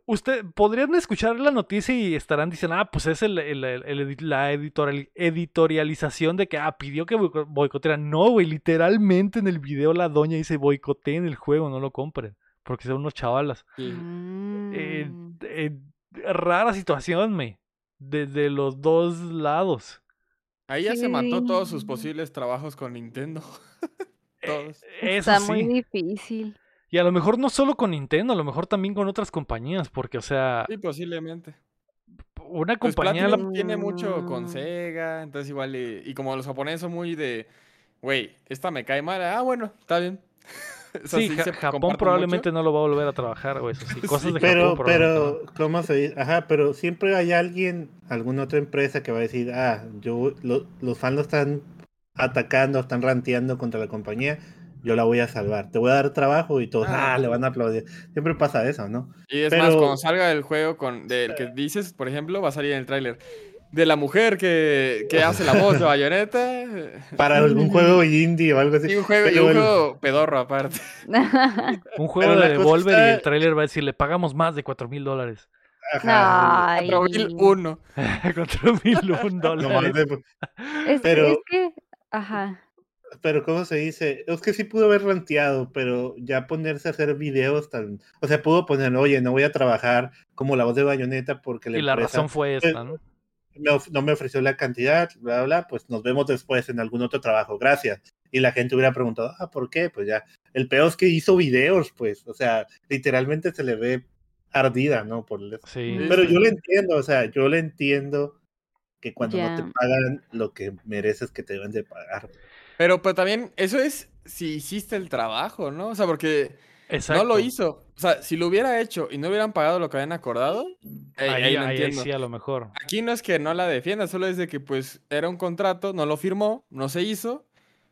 [SPEAKER 1] Usted, podrían escuchar la noticia y estarán diciendo, ah, pues es el, el- el- el edi- la editorial- editorialización de que, ah, pidió que boico- boicotearan. No, güey, literalmente en el video la doña dice, boicoteen el juego, no lo compren, porque son unos chavalas.
[SPEAKER 3] Sí.
[SPEAKER 1] Eh,
[SPEAKER 4] Mm.
[SPEAKER 1] eh, rara situación, me, desde los dos lados.
[SPEAKER 3] Ahí ya se mató todos sus posibles trabajos con Nintendo. [LAUGHS] todos.
[SPEAKER 1] Eso
[SPEAKER 4] Está
[SPEAKER 1] sí.
[SPEAKER 4] muy difícil.
[SPEAKER 1] Y a lo mejor no solo con Nintendo, a lo mejor también con otras compañías, porque, o sea,
[SPEAKER 3] Sí, posiblemente.
[SPEAKER 1] una
[SPEAKER 3] Pues
[SPEAKER 1] compañía... la-
[SPEAKER 3] tiene mucho con. Sega, entonces igual, y, y como los japoneses son muy de, güey, esta me cae mal, ah, bueno, está bien. [LAUGHS] O sea,
[SPEAKER 1] Sí,
[SPEAKER 3] sí
[SPEAKER 1] Ja-
[SPEAKER 3] se
[SPEAKER 1] Japón probablemente
[SPEAKER 3] mucho.
[SPEAKER 1] no lo va a volver a trabajar, o eso sí. [LAUGHS] Cosas
[SPEAKER 3] Sí,
[SPEAKER 1] de
[SPEAKER 2] Pero,
[SPEAKER 1] Japón
[SPEAKER 2] pero, ¿cómo se dice? Ajá, pero siempre hay alguien, alguna otra empresa que va a decir, ah, yo, lo- los fans lo están atacando, están ranteando contra la compañía, yo la voy a salvar, te voy a dar trabajo y todos,
[SPEAKER 3] Ah,
[SPEAKER 2] ah, le van a aplaudir. Siempre pasa eso, ¿no?
[SPEAKER 3] Y es
[SPEAKER 2] Pero-
[SPEAKER 3] más, cuando salga el juego con del que dices, por ejemplo, va a salir en el tráiler de la mujer que, que [LAUGHS] hace la voz de Bayonetta.
[SPEAKER 2] Para algún juego indie o algo así.
[SPEAKER 3] Y un juego, y un juego pedorro aparte.
[SPEAKER 1] no. [LAUGHS] Un juego
[SPEAKER 2] Pero
[SPEAKER 1] de Devolver y el trailer va a decir, le pagamos más de 4 mil dólares.
[SPEAKER 2] Ajá,
[SPEAKER 4] Ay.
[SPEAKER 3] 4001.
[SPEAKER 1] 4 mil un [LAUGHS]
[SPEAKER 2] nomás
[SPEAKER 1] dólares.
[SPEAKER 2] de-
[SPEAKER 4] Es,
[SPEAKER 2] Pero-
[SPEAKER 4] es que, ajá.
[SPEAKER 2] Pero ¿cómo se dice? Es que sí pudo haber ranteado, pero ya ponerse a hacer videos tan... O sea, pudo poner, oye, no voy a trabajar como la voz de Bayonetta porque la
[SPEAKER 1] Y la
[SPEAKER 2] empresa
[SPEAKER 1] razón fue esta, ¿no?
[SPEAKER 2] me of- no me ofreció la cantidad, bla, bla, bla, pues nos vemos después en algún otro trabajo, gracias. Y la gente hubiera preguntado, ah, ¿por qué? Pues ya, el peor es que hizo videos, pues, o sea, literalmente se le ve ardida, ¿no? Por el-
[SPEAKER 1] Sí.
[SPEAKER 2] Pero yo le entiendo, o sea, yo le entiendo que cuando no te pagan lo que mereces que te deben de pagar.
[SPEAKER 3] Pero, pero también, eso es si hiciste el trabajo, ¿no? O sea, porque
[SPEAKER 1] Exacto.
[SPEAKER 3] no lo hizo. O sea, si lo hubiera hecho y no hubieran pagado lo que habían acordado, ahí,
[SPEAKER 1] Ahí,
[SPEAKER 3] ahí lo
[SPEAKER 1] ahí- ahí
[SPEAKER 3] entiendo.
[SPEAKER 1] sí, a lo mejor.
[SPEAKER 3] Aquí no es que no la defienda, solo es de que pues era un contrato, no lo firmó, no se hizo,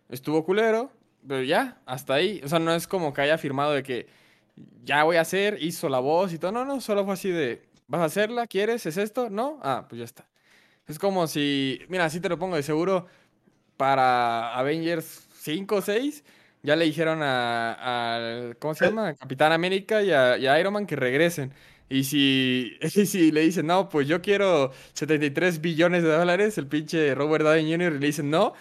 [SPEAKER 3] estuvo culero, pero ya, hasta ahí. O sea, no es como que haya firmado de que ya voy a hacer, hizo la voz y todo. No, no, solo fue así de, ¿vas a hacerla? ¿Quieres? ¿Es esto? ¿No? Ah, pues ya está. Es como si, mira, así te lo pongo de seguro, para Avengers 5 o 6, ya le dijeron a, ¿cómo se llama? A Capitán América y a, y a Iron Man que regresen. Y si, [LAUGHS] y si le dicen, no, pues yo quiero 73 billones de dólares, el pinche Robert Downey Jr. le dicen, no,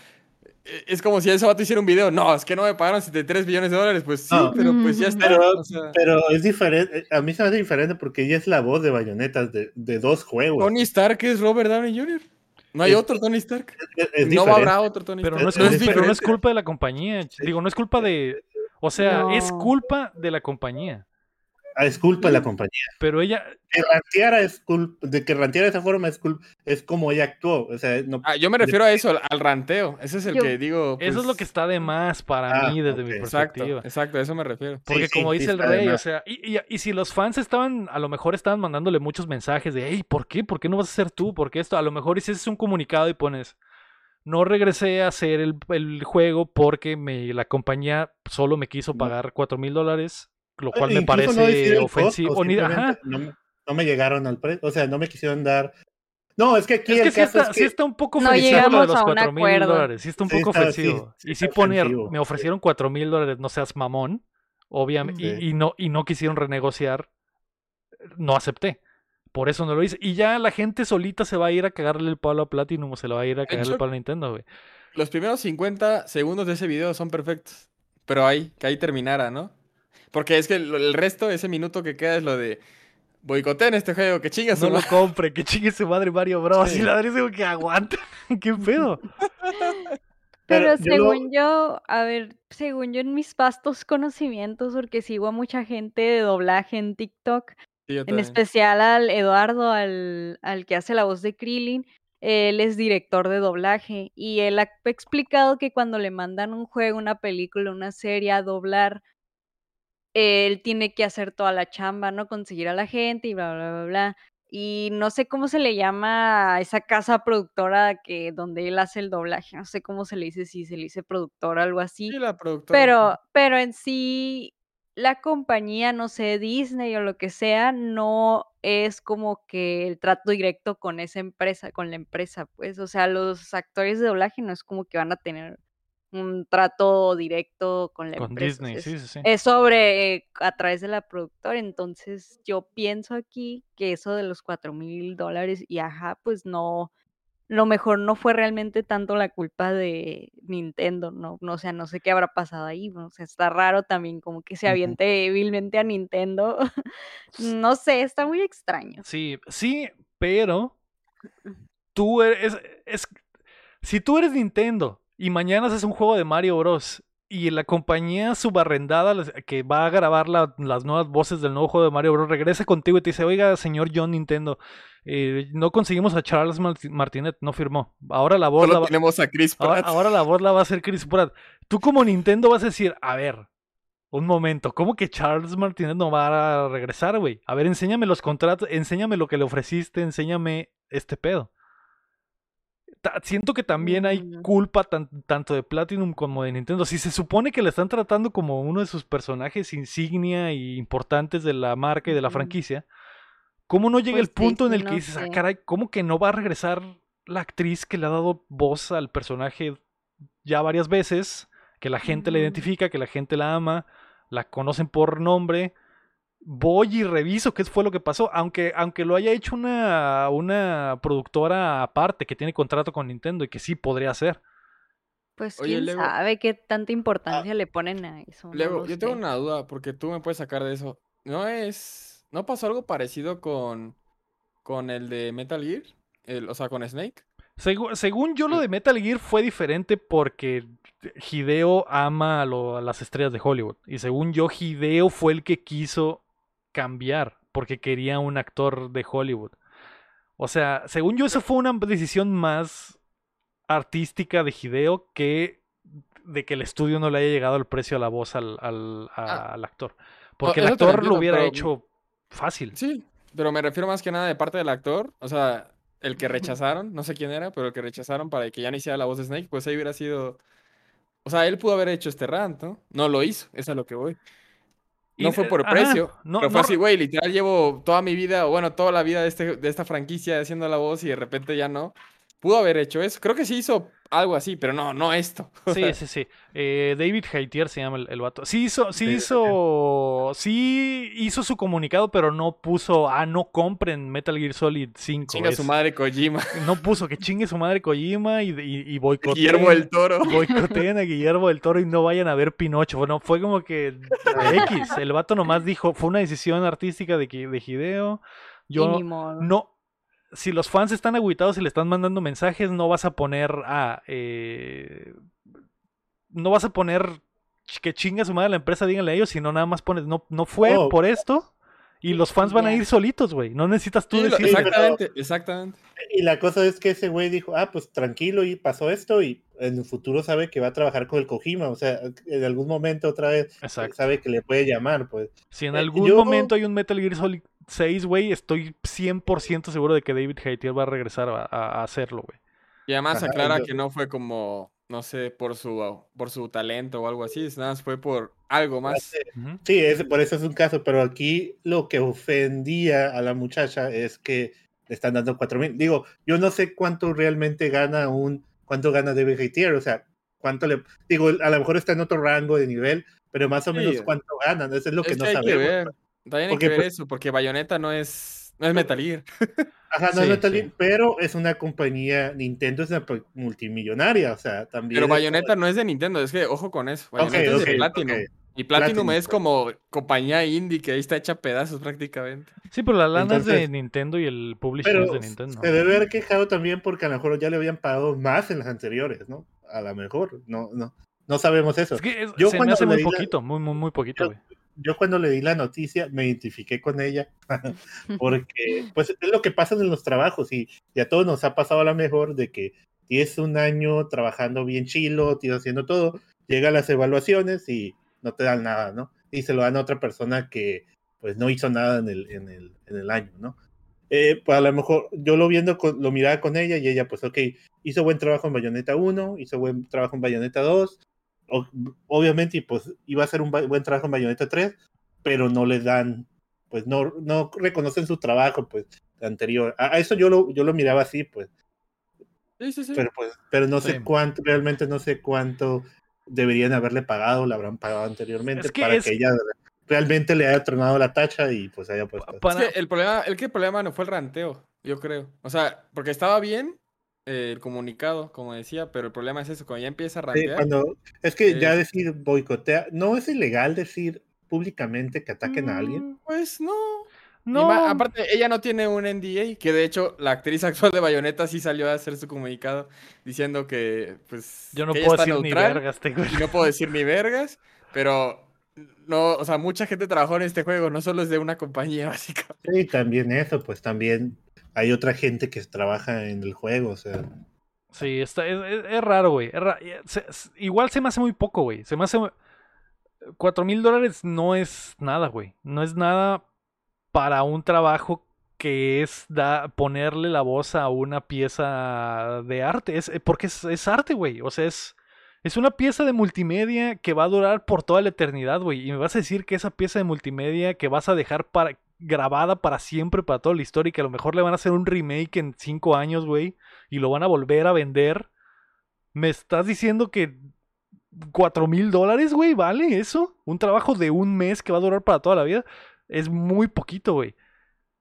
[SPEAKER 3] e- es como si ese vato hiciera un video, no, es que no me pagaron 73 billones de dólares, pues sí,
[SPEAKER 2] No.
[SPEAKER 3] pero pues ya está.
[SPEAKER 2] Pero-
[SPEAKER 3] o sea,
[SPEAKER 2] Pero es diferente, a mí se me hace diferente porque ella es la voz de bayonetas de, de dos juegos.
[SPEAKER 3] Tony Stark es Robert Downey Jr. No hay
[SPEAKER 2] Es-
[SPEAKER 3] otro Tony Stark.
[SPEAKER 2] Es, es
[SPEAKER 3] no habrá otro Tony
[SPEAKER 1] Pero
[SPEAKER 3] Stark.
[SPEAKER 1] no es,
[SPEAKER 2] Es-
[SPEAKER 1] culpa,
[SPEAKER 2] es
[SPEAKER 1] pero no es culpa de la compañía. Digo, no es culpa de... O sea, es culpa de la compañía.
[SPEAKER 2] Ah, es culpa de la compañía.
[SPEAKER 1] Pero ella,
[SPEAKER 2] Que ranteara es culpa, de que ranteara de esa forma es culpa, es como ella actuó. O sea, no,
[SPEAKER 3] Ah, yo me refiero a eso, al, al ranteo. Ese es el
[SPEAKER 4] Yo-
[SPEAKER 3] que digo.
[SPEAKER 1] eso es lo
[SPEAKER 3] pues,
[SPEAKER 1] que está de más para
[SPEAKER 2] Ah,
[SPEAKER 1] mí desde mi
[SPEAKER 2] ok.
[SPEAKER 3] Exacto,
[SPEAKER 1] perspectiva.
[SPEAKER 3] exacto, a eso me refiero.
[SPEAKER 1] Porque
[SPEAKER 2] Sí,
[SPEAKER 1] como
[SPEAKER 2] sí
[SPEAKER 1] dice el rey, o sea, y, y- y si los fans estaban, a lo mejor estaban mandándole muchos mensajes de, hey, ¿por qué? ¿Por qué no vas a ser tú? ¿Por qué esto? A lo mejor hicieses un comunicado y pones, no regresé a hacer el, el juego porque me, la compañía solo me quiso pagar cuatro mil dólares, lo cual me
[SPEAKER 2] no
[SPEAKER 1] parece
[SPEAKER 2] el
[SPEAKER 1] ofensivo.
[SPEAKER 2] costo. No, me- no me llegaron al precio, o sea, no me quisieron dar. No, es que aquí
[SPEAKER 1] Es
[SPEAKER 2] el
[SPEAKER 1] que sí
[SPEAKER 2] caso
[SPEAKER 1] está,
[SPEAKER 2] es
[SPEAKER 1] sí
[SPEAKER 2] que
[SPEAKER 1] está un poco
[SPEAKER 4] No
[SPEAKER 1] ofensivo lo de
[SPEAKER 4] llegamos
[SPEAKER 1] los
[SPEAKER 4] a un
[SPEAKER 1] cuatro mil
[SPEAKER 4] acuerdo.
[SPEAKER 1] dólares. Sí está un
[SPEAKER 2] Sí
[SPEAKER 1] poco
[SPEAKER 2] está- sí,
[SPEAKER 1] ofensivo.
[SPEAKER 2] sí
[SPEAKER 1] y sí poner, me
[SPEAKER 2] sí.
[SPEAKER 1] ofrecieron cuatro mil dólares, no seas mamón, obviamente,
[SPEAKER 2] Sí.
[SPEAKER 1] y, y no, y no quisieron renegociar, no acepté. Por eso no lo hice. Y ya la gente solita se va a ir a cagarle el palo a Platinum o se le va a ir a cagarle el palo a Nintendo, güey.
[SPEAKER 3] Los primeros 50 segundos de ese video son perfectos. Pero ahí, que ahí terminara, ¿no? Porque es que lo- el resto, ese minuto que queda es lo de boicoteen este juego, que chingas
[SPEAKER 1] No lo compre, que chingue su madre Mario Bros.
[SPEAKER 3] Sí.
[SPEAKER 1] Y la verdad es como que aguanta. [LAUGHS] ¿Qué pedo?
[SPEAKER 4] Pero
[SPEAKER 2] Pero yo lo-
[SPEAKER 4] según yo, a ver, según yo en mis vastos conocimientos, porque sigo a mucha gente de doblaje en TikTok, en especial al Eduardo, al, al que hace la voz de Krillin, él es director de doblaje y él ha explicado que cuando le mandan un juego, una película, una serie a doblar, él tiene que hacer toda la chamba, ¿no? Conseguir a la gente y bla, bla, bla, bla. Y no sé cómo se le llama a esa casa productora que donde él hace el doblaje, no sé cómo se le dice, si se le dice productora o algo así.
[SPEAKER 3] Sí, la productora.
[SPEAKER 4] Pero, pero en sí, la compañía, no sé, Disney o lo que sea, no es como que el trato directo con esa empresa, con la empresa, pues. O sea, los actores de doblaje no es como que van a tener un trato directo con la
[SPEAKER 1] Con
[SPEAKER 4] empresa.
[SPEAKER 1] Disney,
[SPEAKER 4] sea,
[SPEAKER 1] sí,
[SPEAKER 4] es,
[SPEAKER 1] sí, sí.
[SPEAKER 4] es sobre eh, a través de la productora. Entonces, yo pienso aquí que eso de los cuatro mil dólares y ajá, pues no lo mejor no fue realmente tanto la culpa de Nintendo, no, no, o sea, no sé qué habrá pasado ahí, ¿no? o sea, está raro también como que se aviente vilmente a Nintendo, [LAUGHS] no sé, está muy extraño.
[SPEAKER 1] Sí, sí, pero tú eres, es, si tú eres Nintendo y mañana haces un juego de Mario Bros. y la compañía subarrendada que va a grabar la- las nuevas voces del nuevo juego de Mario Bros. regresa contigo y te dice, oiga, señor John Nintendo, eh, no conseguimos a Charles Marti- Martinet, no firmó. Ahora la voz la
[SPEAKER 3] Solo tenemos a Chris
[SPEAKER 1] ahora,
[SPEAKER 3] Pratt.
[SPEAKER 1] ahora la voz la va a hacer Chris Pratt. Tú como Nintendo vas a decir, a ver, un momento, ¿cómo que Charles Martinet no va a regresar, güey? A ver, enséñame los contratos, enséñame lo que le ofreciste, enséñame este pedo. Siento que también hay
[SPEAKER 4] Mm.
[SPEAKER 1] culpa tan- tanto de Platinum como de Nintendo. Si se supone que le están tratando como uno de sus personajes insignia y importantes de la marca y de la franquicia, ¿cómo no llega
[SPEAKER 4] Pues
[SPEAKER 1] el punto
[SPEAKER 4] sí,
[SPEAKER 1] en el que dices, ah, caray, ¿cómo que no va a regresar la actriz que le ha dado voz al personaje ya varias veces? Que la gente la
[SPEAKER 4] Ujú.
[SPEAKER 1] identifica, que la gente la ama, la conocen por nombre. Voy y reviso qué fue lo que pasó, aunque, aunque lo haya hecho una, una productora aparte que tiene contrato con Nintendo y que sí podría hacer.
[SPEAKER 4] Pues
[SPEAKER 3] Oye,
[SPEAKER 4] quién
[SPEAKER 3] Lego-
[SPEAKER 4] sabe qué tanta importancia le ponen a eso. no
[SPEAKER 3] yo tengo una duda, porque tú me puedes sacar de eso. ¿No es. ¿No pasó algo parecido con. con el de Metal Gear? El, o sea, con Snake.
[SPEAKER 1] Segu- según yo, lo de Metal Gear fue diferente porque Hideo ama a, lo- a las estrellas de Hollywood. Y según yo, Hideo fue el que quiso cambiar porque quería un actor de Hollywood. O sea, según yo, esa fue una decisión más artística de Hideo que de que el estudio no le haya llegado el precio a la voz al, al- a-
[SPEAKER 3] Ah.
[SPEAKER 1] al actor. Porque el
[SPEAKER 3] eso lo
[SPEAKER 1] actor lo hubiera
[SPEAKER 3] pero-
[SPEAKER 1] hecho fácil.
[SPEAKER 3] Sí, pero me refiero más que nada de parte del actor. O sea, el que rechazaron, no sé quién era, pero el que rechazaron para que ya no hiciera la voz de Snake, pues ahí hubiera sido. O sea, él pudo haber hecho este rant, ¿no? No lo hizo, es a lo que voy. No fue por
[SPEAKER 1] ajá,
[SPEAKER 3] precio.
[SPEAKER 1] no-
[SPEAKER 3] pero fue
[SPEAKER 1] no-
[SPEAKER 3] así, güey, literal llevo toda mi vida, o bueno, toda la vida de, este, de esta franquicia haciendo la voz y de repente ya no. Pudo haber hecho eso. Creo que sí hizo algo así, pero no, no esto. [LAUGHS]
[SPEAKER 1] Sí, sí, sí. Eh, David Haitier se llama el, el vato. Sí hizo, sí hizo, sí hizo su comunicado, pero no puso, ah, no compren Metal Gear Solid 5.
[SPEAKER 3] chinga su
[SPEAKER 1] Es-
[SPEAKER 3] madre Kojima. [LAUGHS]
[SPEAKER 1] No puso que chingue su madre Kojima y, y, y boicoteen-
[SPEAKER 3] Guillermo del Toro. [LAUGHS]
[SPEAKER 1] boicoteen a Guillermo del Toro y no vayan a ver Pinocho. Bueno, fue como que X. El vato nomás dijo, fue una decisión artística de, que- de Hideo. Yo no. Si los fans están agüitados y le están mandando mensajes, no vas a poner a. eh, no vas a poner que chinga su madre la empresa, díganle a ellos, sino nada más pones, no, no fue
[SPEAKER 2] Oh.
[SPEAKER 1] por esto. Y los fans van a ir solitos, güey. No necesitas tú
[SPEAKER 3] Sí,
[SPEAKER 1] decir.
[SPEAKER 3] exactamente, exactamente.
[SPEAKER 2] Y la cosa es que ese güey dijo, ah, pues tranquilo, y pasó esto, y en el futuro sabe que va a trabajar con el Kojima, o sea, en algún momento otra vez
[SPEAKER 1] Exacto.
[SPEAKER 2] sabe que le puede llamar, pues.
[SPEAKER 1] Si en
[SPEAKER 2] Eh,
[SPEAKER 1] algún
[SPEAKER 2] yo-
[SPEAKER 1] momento hay un Metal Gear Solid 6, güey, estoy 100% seguro de que David Hayter va a regresar a, hacerlo, güey.
[SPEAKER 3] Y además aclara que no fue como, no sé, por su, por su talento o algo así, nada más fue por algo más.
[SPEAKER 2] Sí, es, por eso es un caso, pero aquí lo que ofendía a la muchacha es que le están dando cuatro mil. Digo, yo no sé cuánto realmente gana un, cuánto gana David Hayter, o sea, cuánto le, digo, a lo mejor está en otro rango de nivel, pero más o
[SPEAKER 3] Sí.
[SPEAKER 2] menos cuánto ganan, eso es lo que
[SPEAKER 3] Es
[SPEAKER 2] no
[SPEAKER 3] que
[SPEAKER 2] sabemos.
[SPEAKER 3] También hay
[SPEAKER 2] Porque,
[SPEAKER 3] que ver
[SPEAKER 2] pues-
[SPEAKER 3] eso, porque Bayonetta no es, no es Metal Gear. [LAUGHS]
[SPEAKER 2] Ajá, no,
[SPEAKER 1] Sí,
[SPEAKER 2] está
[SPEAKER 1] sí.
[SPEAKER 2] bien, pero es una compañía, Nintendo es una multimillonaria, o sea, también.
[SPEAKER 3] Pero
[SPEAKER 2] es-
[SPEAKER 3] Bayonetta no es de Nintendo, es que ojo con eso.
[SPEAKER 2] Ok,
[SPEAKER 3] Bayonetta es de Platinum. Y Platinum,
[SPEAKER 2] Platinum,
[SPEAKER 3] es como compañía indie que ahí está hecha pedazos prácticamente.
[SPEAKER 1] Sí, pero la lana es de Nintendo y el publisher
[SPEAKER 2] Pero
[SPEAKER 1] es de Nintendo.
[SPEAKER 2] se debe haber quejado también porque a lo mejor ya le habían pagado más en las anteriores, ¿no? A lo mejor, no, no, no sabemos eso.
[SPEAKER 1] Es que es-
[SPEAKER 2] Yo
[SPEAKER 1] se me
[SPEAKER 2] cuando
[SPEAKER 1] hace muy
[SPEAKER 2] la-
[SPEAKER 1] poquito, muy, muy, muy poquito,
[SPEAKER 2] Yo-
[SPEAKER 1] güey.
[SPEAKER 2] Yo cuando le di la noticia me identifiqué con ella [LAUGHS] [LAUGHS] porque pues es lo que pasa en los trabajos y, y a todos nos ha pasado a lo mejor de que tienes un año trabajando bien chilo, tienes haciendo todo, llegan las evaluaciones y no te dan nada, ¿no? Y se lo dan a otra persona que pues no hizo nada en el, en el, en el año, ¿no? Eh, pues a lo mejor yo lo viendo, con- lo miraba con ella y ella pues ok, hizo buen trabajo en Bayonetta 1, hizo buen trabajo en Bayonetta 2, o- obviamente y pues iba a hacer un buen trabajo en Bayonetta 3, pero no le dan, pues no, no reconocen su trabajo pues anterior. A, a eso yo lo, yo lo miraba así, pues,
[SPEAKER 3] Sí, sí, sí.
[SPEAKER 2] pero pues, pero no
[SPEAKER 1] Sí.
[SPEAKER 2] sé cuánto, realmente no sé cuánto deberían haberle pagado, le habrán pagado anteriormente
[SPEAKER 1] Es que
[SPEAKER 2] para
[SPEAKER 1] es-
[SPEAKER 2] que ella realmente le haya tronado la tacha y pues haya puesto.
[SPEAKER 3] Es
[SPEAKER 1] Para-
[SPEAKER 3] que el problema, el que el problema no fue el ranteo, yo creo. O sea, porque estaba bien eh, el comunicado, como decía, pero el problema es eso, cuando ya empieza a
[SPEAKER 2] Sí,
[SPEAKER 3] rantear.
[SPEAKER 2] cuando, es que ya decir boicotea, no es ilegal decir públicamente que ataquen a alguien.
[SPEAKER 1] Mm,
[SPEAKER 3] Pues no.
[SPEAKER 1] No,
[SPEAKER 3] aparte, ella no tiene un NDA, que de hecho la actriz [LAUGHS] actual de Bayonetta sí salió a hacer su comunicado diciendo que, pues,
[SPEAKER 1] yo no puedo decir ni vergas, te güey.
[SPEAKER 3] y no puedo decir ni vergas, pero no, o sea, mucha gente trabajó en este juego, no solo es de una compañía, [LAUGHS] básicamente.
[SPEAKER 2] Sí, también eso, pues también hay otra gente que trabaja en el juego, o sea,
[SPEAKER 1] Sí, está, es, raro, güey. s- igual se me hace muy poco, güey. Se me hace... Cuatro mil dólares no es nada, güey. No es nada para un trabajo que es ponerle la voz a una pieza de arte. Es, eh, porque es, es arte, güey. O sea, es, es una pieza de multimedia que va a durar por toda la eternidad, güey. Y me vas a decir que esa pieza de multimedia que vas a dejar para, grabada para siempre, para toda la historia, y que a lo mejor le van a hacer un remake en cinco años, güey, y lo van a volver a vender. ¿Me estás diciendo que cuatro mil dólares, güey, vale eso? Un trabajo de un mes que va a durar para toda la vida. Es muy poquito, güey.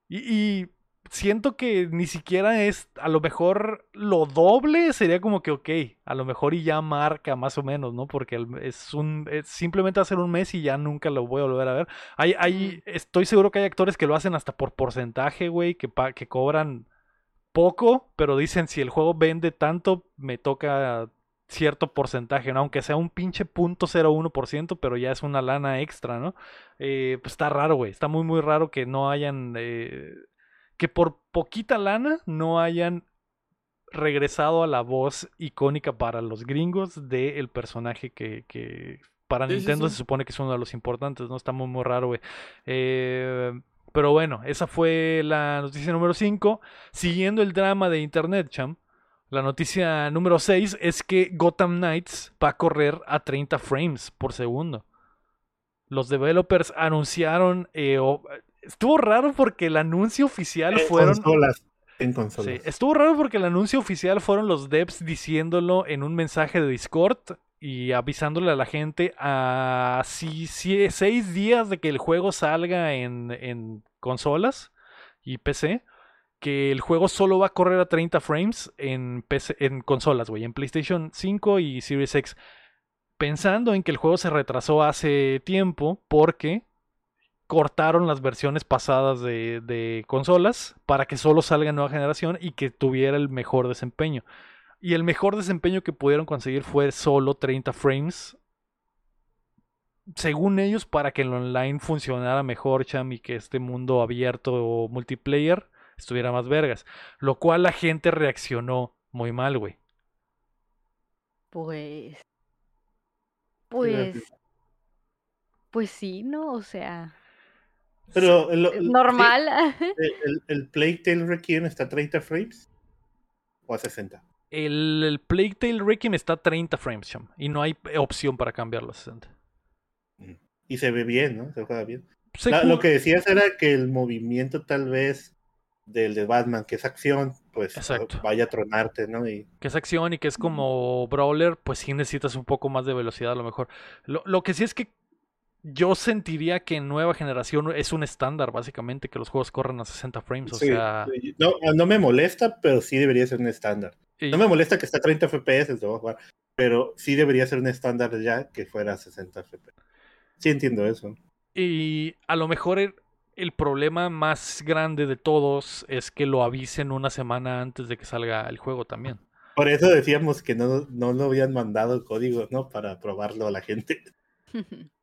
[SPEAKER 1] Y, y siento que ni siquiera es, a lo mejor lo doble sería como que, ok, a lo mejor y ya marca más o menos, ¿no? Porque es un, es- simplemente va a ser un mes y ya nunca lo voy a volver a ver. Hay, hay, estoy seguro que hay actores que lo hacen hasta por porcentaje, güey, que, pa- que cobran poco, pero dicen si el juego vende tanto, me toca cierto porcentaje, ¿no? Aunque sea un pinche punto 01%, pero ya es una lana extra, ¿no? Eh, pues está raro, güey. Está muy, muy raro que no hayan. eh, que por poquita lana no hayan regresado a la voz icónica para los gringos del personaje que, que para
[SPEAKER 3] Sí,
[SPEAKER 1] Nintendo
[SPEAKER 3] sí.
[SPEAKER 1] se supone que es uno de los importantes, ¿no? Está muy, muy raro, güey. Eh, pero bueno, esa fue la noticia número 5. Siguiendo el drama de Internet, cham. La noticia número 6 es que Gotham Knights va a correr a 30 frames por segundo. Los developers anunciaron. eh, estuvo raro porque el anuncio oficial
[SPEAKER 2] en
[SPEAKER 1] fueron.
[SPEAKER 2] consolas, en consolas.
[SPEAKER 1] Sí, estuvo raro porque el anuncio oficial fueron los devs diciéndolo en un mensaje de Discord y avisándole a la gente a si, si- seis días de que el juego salga en, en consolas y PC, que el juego solo va a correr a 30 frames en, PC, en consolas, güey, en PlayStation 5 y Series X. Pensando en que el juego se retrasó hace tiempo porque cortaron las versiones pasadas de, de consolas para que solo salga nueva generación y que tuviera el mejor desempeño. Y el mejor desempeño que pudieron conseguir fue solo 30 frames según ellos, para que el online funcionara mejor, Cham, y que este mundo abierto o multiplayer estuviera más vergas. Lo cual la gente reaccionó muy mal, güey.
[SPEAKER 4] Pues. Pues. Pues sí, ¿no? O sea.
[SPEAKER 2] Pero el,
[SPEAKER 4] es
[SPEAKER 2] el-
[SPEAKER 4] normal.
[SPEAKER 2] sí, [LAUGHS] el, el Plague Tale Requiem está a 30 frames o a 60.
[SPEAKER 1] El, el Plague Tale Requiem está a 30 frames, y no hay opción para cambiarlo a 60.
[SPEAKER 2] Y se ve bien, ¿no? Se juega bien.
[SPEAKER 1] Se
[SPEAKER 2] La-
[SPEAKER 1] ju-
[SPEAKER 2] lo que decías era que el movimiento tal vez del de Batman, que es acción, pues
[SPEAKER 1] Exacto.
[SPEAKER 2] vaya a tronarte, ¿no? Y
[SPEAKER 1] que es acción y que es como brawler, pues sí necesitas un poco más de velocidad a lo mejor. Lo, lo que sí es que yo sentiría que en nueva generación es un estándar, básicamente, que los juegos corran a 60 frames. O
[SPEAKER 2] sí,
[SPEAKER 1] sea,
[SPEAKER 2] sí. no, no me molesta, pero sí debería ser un estándar.
[SPEAKER 1] y-
[SPEAKER 2] No me molesta que está a 30 FPS, lo voy a jugar, pero sí debería ser un estándar ya que fuera a 60 FPS. Sí entiendo eso.
[SPEAKER 1] Y a lo mejor el, el problema más grande de todos es que lo avisen una semana antes de que salga el juego también.
[SPEAKER 2] Por eso decíamos que no, no lo habían mandado código, ¿no? Para probarlo a la gente.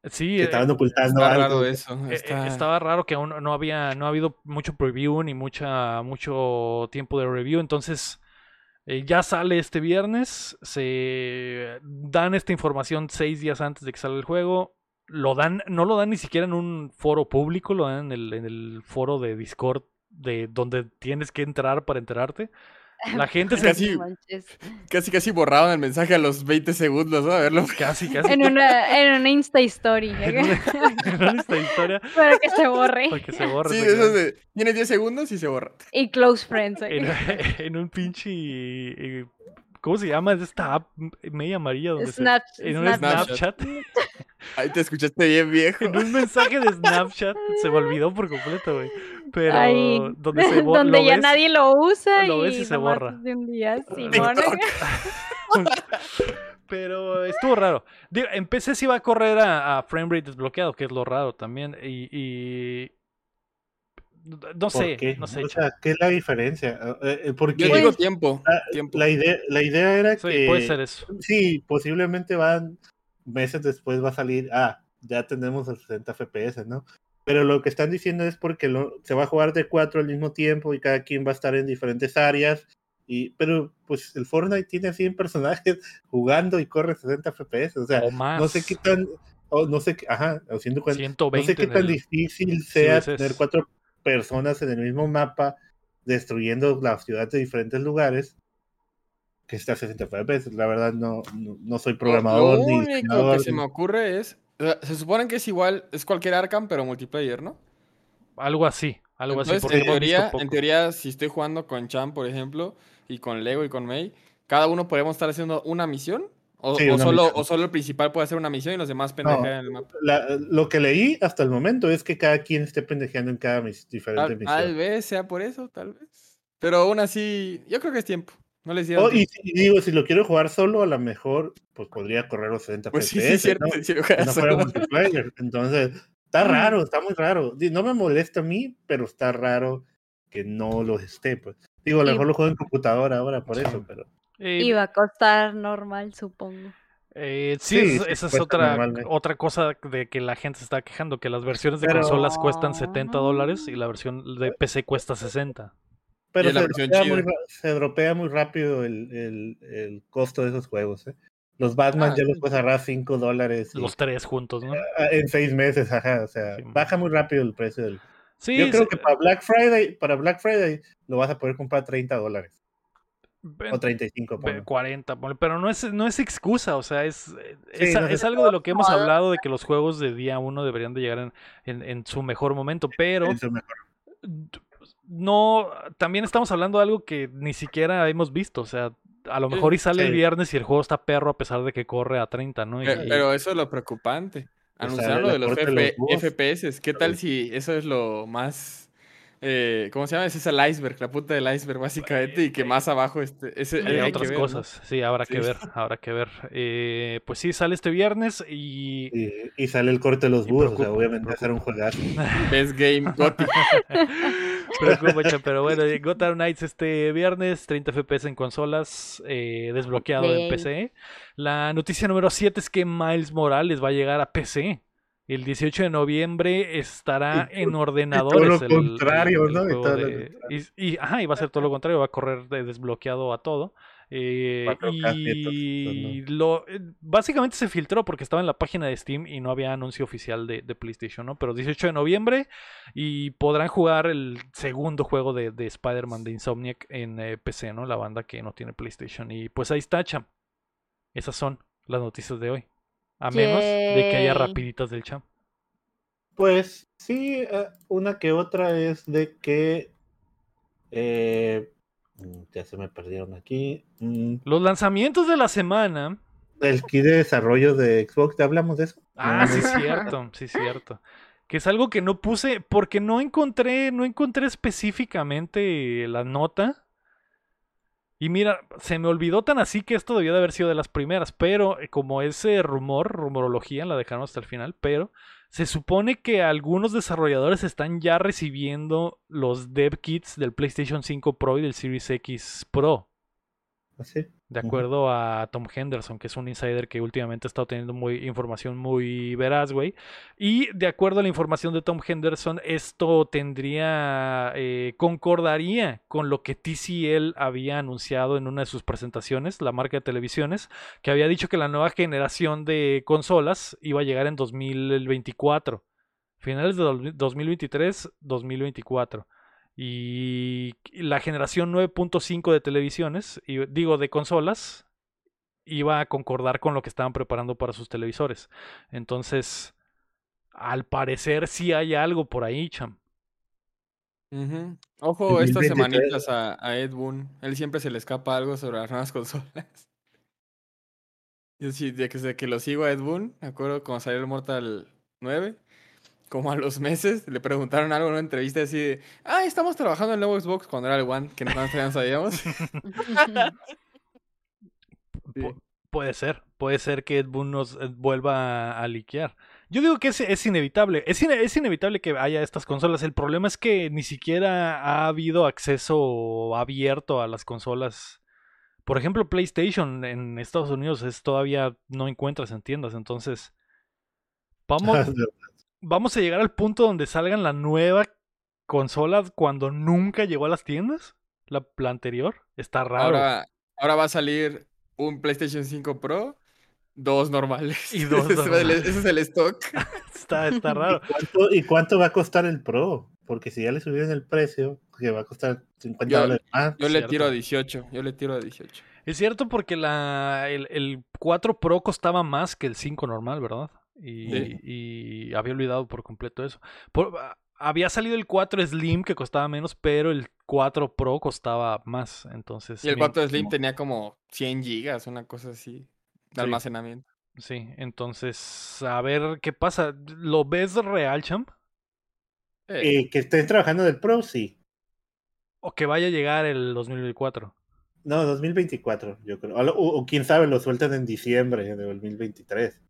[SPEAKER 1] Sí,
[SPEAKER 2] Que
[SPEAKER 1] eh,
[SPEAKER 2] estaban ocultando
[SPEAKER 3] Está
[SPEAKER 2] algo.
[SPEAKER 3] raro eso.
[SPEAKER 1] eh, eh,
[SPEAKER 3] está-
[SPEAKER 1] estaba raro que aún no había, no ha habido mucho preview ni mucha, mucho tiempo de review. Entonces, eh, ya sale este viernes. Se dan esta información seis días antes de que salga el juego. Lo dan, no lo dan ni siquiera en un foro público, lo dan en el, en el foro de Discord de donde tienes que entrar para enterarte. La [LAUGHS] gente se
[SPEAKER 3] Casi-
[SPEAKER 4] No manches.
[SPEAKER 3] Casi, casi borraron el mensaje a los 20 segundos, ¿no? A verlo. [LAUGHS]
[SPEAKER 1] casi, casi
[SPEAKER 4] En una, en una Insta Story. [LAUGHS]
[SPEAKER 1] en una- en esta historia
[SPEAKER 4] Para que se borre.
[SPEAKER 1] para que se borre.
[SPEAKER 3] Sí,
[SPEAKER 1] esa
[SPEAKER 3] de. Tienes 10 segundos y se borra.
[SPEAKER 4] Y close friends.
[SPEAKER 1] en, en un pinche. ¿Cómo se llama? Es esta app media amarilla. Donde se-
[SPEAKER 4] Snap-
[SPEAKER 1] en un
[SPEAKER 4] Snapchat.
[SPEAKER 1] Snapchat. [LAUGHS]
[SPEAKER 3] Ahí te escuchaste bien viejo.
[SPEAKER 1] En un mensaje de Snapchat. Se me olvidó por completo, güey. Pero donde se borra. [LAUGHS]
[SPEAKER 4] donde ya nadie lo usa
[SPEAKER 1] lo
[SPEAKER 4] y
[SPEAKER 1] ves y se borra.
[SPEAKER 4] de un día. [LAUGHS] Simón.
[SPEAKER 1] Pero estuvo raro. Digo, en PC sí va a correr a, a framerate desbloqueado, que es lo raro también. Y. y- No
[SPEAKER 2] ¿Por
[SPEAKER 1] sé,
[SPEAKER 2] qué?
[SPEAKER 1] no sé.
[SPEAKER 2] O sea, ¿qué es la diferencia? Eh, eh, Porque
[SPEAKER 3] Yo digo tiempo.
[SPEAKER 2] la,
[SPEAKER 3] tiempo.
[SPEAKER 2] la idea, la idea era
[SPEAKER 1] Sí,
[SPEAKER 2] que
[SPEAKER 1] puede ser eso.
[SPEAKER 2] sí, posiblemente van meses después va a salir, ah, ya tenemos el 60 FPS, ¿no? Pero lo que están diciendo es porque lo- se va a jugar de cuatro al mismo tiempo y cada quien va a estar en diferentes áreas. Y, pero pues el Fortnite tiene 100 personajes [LAUGHS] jugando y corre 60 FPS, o sea,
[SPEAKER 1] O más.
[SPEAKER 2] no sé qué tan, o no sé qué, ajá, haciendo cuenta, no
[SPEAKER 1] 120
[SPEAKER 2] sé qué tan
[SPEAKER 1] el-
[SPEAKER 2] difícil sea tener cuatro personas en el mismo mapa destruyendo la ciudad de diferentes lugares que está a 60 FPS. La verdad no, no, no soy programador
[SPEAKER 3] Lo
[SPEAKER 2] ni
[SPEAKER 3] único que se me ocurre es. o sea, se supone que es igual, es cualquier Arkham, pero multiplayer, ¿no?
[SPEAKER 1] Algo así. Algo así.
[SPEAKER 3] Entonces,
[SPEAKER 1] Porque
[SPEAKER 3] en teoría, en teoría, si estoy jugando con Chan, por ejemplo, y con Lego y con May, cada uno podemos estar haciendo una misión. O,
[SPEAKER 2] Sí,
[SPEAKER 3] o solo,
[SPEAKER 2] misión.
[SPEAKER 3] o solo el principal puede hacer una misión y los demás
[SPEAKER 2] No,
[SPEAKER 3] pendejean en el mapa.
[SPEAKER 2] la- lo que leí hasta el momento es que cada quien esté pendejeando en cada mis- diferente
[SPEAKER 3] Tal,
[SPEAKER 2] misión.
[SPEAKER 3] tal vez sea por eso, tal vez. Pero aún así, yo creo que es tiempo. No les
[SPEAKER 2] Oh, y, si- digo, si lo quiero jugar solo, a lo mejor pues podría correr los 60
[SPEAKER 3] Pues sí,
[SPEAKER 2] FPS,
[SPEAKER 3] sí, cierto.
[SPEAKER 2] ¿no?
[SPEAKER 3] si
[SPEAKER 2] no fuera multiplayer. Entonces, está raro, está muy raro. No me molesta a mí, pero está raro que no lo esté. Pues. Digo, a lo mejor lo juego en computadora ahora por eso, pero
[SPEAKER 1] Eh,
[SPEAKER 4] va a costar normal, supongo.
[SPEAKER 1] eh, sí,
[SPEAKER 2] Sí,
[SPEAKER 1] es-
[SPEAKER 2] sí,
[SPEAKER 1] esa es otra, otra cosa de que la gente se está quejando, que las versiones de
[SPEAKER 2] Pero-
[SPEAKER 1] consolas cuestan 70 dólares y la versión de PC cuesta 60.
[SPEAKER 2] pero se, dropea muy,
[SPEAKER 3] chida.
[SPEAKER 2] ra- se dropea muy rápido el, el, el costo de esos juegos. ¿eh? Los Batman
[SPEAKER 3] Ah,
[SPEAKER 2] ya los puedes agarrar 5 dólares y-
[SPEAKER 1] Los tres juntos, ¿no?
[SPEAKER 2] ah, en 6 meses, ajá, o sea,
[SPEAKER 1] Sí,
[SPEAKER 2] baja muy rápido el precio del...
[SPEAKER 1] Sí,
[SPEAKER 2] Yo creo
[SPEAKER 1] sí,
[SPEAKER 2] que para Black Friday, para Black Friday lo vas a poder comprar a 30 dólares o 35,
[SPEAKER 1] Ve-
[SPEAKER 2] ponle.
[SPEAKER 1] 40, ponle, pero no es, no es excusa, o sea, es, eh,
[SPEAKER 2] Sí,
[SPEAKER 1] es,
[SPEAKER 2] no
[SPEAKER 1] es
[SPEAKER 2] es
[SPEAKER 1] algo de lo que hemos hablado de que los juegos de día uno deberían de llegar en, en- en su mejor momento, pero
[SPEAKER 2] Eso mejor.
[SPEAKER 1] no, también estamos hablando de algo que ni siquiera hemos visto, o sea, a lo mejor y sale el viernes y el juego está perro a pesar de que corre a 30, ¿no? Y-
[SPEAKER 3] Pero, eso es lo preocupante.
[SPEAKER 2] O sea,
[SPEAKER 3] Anunciaron lo de los,
[SPEAKER 2] los.
[SPEAKER 3] FPS. ¿Qué tal si eso es lo más. Eh, ¿Cómo se llama? Ese es el iceberg, la punta del iceberg, básicamente. Y que más abajo este, ese,
[SPEAKER 1] hay
[SPEAKER 3] hay que
[SPEAKER 1] otras
[SPEAKER 3] ver, ¿no?
[SPEAKER 1] cosas, sí, habrá que ver, habrá que ver. Eh, pues sí, sale este viernes y...
[SPEAKER 2] Y, y sale el corte de los búhos, o sea, obviamente ser un juegazo. [LAUGHS]
[SPEAKER 3] Best Game. [LAUGHS]
[SPEAKER 1] Preocupa, pero bueno, Gotham Knights este viernes, 30 FPS en consolas, eh, desbloqueado en. PC. La noticia número 7 es que Miles Morales va a llegar a PC. El 18 de noviembre estará
[SPEAKER 2] Y-
[SPEAKER 1] en
[SPEAKER 2] y todo
[SPEAKER 1] ordenadores.
[SPEAKER 2] lo
[SPEAKER 1] el- el-
[SPEAKER 2] contrario,
[SPEAKER 1] el
[SPEAKER 2] ¿no? Y todo lo contrario.
[SPEAKER 1] y, y- ajá, y va a ser todo lo contrario, va a correr de desbloqueado a todo. Eh,
[SPEAKER 2] 4K,
[SPEAKER 1] y lo, eh, básicamente se filtró porque estaba en la página de Steam y no había anuncio oficial de, de PlayStation, ¿no? Pero 18 de noviembre y podrán jugar el segundo juego de, de Spider-Man de Insomniac en eh, PC, ¿no? La banda que no tiene PlayStation. Y pues ahí está, cham. Esas son las noticias de hoy. A menos de que haya rapiditas del cham.
[SPEAKER 2] Pues sí, eh, una que otra es de que. eh, mm, ya se me perdieron aquí. mm,
[SPEAKER 1] Los lanzamientos de la semana.
[SPEAKER 2] el kit de desarrollo de Xbox, ¿te hablamos de eso?
[SPEAKER 1] Ah,
[SPEAKER 2] No,
[SPEAKER 1] sí,
[SPEAKER 2] no. [LAUGHS]
[SPEAKER 1] cierto, sí, cierto. Que es algo que no puse porque no encontré, no encontré específicamente la nota. Y mira, se me olvidó tan así que esto debió de haber sido de las primeras, pero eh, como ese rumor, rumorología, la dejaron hasta el final, pero se supone que algunos desarrolladores están ya recibiendo los dev kits del PlayStation 5 Pro y del Series X Pro.
[SPEAKER 2] ¿Así?
[SPEAKER 1] De acuerdo a Tom Henderson, que es un insider que últimamente ha estado teniendo muy, información muy veraz, güey. Y de acuerdo a la información de Tom Henderson, esto tendría, eh, concordaría con lo que TCL había anunciado en una de sus presentaciones, la marca de televisiones, que había dicho que la nueva generación de consolas iba a llegar en 2024. Finales de 2023, 2024. Y la generación 9.5 de televisiones, y, digo de consolas, iba a concordar con lo que estaban preparando para sus televisores. Entonces, al parecer sí hay algo por ahí, cham.
[SPEAKER 3] Ojo, estas
[SPEAKER 2] 2023.
[SPEAKER 3] semanitas a, a Ed Boon. Él siempre se le escapa algo sobre las nuevas [LAUGHS] consolas. Yo sí, de que, desde que lo sigo a Ed Boon, me acuerdo cuando salió el Mortal 9, como a los meses, le preguntaron algo en una entrevista así de, ah, estamos trabajando en el nuevo Xbox cuando era el One, que no, no sabíamos. [LAUGHS] Sí.
[SPEAKER 1] Pu- puede ser, puede ser que Ed Boon nos eh, vuelva a, a liquear. Yo digo que es, es inevitable, es, es inevitable que haya estas consolas. El problema es que ni siquiera ha habido acceso abierto a las consolas. Por ejemplo, PlayStation en Estados Unidos es todavía no encuentras en tiendas, entonces vamos, [LAUGHS] vamos a llegar al punto donde salgan la nueva consola cuando nunca llegó a las tiendas. La, la anterior está raro.
[SPEAKER 3] Ahora, ahora va a salir un PlayStation 5 Pro, dos normales.
[SPEAKER 1] Y [LAUGHS] dos
[SPEAKER 3] ese, es el,
[SPEAKER 1] normales.
[SPEAKER 3] ese es el stock. [LAUGHS]
[SPEAKER 1] Está, está raro.
[SPEAKER 2] ¿Cuánto- ¿Y cuánto va a costar el Pro? Porque si ya le subieron el precio, que va a costar 50
[SPEAKER 3] Yo-
[SPEAKER 2] dólares más.
[SPEAKER 3] Yo le
[SPEAKER 1] Cierto.
[SPEAKER 3] tiro a 18, yo le tiro a 18.
[SPEAKER 1] Es cierto porque la, el, el 4 Pro costaba más que el 5 normal, ¿verdad? Y,
[SPEAKER 3] Sí.
[SPEAKER 1] y había olvidado por completo eso. Por- a- había salido el 4 Slim que costaba menos, pero el 4 Pro costaba más. Entonces,
[SPEAKER 3] Y el
[SPEAKER 1] mi-
[SPEAKER 3] 4 Slim tenía como 100 gigas, una cosa así, de
[SPEAKER 1] Sí.
[SPEAKER 3] almacenamiento.
[SPEAKER 1] Sí, entonces, a ver qué pasa. ¿Lo ves real, champ?
[SPEAKER 3] Eh,
[SPEAKER 2] Eh, que estén trabajando del Pro, sí.
[SPEAKER 1] ¿O que vaya a llegar el 2024?
[SPEAKER 2] No, 2024, yo creo. O- o quién sabe, lo sueltan en diciembre de 2023.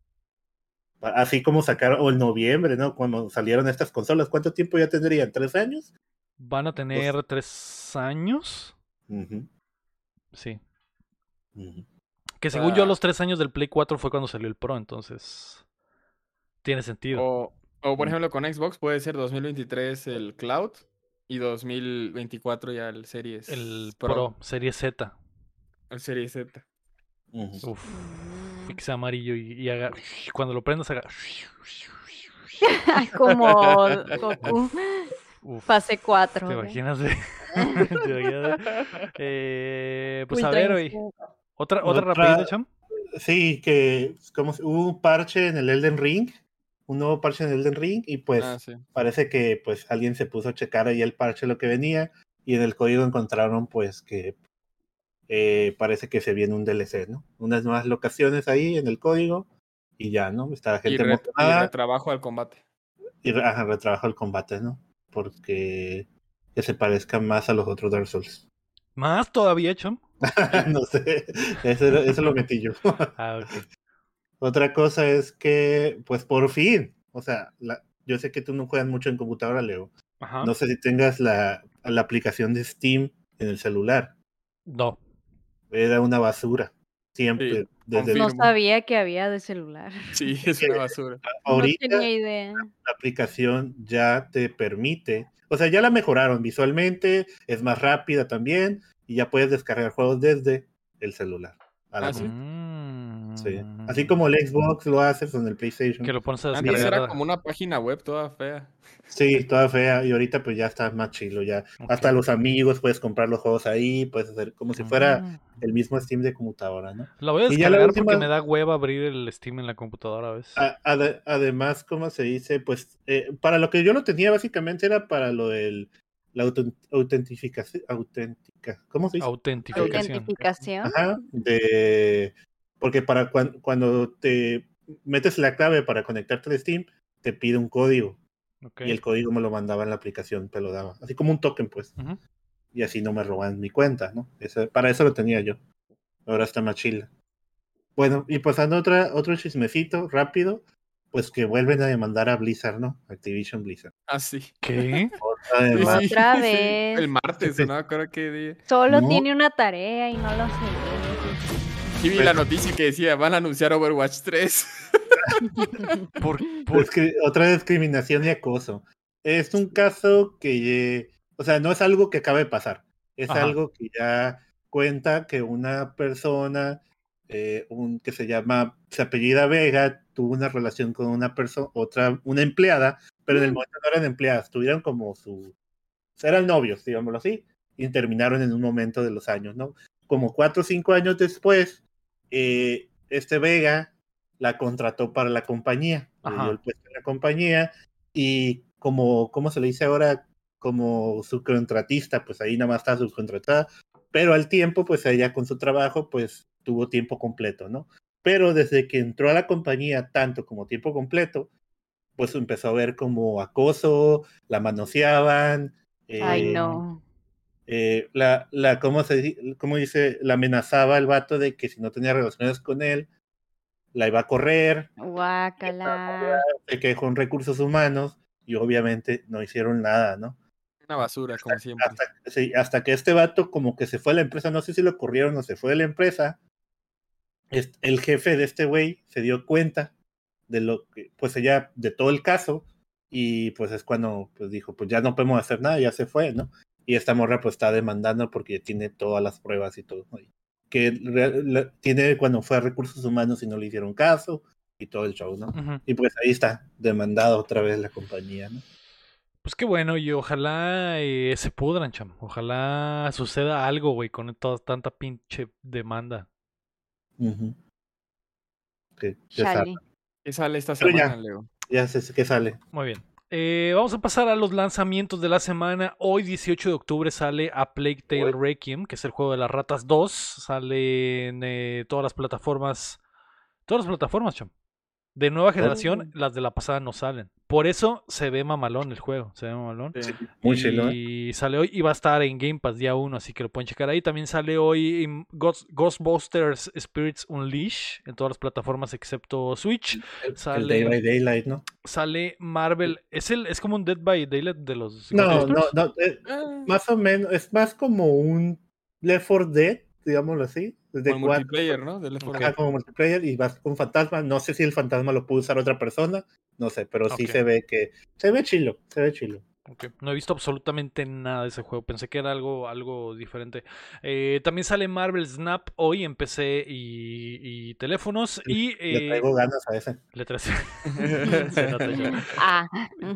[SPEAKER 2] Así como sacaron, o en noviembre, ¿no? Cuando salieron estas consolas, ¿cuánto tiempo ya tendrían? ¿Tres años?
[SPEAKER 1] ¿Van a tener tres años? Sí. Que según yo, a
[SPEAKER 3] Ah.
[SPEAKER 1] los tres años del Play 4 fue cuando salió el Pro, entonces. Tiene sentido.
[SPEAKER 3] o, o, por
[SPEAKER 2] Mm.
[SPEAKER 3] ejemplo, con Xbox puede ser 2023 el Cloud y 2024 ya el Series
[SPEAKER 1] el
[SPEAKER 3] Pro,
[SPEAKER 1] Pro, Serie Z.
[SPEAKER 3] el Series Z.
[SPEAKER 2] Ujú.
[SPEAKER 1] Uf. Y que sea amarillo y, y haga. Cuando lo prendas, haga. [LAUGHS]
[SPEAKER 4] Como Goku.
[SPEAKER 1] Uf.
[SPEAKER 4] Fase 4. [LAUGHS]
[SPEAKER 1] ¿Te imaginas? Eh, pues a ver, hoy. Otra, otra
[SPEAKER 2] Otra-
[SPEAKER 1] rapidita, Cham.
[SPEAKER 2] Sí, que como si- hubo un parche en el Elden Ring, un nuevo parche en el Elden Ring, y pues
[SPEAKER 3] Ah, sí.
[SPEAKER 2] parece que pues alguien se puso a checar ahí el parche lo que venía, y en el código encontraron pues que eh, parece que se viene un DLC, ¿no? Unas nuevas locaciones ahí en el código, y ya, ¿no? Está la
[SPEAKER 3] Y,
[SPEAKER 2] gente
[SPEAKER 3] re- y retrabajo al combate.
[SPEAKER 2] y re- ajá, retrabajo el combate, ¿no? Porque que se parezca más a los otros Dark Souls.
[SPEAKER 1] Más todavía, Cham. [LAUGHS]
[SPEAKER 2] no sé, eso, eso lo metí yo. [LAUGHS]
[SPEAKER 1] Ah, ok.
[SPEAKER 2] Otra cosa es que, pues por fin, o sea, la- yo sé que tú no juegas mucho en computadora, Leo.
[SPEAKER 1] Ajá.
[SPEAKER 2] No sé si tengas la, la aplicación de Steam en el celular.
[SPEAKER 1] No.
[SPEAKER 2] Era una basura. Siempre.
[SPEAKER 3] Sí.
[SPEAKER 2] Desde.
[SPEAKER 4] No sabía que había de celular. [LAUGHS]
[SPEAKER 3] Sí, es una basura. [LAUGHS]
[SPEAKER 2] ahorita
[SPEAKER 4] No tenía idea.
[SPEAKER 2] la aplicación ya te permite, o sea, ya la mejoraron visualmente, es más rápida también y ya puedes descargar juegos desde el celular. a la
[SPEAKER 3] Ah, ¿sí?
[SPEAKER 2] Sí.
[SPEAKER 1] Mm.
[SPEAKER 2] Así como el Xbox lo hace con el PlayStation.
[SPEAKER 1] Que lo pones a
[SPEAKER 3] Antes
[SPEAKER 1] descargar.
[SPEAKER 3] era como una página web toda fea.
[SPEAKER 2] Sí, toda fea y ahorita pues ya está más chilo, ya hasta los amigos puedes comprar los juegos ahí, puedes hacer como si fuera
[SPEAKER 1] Mm.
[SPEAKER 2] el mismo Steam de computadora, ¿no?
[SPEAKER 1] La voy a
[SPEAKER 2] Y ya la
[SPEAKER 1] descargar porque me da hueva abrir el Steam en la computadora a veces.
[SPEAKER 2] A- ade- además, ¿cómo se dice? Pues eh, para lo que yo lo tenía básicamente era para lo del la autent- autentificación, auténtica, ¿cómo se dice?
[SPEAKER 1] Autentificación.
[SPEAKER 4] Autentificación.
[SPEAKER 2] Ajá, de porque para cuan- cuando te metes la clave para conectarte al Steam, te pide un código y el código me lo mandaba en la aplicación, te lo daba, así como un token, pues. Y así no me roban mi cuenta, ¿no? Ese- para eso lo tenía yo. Ahora está más chila. Bueno, y pasando otra, otro chismecito rápido, pues que vuelven a demandar a Blizzard, ¿no? Activision Blizzard.
[SPEAKER 3] Ah, sí.
[SPEAKER 1] ¿Qué?
[SPEAKER 3] Sí,
[SPEAKER 4] Otra
[SPEAKER 3] sí,
[SPEAKER 4] vez.
[SPEAKER 3] El martes, no qué día.
[SPEAKER 4] Solo
[SPEAKER 2] No.
[SPEAKER 4] tiene una tarea y no lo sé.
[SPEAKER 3] Sí vi
[SPEAKER 2] Pues-
[SPEAKER 3] la noticia que decía, van a anunciar Overwatch 3. [LAUGHS]
[SPEAKER 1] ¿Por, [LAUGHS]
[SPEAKER 2] otra discriminación y acoso. Es un caso que, eh, o sea, no es algo que acaba de pasar. Es
[SPEAKER 1] Ajá.
[SPEAKER 2] algo que ya cuenta que una persona, eh, un, que se llama, se apellida Vega, tuvo una relación con una persona, otra, una empleada, pero en el momento no eran empleadas, tuvieron como su, eran novios, digámoslo así, y terminaron en un momento de los años, ¿no? Como cuatro o cinco años después, eh, este Vega la contrató para la compañía, le
[SPEAKER 1] Ajá.
[SPEAKER 2] dio el puesto en la compañía y como, ¿cómo se le dice ahora? Como subcontratista, pues ahí nada más está subcontratada, pero al tiempo, pues ella con su trabajo, pues tuvo tiempo completo, ¿no? Pero desde que entró a la compañía tanto como tiempo completo, pues empezó a ver como acoso, la manoseaban.
[SPEAKER 4] Ay,
[SPEAKER 2] eh,
[SPEAKER 4] no.
[SPEAKER 2] Eh, la, la, ¿cómo, se, cómo dice? La amenazaba el vato de que si no tenía relaciones con él, la iba a correr,
[SPEAKER 4] Guácala.
[SPEAKER 2] se quejó en recursos humanos y obviamente no hicieron nada, ¿no?
[SPEAKER 3] Una basura, como siempre.
[SPEAKER 2] Hasta, sí, hasta que este vato como que se fue a la empresa, no sé si lo corrieron o se fue de la empresa, es- el jefe de este güey se dio cuenta de lo que, pues ella, de todo el caso, y pues es cuando pues dijo, pues ya no podemos hacer nada, ya se fue, ¿no? Y esta morra pues está demandando porque tiene todas las pruebas y todo, que re- la- tiene cuando fue a recursos humanos y no le hicieron caso y todo el show, ¿no? Y pues ahí está, demandada otra vez la compañía, ¿no?
[SPEAKER 1] Pues qué bueno, y ojalá eh, se pudran, cham. Ojalá suceda algo, güey, con toda tanta pinche demanda.
[SPEAKER 2] Ujú. Que ya,
[SPEAKER 4] Chale.
[SPEAKER 2] sa-
[SPEAKER 3] ¿Qué sale esta
[SPEAKER 2] Pero ya.
[SPEAKER 3] semana, Leo?
[SPEAKER 2] ya sé que sale.
[SPEAKER 1] Muy bien. Eh, vamos a pasar a los lanzamientos de la semana. Hoy, 18 de octubre, sale A Plague Tale. Requiem, que es el juego de las ratas 2. Sale en eh, todas las plataformas. Todas las plataformas, cham. De nueva generación, las de la pasada no salen. Por eso se ve mamalón el juego. Se ve mamalón.
[SPEAKER 3] Sí.
[SPEAKER 2] Muy chilo, ¿eh?
[SPEAKER 1] Y sale hoy y va a estar en Game Pass día 1, así que lo pueden checar ahí. También sale hoy en Ghost- Ghostbusters Spirits Unleash en todas las plataformas excepto Switch.
[SPEAKER 2] El, el
[SPEAKER 1] Sale-
[SPEAKER 2] Day by Daylight, ¿no?
[SPEAKER 1] Sale Marvel. Es el es como un Dead by Daylight de los
[SPEAKER 2] No, no, no. eh,
[SPEAKER 3] Ah,
[SPEAKER 2] más o menos, es más como un Left 4 Dead, digámoslo así. De
[SPEAKER 3] como
[SPEAKER 2] cuatro,
[SPEAKER 3] multiplayer, ¿no? Del Left 4
[SPEAKER 2] ajá, como multiplayer y vas con fantasma. No sé si el fantasma lo puede usar otra persona, no sé, pero sí se ve que. Se ve chilo, se ve chilo.
[SPEAKER 1] Ok, No he visto absolutamente nada de ese juego. Pensé que era algo, algo diferente. Eh, también sale Marvel Snap hoy en PC y, y teléfonos. Y
[SPEAKER 2] Le
[SPEAKER 1] eh,
[SPEAKER 2] traigo ganas a ese.
[SPEAKER 1] le tra- [LAUGHS] Se nota yo.
[SPEAKER 4] Ah.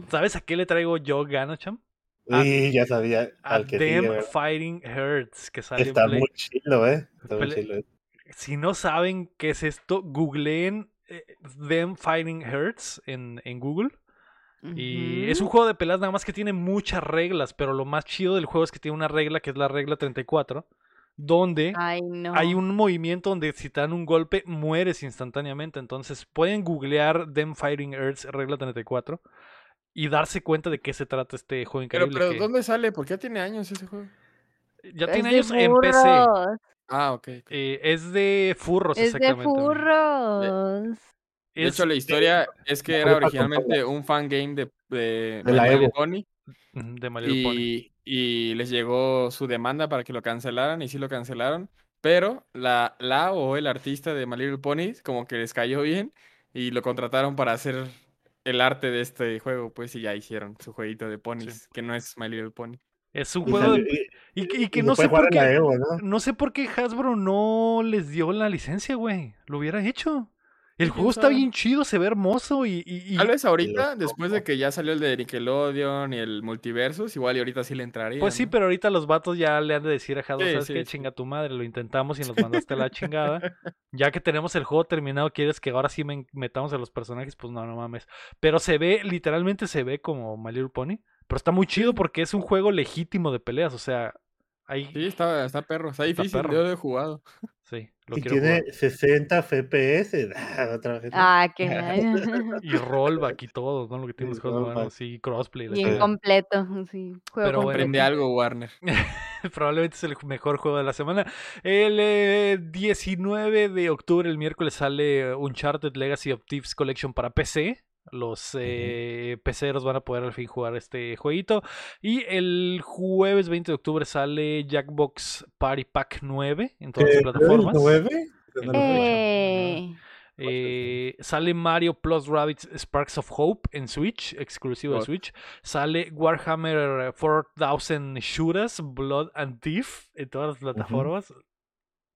[SPEAKER 1] ¿Sabes a qué le traigo yo ganas, cham? Ah,
[SPEAKER 2] Y ya sabía al que
[SPEAKER 1] Them
[SPEAKER 2] sigue.
[SPEAKER 1] Fighting Hurts, que sale en
[SPEAKER 2] Está
[SPEAKER 1] Play.
[SPEAKER 2] muy ¿eh? Está muy
[SPEAKER 1] Pele-
[SPEAKER 2] chilo. ¿eh?
[SPEAKER 1] Si no saben qué es esto, googleen eh, Them Fighting Hurts en, en Google. Y es un juego de peleas nada más que tiene muchas reglas, pero lo más chido del juego es que tiene una regla que es la regla 34, donde
[SPEAKER 4] Ay, no.
[SPEAKER 1] hay un movimiento donde si te dan un golpe mueres instantáneamente. Entonces pueden googlear Them Fighting Earths regla 34 y darse cuenta de qué se trata este juego
[SPEAKER 3] Pero,
[SPEAKER 1] increíble.
[SPEAKER 3] pero
[SPEAKER 1] que
[SPEAKER 3] ¿dónde sale? ¿Por qué tiene años ese juego?
[SPEAKER 1] ya
[SPEAKER 4] Es
[SPEAKER 1] tiene
[SPEAKER 4] de
[SPEAKER 1] años en PC.
[SPEAKER 3] Ah, ok.
[SPEAKER 1] Eh, es de furros,
[SPEAKER 4] Es de
[SPEAKER 1] exactamente. güey.
[SPEAKER 4] furros.
[SPEAKER 3] De hecho, la historia es que era originalmente un fangame de, de,
[SPEAKER 2] De la Evo.
[SPEAKER 3] Pony
[SPEAKER 1] de My Little Pony.
[SPEAKER 3] y, y les llegó su demanda para que lo cancelaran y sí lo cancelaron. pero la, la o el artista de My Little Pony como que les cayó bien y lo contrataron para hacer el arte de este juego, pues y ya hicieron su jueguito de ponies, que no es My Little Pony.
[SPEAKER 1] Es un
[SPEAKER 2] Y
[SPEAKER 1] juego
[SPEAKER 2] salió-
[SPEAKER 1] de-
[SPEAKER 2] y-
[SPEAKER 1] y, que- y que
[SPEAKER 2] y
[SPEAKER 1] no
[SPEAKER 2] se
[SPEAKER 1] sé
[SPEAKER 2] puede
[SPEAKER 1] por qué
[SPEAKER 2] Evo, ¿no?
[SPEAKER 1] no sé por qué Hasbro no les dio la licencia, güey. Lo hubiera hecho. El juego está bien chido, se ve hermoso y, y- y-
[SPEAKER 3] Tal vez ahorita, después de que ya salió el de Nickelodeon y el Multiversus, igual y ahorita sí le entraría.
[SPEAKER 1] Pues sí,
[SPEAKER 3] ¿no?
[SPEAKER 1] pero ahorita los vatos ya le han de decir a Hasbro,
[SPEAKER 3] Sí,
[SPEAKER 1] ¿sabes
[SPEAKER 3] sí,
[SPEAKER 1] qué?
[SPEAKER 3] sí.
[SPEAKER 1] Chinga tu madre, lo intentamos y nos mandaste a la chingada. [LAUGHS] Ya que tenemos el juego terminado, ¿quieres que ahora sí me- metamos a los personajes? Pues no, no mames. Pero se ve, literalmente se ve como My Little Pony. Pero está muy chido porque es un juego legítimo de peleas, o sea, ahí...
[SPEAKER 3] Sí, está, está perro, está difícil,
[SPEAKER 1] perro.
[SPEAKER 3] yo lo he jugado. [LAUGHS]
[SPEAKER 1] Sí, lo
[SPEAKER 2] Y tiene
[SPEAKER 1] jugar.
[SPEAKER 2] 60 FPS. ah, otra vez. ¿no?
[SPEAKER 4] Ah, qué mal. [LAUGHS]
[SPEAKER 1] Y rollback y todo, ¿no? Lo que tiene
[SPEAKER 2] Sí,
[SPEAKER 1] los juegos modernos, sí, crossplay. la
[SPEAKER 4] Bien completo, sí. Juego
[SPEAKER 1] Pero bueno.
[SPEAKER 4] completo.
[SPEAKER 3] Aprende algo, Warner.
[SPEAKER 1] Probablemente es el mejor juego de la semana. El eh, 19 de octubre, el miércoles, sale Uncharted Legacy of Thieves Collection para PC. Los eh, peceros van a poder al fin jugar este jueguito. Y el jueves 20 de octubre sale Jackbox Party Pack 9 en todas
[SPEAKER 2] Eh,
[SPEAKER 1] las plataformas.
[SPEAKER 2] ¿nueve? No lo sé.
[SPEAKER 4] Eh,
[SPEAKER 1] Eh, sale Mario Plus Rabbids Sparks of Hope en Switch, exclusivo de. Switch. Sale Warhammer 4000 Shooters, Blood and Thief en todas las plataformas.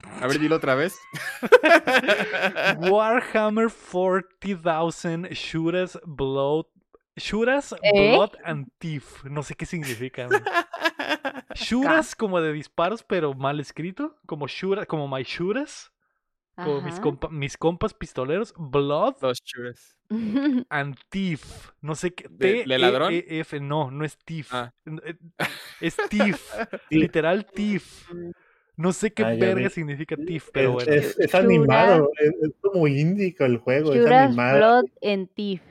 [SPEAKER 3] A ver, dilo otra vez. [LAUGHS]
[SPEAKER 1] Warhammer 40,000 Shooters, Blood. Shooters,
[SPEAKER 4] ¿Eh?
[SPEAKER 1] Blood and Thief. No sé qué significa. [LAUGHS] Shooters como de disparos, pero mal escrito. Como shooter, como my shooters. Como mis, compa- mis compas pistoleros. Blood
[SPEAKER 3] Dos chures. [LAUGHS]
[SPEAKER 1] and Thief. No sé qué.
[SPEAKER 3] ¿De- de ladrón?
[SPEAKER 1] T-E-E-F. No, no es Thief.
[SPEAKER 3] Ah.
[SPEAKER 1] Eh, Es Thief. Literal Thief. No sé qué
[SPEAKER 2] Ah, ya
[SPEAKER 1] verga
[SPEAKER 2] vi.
[SPEAKER 1] significa Thief, pero
[SPEAKER 2] es,
[SPEAKER 1] bueno.
[SPEAKER 2] es- es animado, es, es como índico el juego, es
[SPEAKER 4] Juras
[SPEAKER 2] animado.
[SPEAKER 4] Blood and Thief.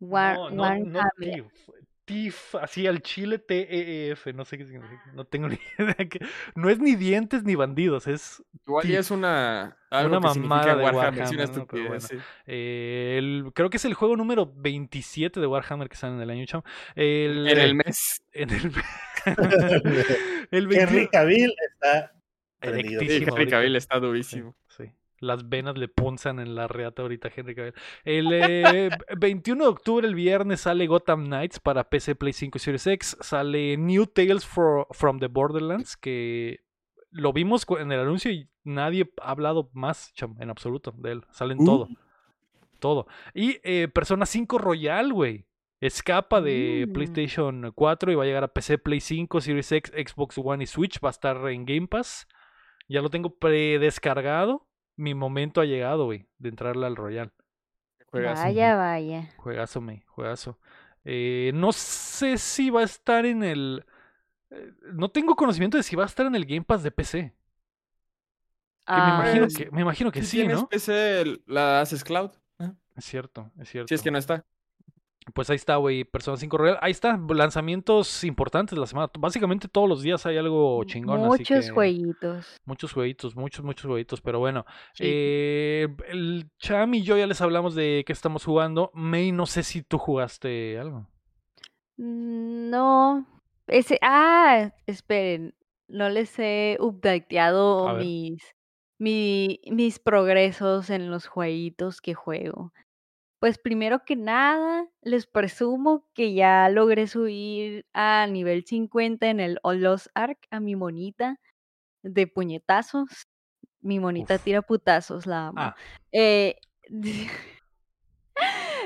[SPEAKER 4] War,
[SPEAKER 1] no, no, no
[SPEAKER 4] Warhammer.
[SPEAKER 1] Thief, así al chile T-E-E-F, no sé qué significa. No tengo [LAUGHS] ni idea. que- No es ni dientes ni bandidos, es
[SPEAKER 3] Igual y
[SPEAKER 1] Thief.
[SPEAKER 3] es una. Algo
[SPEAKER 1] Una
[SPEAKER 3] que
[SPEAKER 1] mamada de
[SPEAKER 3] Warhammer,
[SPEAKER 1] Warhammer, ¿no? Pero
[SPEAKER 3] estupidez, sí.
[SPEAKER 1] eh, el- creo que es el juego número 27 de Warhammer que sale en el año, chamo. El,
[SPEAKER 3] En el mes.
[SPEAKER 1] en el, [LAUGHS] el
[SPEAKER 2] Henry
[SPEAKER 1] 21
[SPEAKER 2] Cavill está
[SPEAKER 3] Henry. Cavill está
[SPEAKER 1] Sí,
[SPEAKER 3] durísimo.
[SPEAKER 1] Las venas le punzan en la reata ahorita Henry Cavill. El eh, [LAUGHS] 21 de octubre, el viernes, sale Gotham Knights para PC, Play 5 y Series X. Sale New Tales for- from the Borderlands, que lo vimos en el anuncio y nadie ha hablado más, cham, en absoluto, de él. Salen
[SPEAKER 2] Uh.
[SPEAKER 1] todo. Todo. Y eh, Persona 5 Royal, güey. Escapa de
[SPEAKER 4] Mm.
[SPEAKER 1] PlayStation 4 y va a llegar a PC, Play 5, Series X, Xbox One y Switch. Va a estar en Game Pass. Ya lo tengo predescargado. Mi momento ha llegado, güey, de entrarle al Royal.
[SPEAKER 3] Juegazo.
[SPEAKER 4] Vaya, vaya.
[SPEAKER 1] Juegazo, me, juegazo. Eh, no sé si va a estar en el. eh, No tengo conocimiento de si va a estar en el Game Pass de PC. Que me,
[SPEAKER 4] Ah,
[SPEAKER 1] imagino
[SPEAKER 3] Pues,
[SPEAKER 1] que, me imagino que
[SPEAKER 3] Si
[SPEAKER 1] sí, ¿no?
[SPEAKER 3] PC, la haces cloud. ¿eh?
[SPEAKER 1] Es cierto, es cierto.
[SPEAKER 3] Si es que no está.
[SPEAKER 1] Pues ahí está, güey, Persona 5 Royal. Ahí está, lanzamientos importantes de la semana. Básicamente todos los días hay algo chingón. así
[SPEAKER 4] muchos
[SPEAKER 1] que-
[SPEAKER 4] jueguitos.
[SPEAKER 1] Muchos jueguitos, muchos, muchos jueguitos. Pero bueno,
[SPEAKER 3] Sí.
[SPEAKER 1] eh, el Cham y yo ya les hablamos de qué estamos jugando. May, no sé si tú jugaste algo.
[SPEAKER 4] No. Ese. Ah, esperen. No les he updateado mis, mi- mis progresos en los jueguitos que juego. Pues primero que nada, les presumo que ya logré subir a nivel 50 en el Olos Arc a mi monita de puñetazos. Mi monita
[SPEAKER 1] Uf.
[SPEAKER 4] tira putazos, la amo.
[SPEAKER 1] Ah,
[SPEAKER 4] Eh, [LAUGHS]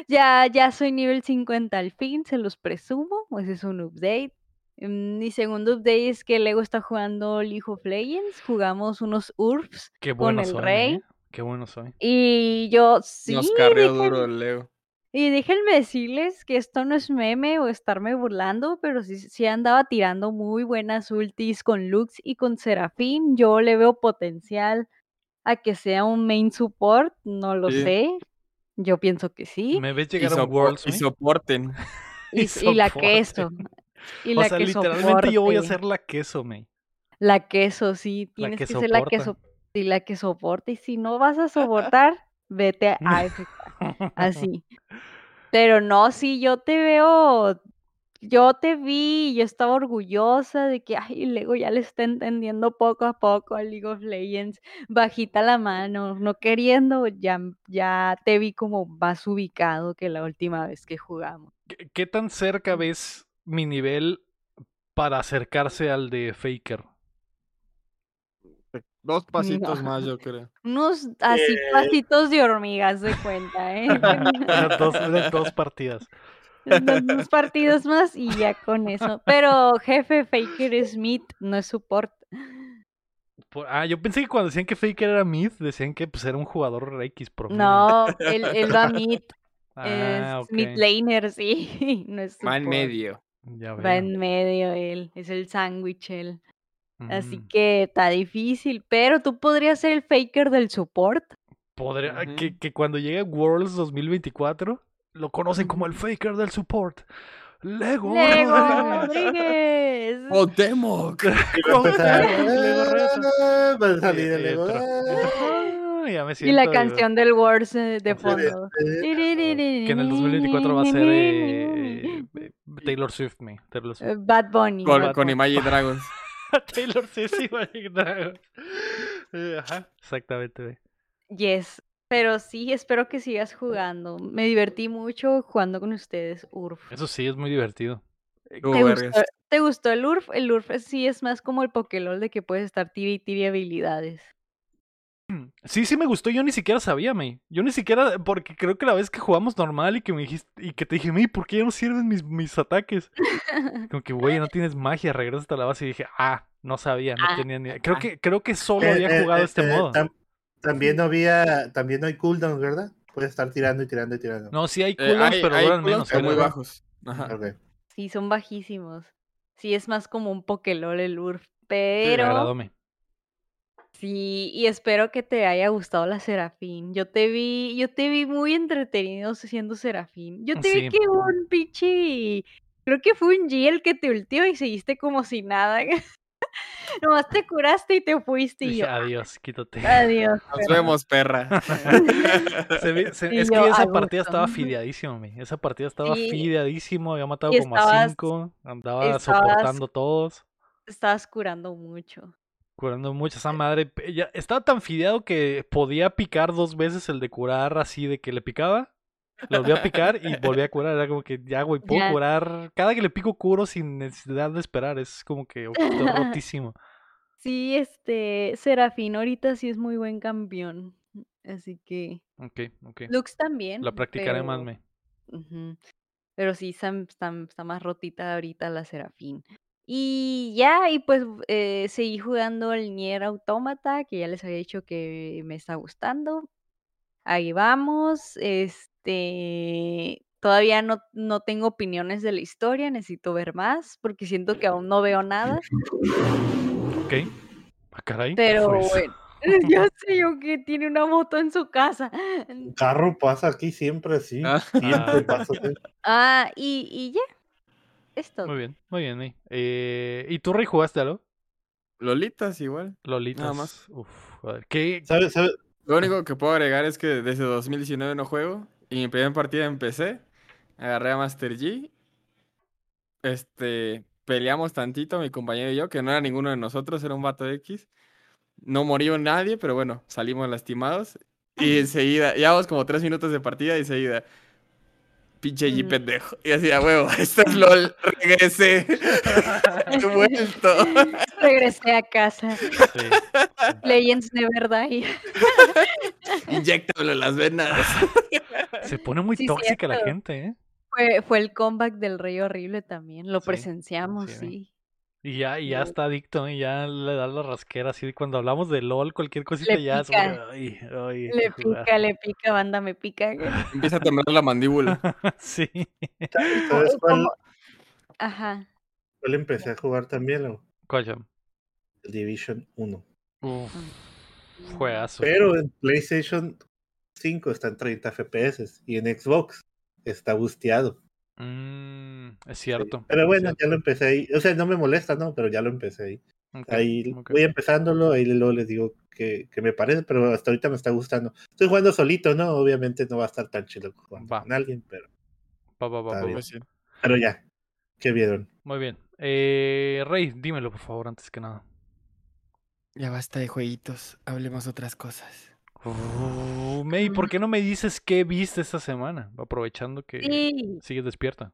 [SPEAKER 4] ya, ya soy nivel 50 al fin, se los presumo, pues es un update. Mm, Mi segundo update es que Lego está jugando League of Legends, jugamos unos URFs
[SPEAKER 1] qué
[SPEAKER 4] con el rey
[SPEAKER 1] ¿eh? Qué bueno soy.
[SPEAKER 4] y yo sí,
[SPEAKER 3] Nos
[SPEAKER 4] dejen-
[SPEAKER 3] duro el Leo.
[SPEAKER 4] y déjenme decirles que esto no es meme o estarme burlando, pero sí, sí andaba tirando muy buenas ultis con Lux y con Serafín. Yo le veo potencial a que sea un main support, no lo
[SPEAKER 3] Sí.
[SPEAKER 4] sé. Yo pienso que sí.
[SPEAKER 1] ¿Me ves
[SPEAKER 3] Y,
[SPEAKER 1] llegar a un Worlds,
[SPEAKER 3] y soporten. [LAUGHS] [LAUGHS]
[SPEAKER 4] Y,
[SPEAKER 1] y
[SPEAKER 4] y la queso. [LAUGHS] Y
[SPEAKER 1] O
[SPEAKER 4] la
[SPEAKER 1] sea,
[SPEAKER 4] que
[SPEAKER 1] literalmente yo voy a hacer la queso, May.
[SPEAKER 4] La queso, sí,
[SPEAKER 1] La
[SPEAKER 4] tienes
[SPEAKER 1] que
[SPEAKER 4] que ser la que,
[SPEAKER 1] soporta.
[SPEAKER 4] so- y la que soporte. Y si no vas a soportar, vete a AFK. [LAUGHS] Así. Pero no, sí, yo te veo yo te vi yo estaba orgullosa de que, ay, Lego ya le está entendiendo poco a poco a League of Legends, bajita la mano, no queriendo, ya, ya te vi como más ubicado que la última vez que jugamos.
[SPEAKER 1] ¿Qué, qué tan cerca ves mi nivel para acercarse al de Faker?
[SPEAKER 3] Dos [LAUGHS] pasitos
[SPEAKER 4] No.
[SPEAKER 3] más, yo creo.
[SPEAKER 4] Unos así
[SPEAKER 2] Eh.
[SPEAKER 4] pasitos de hormigas de cuenta, ¿eh? [LAUGHS] [LAUGHS]
[SPEAKER 1] Dos, partidas.
[SPEAKER 4] Unos dos partidos más y ya con eso. Pero jefe Faker Smith no es support.
[SPEAKER 1] Por- ah, yo pensé que cuando decían que Faker era mid, decían que pues, era un jugador X promedio.
[SPEAKER 4] No, él, él va mid,
[SPEAKER 1] Ah,
[SPEAKER 4] es
[SPEAKER 1] ok.
[SPEAKER 4] mid laner, sí. No es
[SPEAKER 3] Va en medio.
[SPEAKER 1] Ya
[SPEAKER 4] Va en medio él, es el sándwich él. Así
[SPEAKER 1] Mm.
[SPEAKER 4] que está difícil, pero tú podrías ser el Faker del support.
[SPEAKER 1] Podría,
[SPEAKER 3] Ujú.
[SPEAKER 1] que, que cuando llegue Worlds 2024 lo conocen como el. Faker del support. Lego.
[SPEAKER 4] Lego [LAUGHS]
[SPEAKER 1] Rodríguez.
[SPEAKER 3] ¡Oh, Temoc! [LAUGHS]
[SPEAKER 2] Y. "Ah". "Ah".
[SPEAKER 1] Ah,
[SPEAKER 4] la canción del Wars eh, de fondo.
[SPEAKER 1] Que en el 2024 va a ser [LAUGHS] Taylor Swift, me. Taylor Swift.
[SPEAKER 4] Bad Bunny.
[SPEAKER 3] Con Imagine Dragons. [LAUGHS]
[SPEAKER 1] Taylor Swift y Magic Dragons. Eh, Ajá, exactamente.
[SPEAKER 4] Yes. Pero sí, espero que sigas jugando. Me divertí mucho jugando con ustedes, URF.
[SPEAKER 1] Eso sí, es muy divertido.
[SPEAKER 4] ¿Te gustó, te gustó el URF? El URF sí es más como el Pokélol de que puedes estar tira y habilidades.
[SPEAKER 1] Sí, sí me gustó, yo ni siquiera sabía, me. Yo ni siquiera, porque creo que la vez que jugamos normal y que me dijiste, y que te dije, me, ¿por qué ya no sirven mis, mis ataques? [LAUGHS] Como que, güey, no tienes magia, regresas a la base y dije, ah, no sabía, no
[SPEAKER 4] Ah,
[SPEAKER 1] tenía ni idea. Creo
[SPEAKER 3] ah.
[SPEAKER 1] que, creo que solo
[SPEAKER 2] Eh,
[SPEAKER 1] había
[SPEAKER 2] eh,
[SPEAKER 1] jugado
[SPEAKER 2] eh,
[SPEAKER 1] este
[SPEAKER 2] eh,
[SPEAKER 1] modo.
[SPEAKER 2] tam- también no había, también no hay cooldowns, ¿verdad? Puedes estar tirando y tirando y tirando.
[SPEAKER 1] No, sí hay
[SPEAKER 3] Eh,
[SPEAKER 1] cooldowns,
[SPEAKER 3] hay-
[SPEAKER 1] pero
[SPEAKER 3] hay
[SPEAKER 1] duran
[SPEAKER 3] cooldowns,
[SPEAKER 1] menos.
[SPEAKER 3] pero muy bajos. Ajá.
[SPEAKER 4] Sí, son bajísimos. Sí, es más como un Pokélol el URF. Pero. Sí, y espero que te haya gustado la Serafín. Yo te vi, yo te vi muy entretenido siendo Serafín. Yo te
[SPEAKER 1] Sí.
[SPEAKER 4] vi que un pinche, creo que fue un G el que te ultió y seguiste como si nada. [LAUGHS] Nomás te curaste y te fuiste y yo,
[SPEAKER 1] adiós, quítate.
[SPEAKER 4] adiós. [LAUGHS]
[SPEAKER 3] Nos
[SPEAKER 4] perra".
[SPEAKER 3] vemos, perra. [LAUGHS]
[SPEAKER 1] Se se- es que esa partida
[SPEAKER 4] gusto.
[SPEAKER 1] estaba fideadísimo, me. Esa partida estaba
[SPEAKER 4] Sí.
[SPEAKER 1] fideadísimo, había matado
[SPEAKER 4] Y
[SPEAKER 1] como a cinco, andaba
[SPEAKER 4] estabas-
[SPEAKER 1] soportando todos.
[SPEAKER 4] Estabas curando mucho.
[SPEAKER 1] Curando mucho esa madre. pe- ya estaba tan fideado que podía picar dos veces el de curar así de que le picaba. Lo volvía a picar y volvía a curar. Era como que ya, güey, puedo
[SPEAKER 4] Ya.
[SPEAKER 1] curar. Cada que le pico curo sin necesidad de esperar. Es como que [LAUGHS] rotísimo.
[SPEAKER 4] Sí, este, Serafín ahorita sí es muy buen campeón. Así que,
[SPEAKER 1] Ok, ok.
[SPEAKER 4] Lux también.
[SPEAKER 1] La practicaré más,
[SPEAKER 4] pero-
[SPEAKER 1] me.
[SPEAKER 4] Ujú. Pero sí, está, está, está más rotita ahorita la Serafín. Y ya, y pues eh, seguí jugando el Nier Automata, que ya les había dicho que me está gustando. Ahí vamos. Este, todavía no, no tengo opiniones de la historia, necesito ver más, porque siento que aún no veo nada.
[SPEAKER 1] Ok. Ah, caray. ¿qué
[SPEAKER 4] Pero
[SPEAKER 1] fue eso?
[SPEAKER 4] bueno, [LAUGHS] [LAUGHS] ya sé yo que tiene una moto en su casa.
[SPEAKER 2] Un carro pasa aquí siempre, sí.
[SPEAKER 3] Ah.
[SPEAKER 2] Siempre
[SPEAKER 1] Ah.
[SPEAKER 2] pasa. [LAUGHS] así.
[SPEAKER 4] Ah, y, y ya. Es todo.
[SPEAKER 1] Muy bien, muy bien. Eh, ¿Y tú, Rey, jugaste algo?
[SPEAKER 3] Lolitas igual.
[SPEAKER 1] Lolitas.
[SPEAKER 3] más.
[SPEAKER 1] Uf.
[SPEAKER 2] ¿Sabes? ¿Sabes?
[SPEAKER 3] Lo único que puedo agregar es que desde 2019 no juego. Y mi primera partida empecé. Agarré a Master G. Este. Peleamos tantito, mi compañero y yo, que no era ninguno de nosotros, era un vato X. No murió nadie, pero bueno, salimos lastimados. Y [LAUGHS] enseguida, llevamos como tres minutos de partida y enseguida. Pinche G pendejo. Y así, a huevo, [LAUGHS] esto es LOL, regresé. [LAUGHS] He vuelto.
[SPEAKER 4] Regresé a casa.
[SPEAKER 1] Sí.
[SPEAKER 4] Legends Never Die. [LAUGHS]
[SPEAKER 3] Inyéctamelo en las venas.
[SPEAKER 1] Se pone muy
[SPEAKER 4] Sí,
[SPEAKER 1] tóxica la gente, ¿eh?
[SPEAKER 4] Fue, fue el comeback del Rey Horrible también. Lo
[SPEAKER 1] Sí,
[SPEAKER 4] presenciamos,
[SPEAKER 1] sí,
[SPEAKER 4] sí.
[SPEAKER 1] Y ya, y ya está adicto, ¿eh? Ya le da la rasquera, así cuando hablamos de LOL, cualquier cosita
[SPEAKER 4] Le
[SPEAKER 1] ya es ay,
[SPEAKER 4] Le
[SPEAKER 1] que jugar".
[SPEAKER 4] pica, le pica, banda, me pica. [LAUGHS]
[SPEAKER 3] Empieza a temblar la mandíbula. [LAUGHS]
[SPEAKER 1] sí.
[SPEAKER 2] ¿Sabes cuál,
[SPEAKER 4] Ajá.
[SPEAKER 2] cuál empecé a jugar también? Lo-
[SPEAKER 1] ¿Cuál ya?
[SPEAKER 2] El Division 1.
[SPEAKER 1] Uf, juegazo.
[SPEAKER 2] Pero en PlayStation 5 está en 30 FPS y en Xbox está busteado.
[SPEAKER 1] Mm, es
[SPEAKER 2] Sí.
[SPEAKER 1] cierto.
[SPEAKER 2] Pero bueno,
[SPEAKER 1] cierto.
[SPEAKER 2] ya lo empecé ahí. O sea, no me molesta, ¿no? Pero ya lo empecé ahí. Ahí voy empezándolo, ahí luego les digo que, que me parece, pero hasta ahorita me está gustando. Estoy jugando solito, ¿no? Obviamente no va a estar tan chido jugando
[SPEAKER 1] Va.
[SPEAKER 2] con alguien, pero,
[SPEAKER 1] Va, va, va,
[SPEAKER 2] Está
[SPEAKER 1] va,
[SPEAKER 2] bien.
[SPEAKER 1] va.
[SPEAKER 3] Pues
[SPEAKER 2] pero ya. ¿Qué vieron?
[SPEAKER 1] Muy bien. Eh, Rey, dímelo por favor, antes que nada.
[SPEAKER 3] Ya basta de jueguitos, hablemos otras cosas.
[SPEAKER 1] May, ¿por qué no me dices qué viste esta semana? Aprovechando que
[SPEAKER 4] Sí,
[SPEAKER 1] sigues despierta.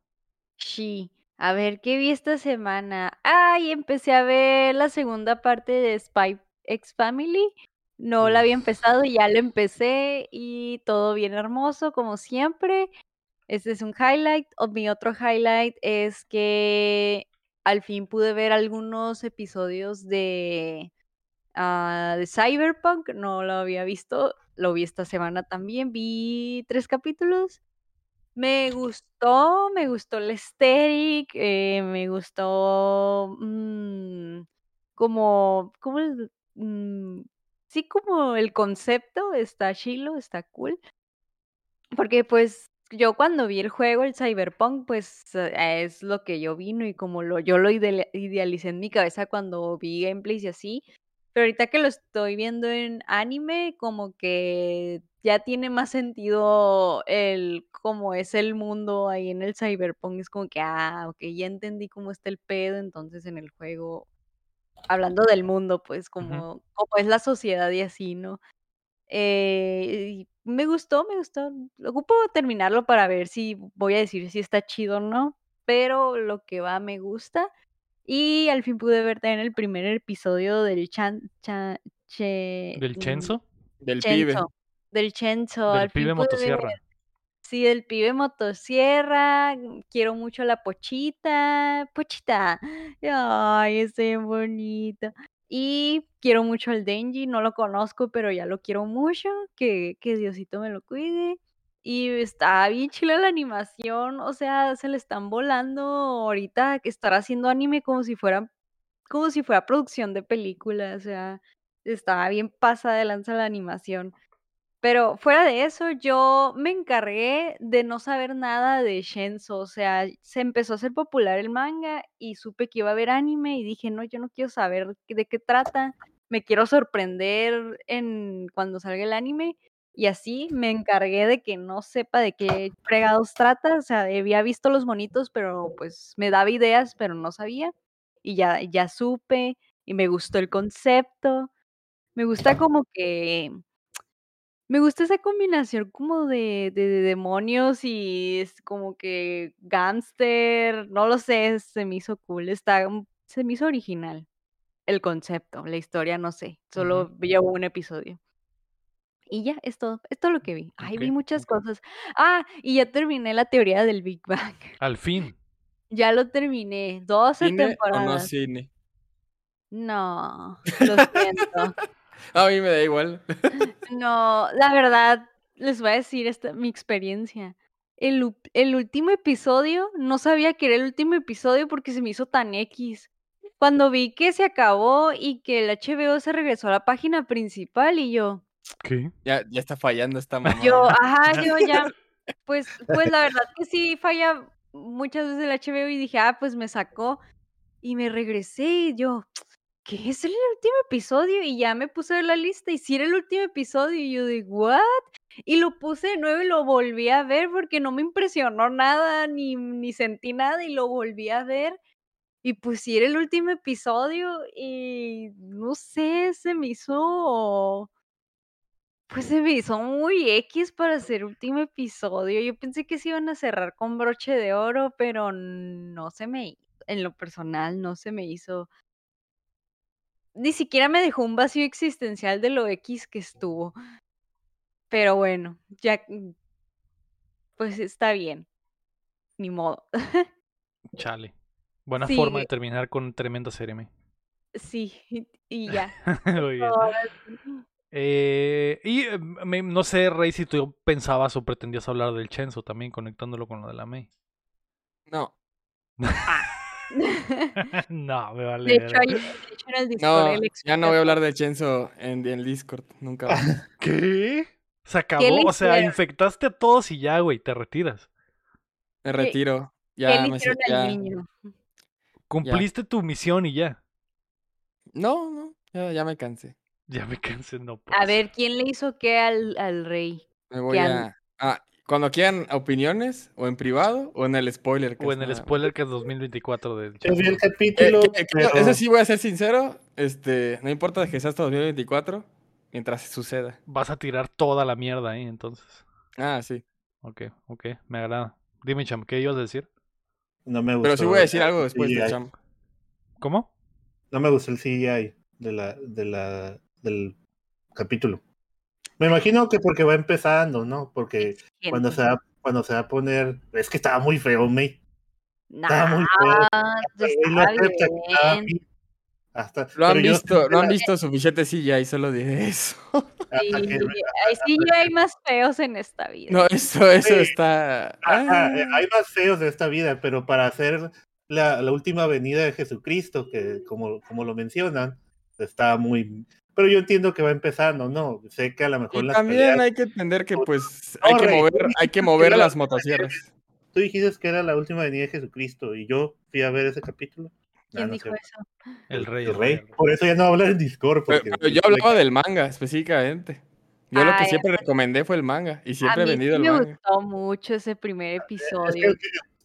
[SPEAKER 4] sí. A ver, ¿qué vi esta semana? Ay, empecé a ver la segunda parte de Spy X Family. No la había empezado y ya la empecé y todo bien hermoso, como siempre. Este es un highlight. O mi otro highlight es que al fin pude ver algunos episodios de, ah, de Cyberpunk. No lo había visto. Lo vi esta semana también. Vi tres capítulos. Me gustó, me gustó el aesthetic, eh, me gustó, mm, como, ¿cómo es? Mm, sí, como el concepto está chilo, está cool. Porque, pues, yo cuando vi el juego, el Cyberpunk, pues, eh, es lo que yo vino y como lo yo lo idealicé en mi cabeza cuando vi gameplays y así. Pero ahorita que lo estoy viendo en anime, como que ya tiene más sentido el cómo es el mundo ahí en el Cyberpunk. Es como que, ah, okey, ya entendí cómo está el pedo, entonces en el juego, hablando del mundo, pues, como cómo es la sociedad y así, ¿no? Eh, me gustó, me gustó. Ocupo terminarlo para ver si voy a decir si está chido o no, pero lo que va me gusta. Y al fin pude ver también el primer episodio del chan cha che
[SPEAKER 1] ¿Del
[SPEAKER 4] mm,
[SPEAKER 1] Chenzo?
[SPEAKER 3] Del pibe.
[SPEAKER 4] Del Chenzo,
[SPEAKER 1] Del
[SPEAKER 4] al fin
[SPEAKER 1] pibe
[SPEAKER 4] ver
[SPEAKER 1] motosierra.
[SPEAKER 4] Sí, del pibe motosierra, mm, quiero mucho a la Pochita, Pochita, [GASPS] ay, es bien bonito. Y quiero mucho al Denji, no lo conozco, pero ya lo quiero mucho, que que Diosito me lo cuide. Y está bien chila la animación, o sea, se le están volando ahorita que estar haciendo anime como si fuera como si fuera producción de película, o sea, estaba bien pasada de lanza la animación. Pero fuera de eso, yo me encargué de no saber nada de Shenzo, o sea, se empezó a hacer popular el manga y supe que iba a haber anime y dije: "No, yo no quiero saber de qué trata, me quiero sorprender en cuando salga el anime", y así me encargué de que no sepa de qué fregados trata, o sea, había visto los monitos, pero, pues, me daba ideas, pero no sabía, y ya ya supe, y me gustó el concepto, me gusta como que me gusta esa combinación como de de de demonios y es como que gángster, no lo sé, se me hizo cool, está, mm, se me hizo original el concepto, la historia no sé, solo llevo un episodio. Y ya, es todo, es todo lo que vi. Ay, vi muchas cosas. Ah, y ya terminé la teoría del Big Bang. [LAUGHS]
[SPEAKER 1] Al fin.
[SPEAKER 4] Ya lo terminé, 12
[SPEAKER 3] ¿Cine o no
[SPEAKER 4] temporadas.
[SPEAKER 3] cine?
[SPEAKER 4] No, [LAUGHS] lo siento.
[SPEAKER 3] A mí me da igual. [LAUGHS]
[SPEAKER 4] No, la verdad, les voy a decir esta mi experiencia. El el último episodio, no sabía que era el último episodio porque se me hizo tan equis. Cuando vi que se acabó y que el HBO se regresó a la página principal y yo
[SPEAKER 1] ¿Qué?
[SPEAKER 3] Ya ya está fallando esta mamada.
[SPEAKER 4] yo ajá, [LAUGHS] yo ya, pues pues la verdad que sí falla muchas veces el HBO y dije: "Ah, pues me sacó", y me regresé y yo: "¿Qué es el último episodio?", y ya me puse a ver la lista y sí era el último episodio y yo de: "¿What?", y lo puse de nuevo y lo volví a ver porque no me impresionó nada, ni ni sentí nada y lo volví a ver, y pues sí era el último episodio y no sé, se me hizo pues se me hizo muy equis para ser último episodio. Yo pensé que se iban a cerrar con broche de oro, pero no se me hi en lo personal, no se me hizo. Ni siquiera me dejó un vacío existencial de lo equis que estuvo. Pero bueno, ya, mm pues está bien. Ni modo. [LAUGHS]
[SPEAKER 1] Chale. Buena
[SPEAKER 4] Sí.
[SPEAKER 1] forma de terminar con tremenda serie.
[SPEAKER 4] Sí, y ya. [LAUGHS]
[SPEAKER 1] Eh, y, eh, me no sé, Rey, si tú pensabas o pretendías hablar del Chenzo también, conectándolo con lo de la May.
[SPEAKER 3] No. [LAUGHS]
[SPEAKER 1] No, me vale
[SPEAKER 4] De hecho, de en el Discord
[SPEAKER 3] No, ya no voy a hablar de Chenzo en en el Discord, nunca. [LAUGHS]
[SPEAKER 1] ¿Qué? Se acabó, o sea, infectaste a todos y ya, güey, te retiras.
[SPEAKER 3] Me
[SPEAKER 4] ¿Qué
[SPEAKER 3] retiro. Ya me
[SPEAKER 4] al
[SPEAKER 3] ya
[SPEAKER 4] niño?
[SPEAKER 1] Cumpliste tu misión y ya.
[SPEAKER 3] No, no, ya ya me cansé.
[SPEAKER 1] Ya me cansé, no
[SPEAKER 4] A
[SPEAKER 1] puede ser.
[SPEAKER 4] ver, ¿quién le hizo qué al al rey?
[SPEAKER 3] Me voy a ah, Cuando quieran opiniones, o en privado, o en el spoiler. que
[SPEAKER 1] O en el spoiler que es 2024 del
[SPEAKER 2] Yo vi el
[SPEAKER 3] Eh,
[SPEAKER 2] capítulo. pero-
[SPEAKER 3] Eso sí voy a ser sincero. Este, no importa que sea hasta 2024, mientras suceda.
[SPEAKER 1] Vas a tirar toda la mierda ahí, entonces.
[SPEAKER 3] Ah, sí.
[SPEAKER 1] Ok, ok, me agrada. Dime, Cham, ¿qué ibas a decir?
[SPEAKER 2] No me gustó.
[SPEAKER 3] Pero sí voy a decir algo después
[SPEAKER 2] CGI.
[SPEAKER 3] cham.
[SPEAKER 1] ¿Cómo?
[SPEAKER 2] No me gustó el CGI de la, de la, del capítulo. Me imagino que porque va empezando, ¿no? Porque cuando se va, cuando se va a poner. Es que estaba muy feo, me. Estaba muy feo.
[SPEAKER 4] pues
[SPEAKER 2] Y lo. Hasta,
[SPEAKER 3] Lo han visto, no han visto suficiente CGI, solo diré eso.
[SPEAKER 2] hasta [LAUGHS]
[SPEAKER 4] Sí,
[SPEAKER 2] que-
[SPEAKER 4] ay, sí, hay más feos en esta vida.
[SPEAKER 3] No, eso, eso
[SPEAKER 2] Sí.
[SPEAKER 3] está.
[SPEAKER 2] Ajá,
[SPEAKER 3] ah.
[SPEAKER 2] eh, hay más feos de esta vida, pero para hacer la, la última venida de Jesucristo, que como, como lo mencionan, está muy... Pero yo entiendo que va empezando, ¿no? Sé que a lo mejor
[SPEAKER 3] Y
[SPEAKER 2] las
[SPEAKER 3] también
[SPEAKER 2] peleas-
[SPEAKER 3] hay que entender que pues hay que mover, hay que mover
[SPEAKER 2] era
[SPEAKER 3] las
[SPEAKER 2] la-
[SPEAKER 3] motosierras.
[SPEAKER 2] Tú dijiste que era la última venida de Jesucristo y yo fui a ver ese capítulo.
[SPEAKER 4] ¿Quién
[SPEAKER 2] No, no
[SPEAKER 4] dijo
[SPEAKER 2] sé.
[SPEAKER 4] eso?
[SPEAKER 1] El rey.
[SPEAKER 2] El rey. Por eso ya no hablar en Discord.
[SPEAKER 3] Pero,
[SPEAKER 2] Porque
[SPEAKER 3] pero yo hablaba del manga específicamente. Yo lo que
[SPEAKER 4] Ay,
[SPEAKER 3] siempre recomendé fue el manga y siempre
[SPEAKER 4] a
[SPEAKER 3] he vendido
[SPEAKER 4] sí
[SPEAKER 3] el
[SPEAKER 4] me
[SPEAKER 3] manga.
[SPEAKER 4] gustó mucho ese primer
[SPEAKER 2] Es que
[SPEAKER 4] episodio.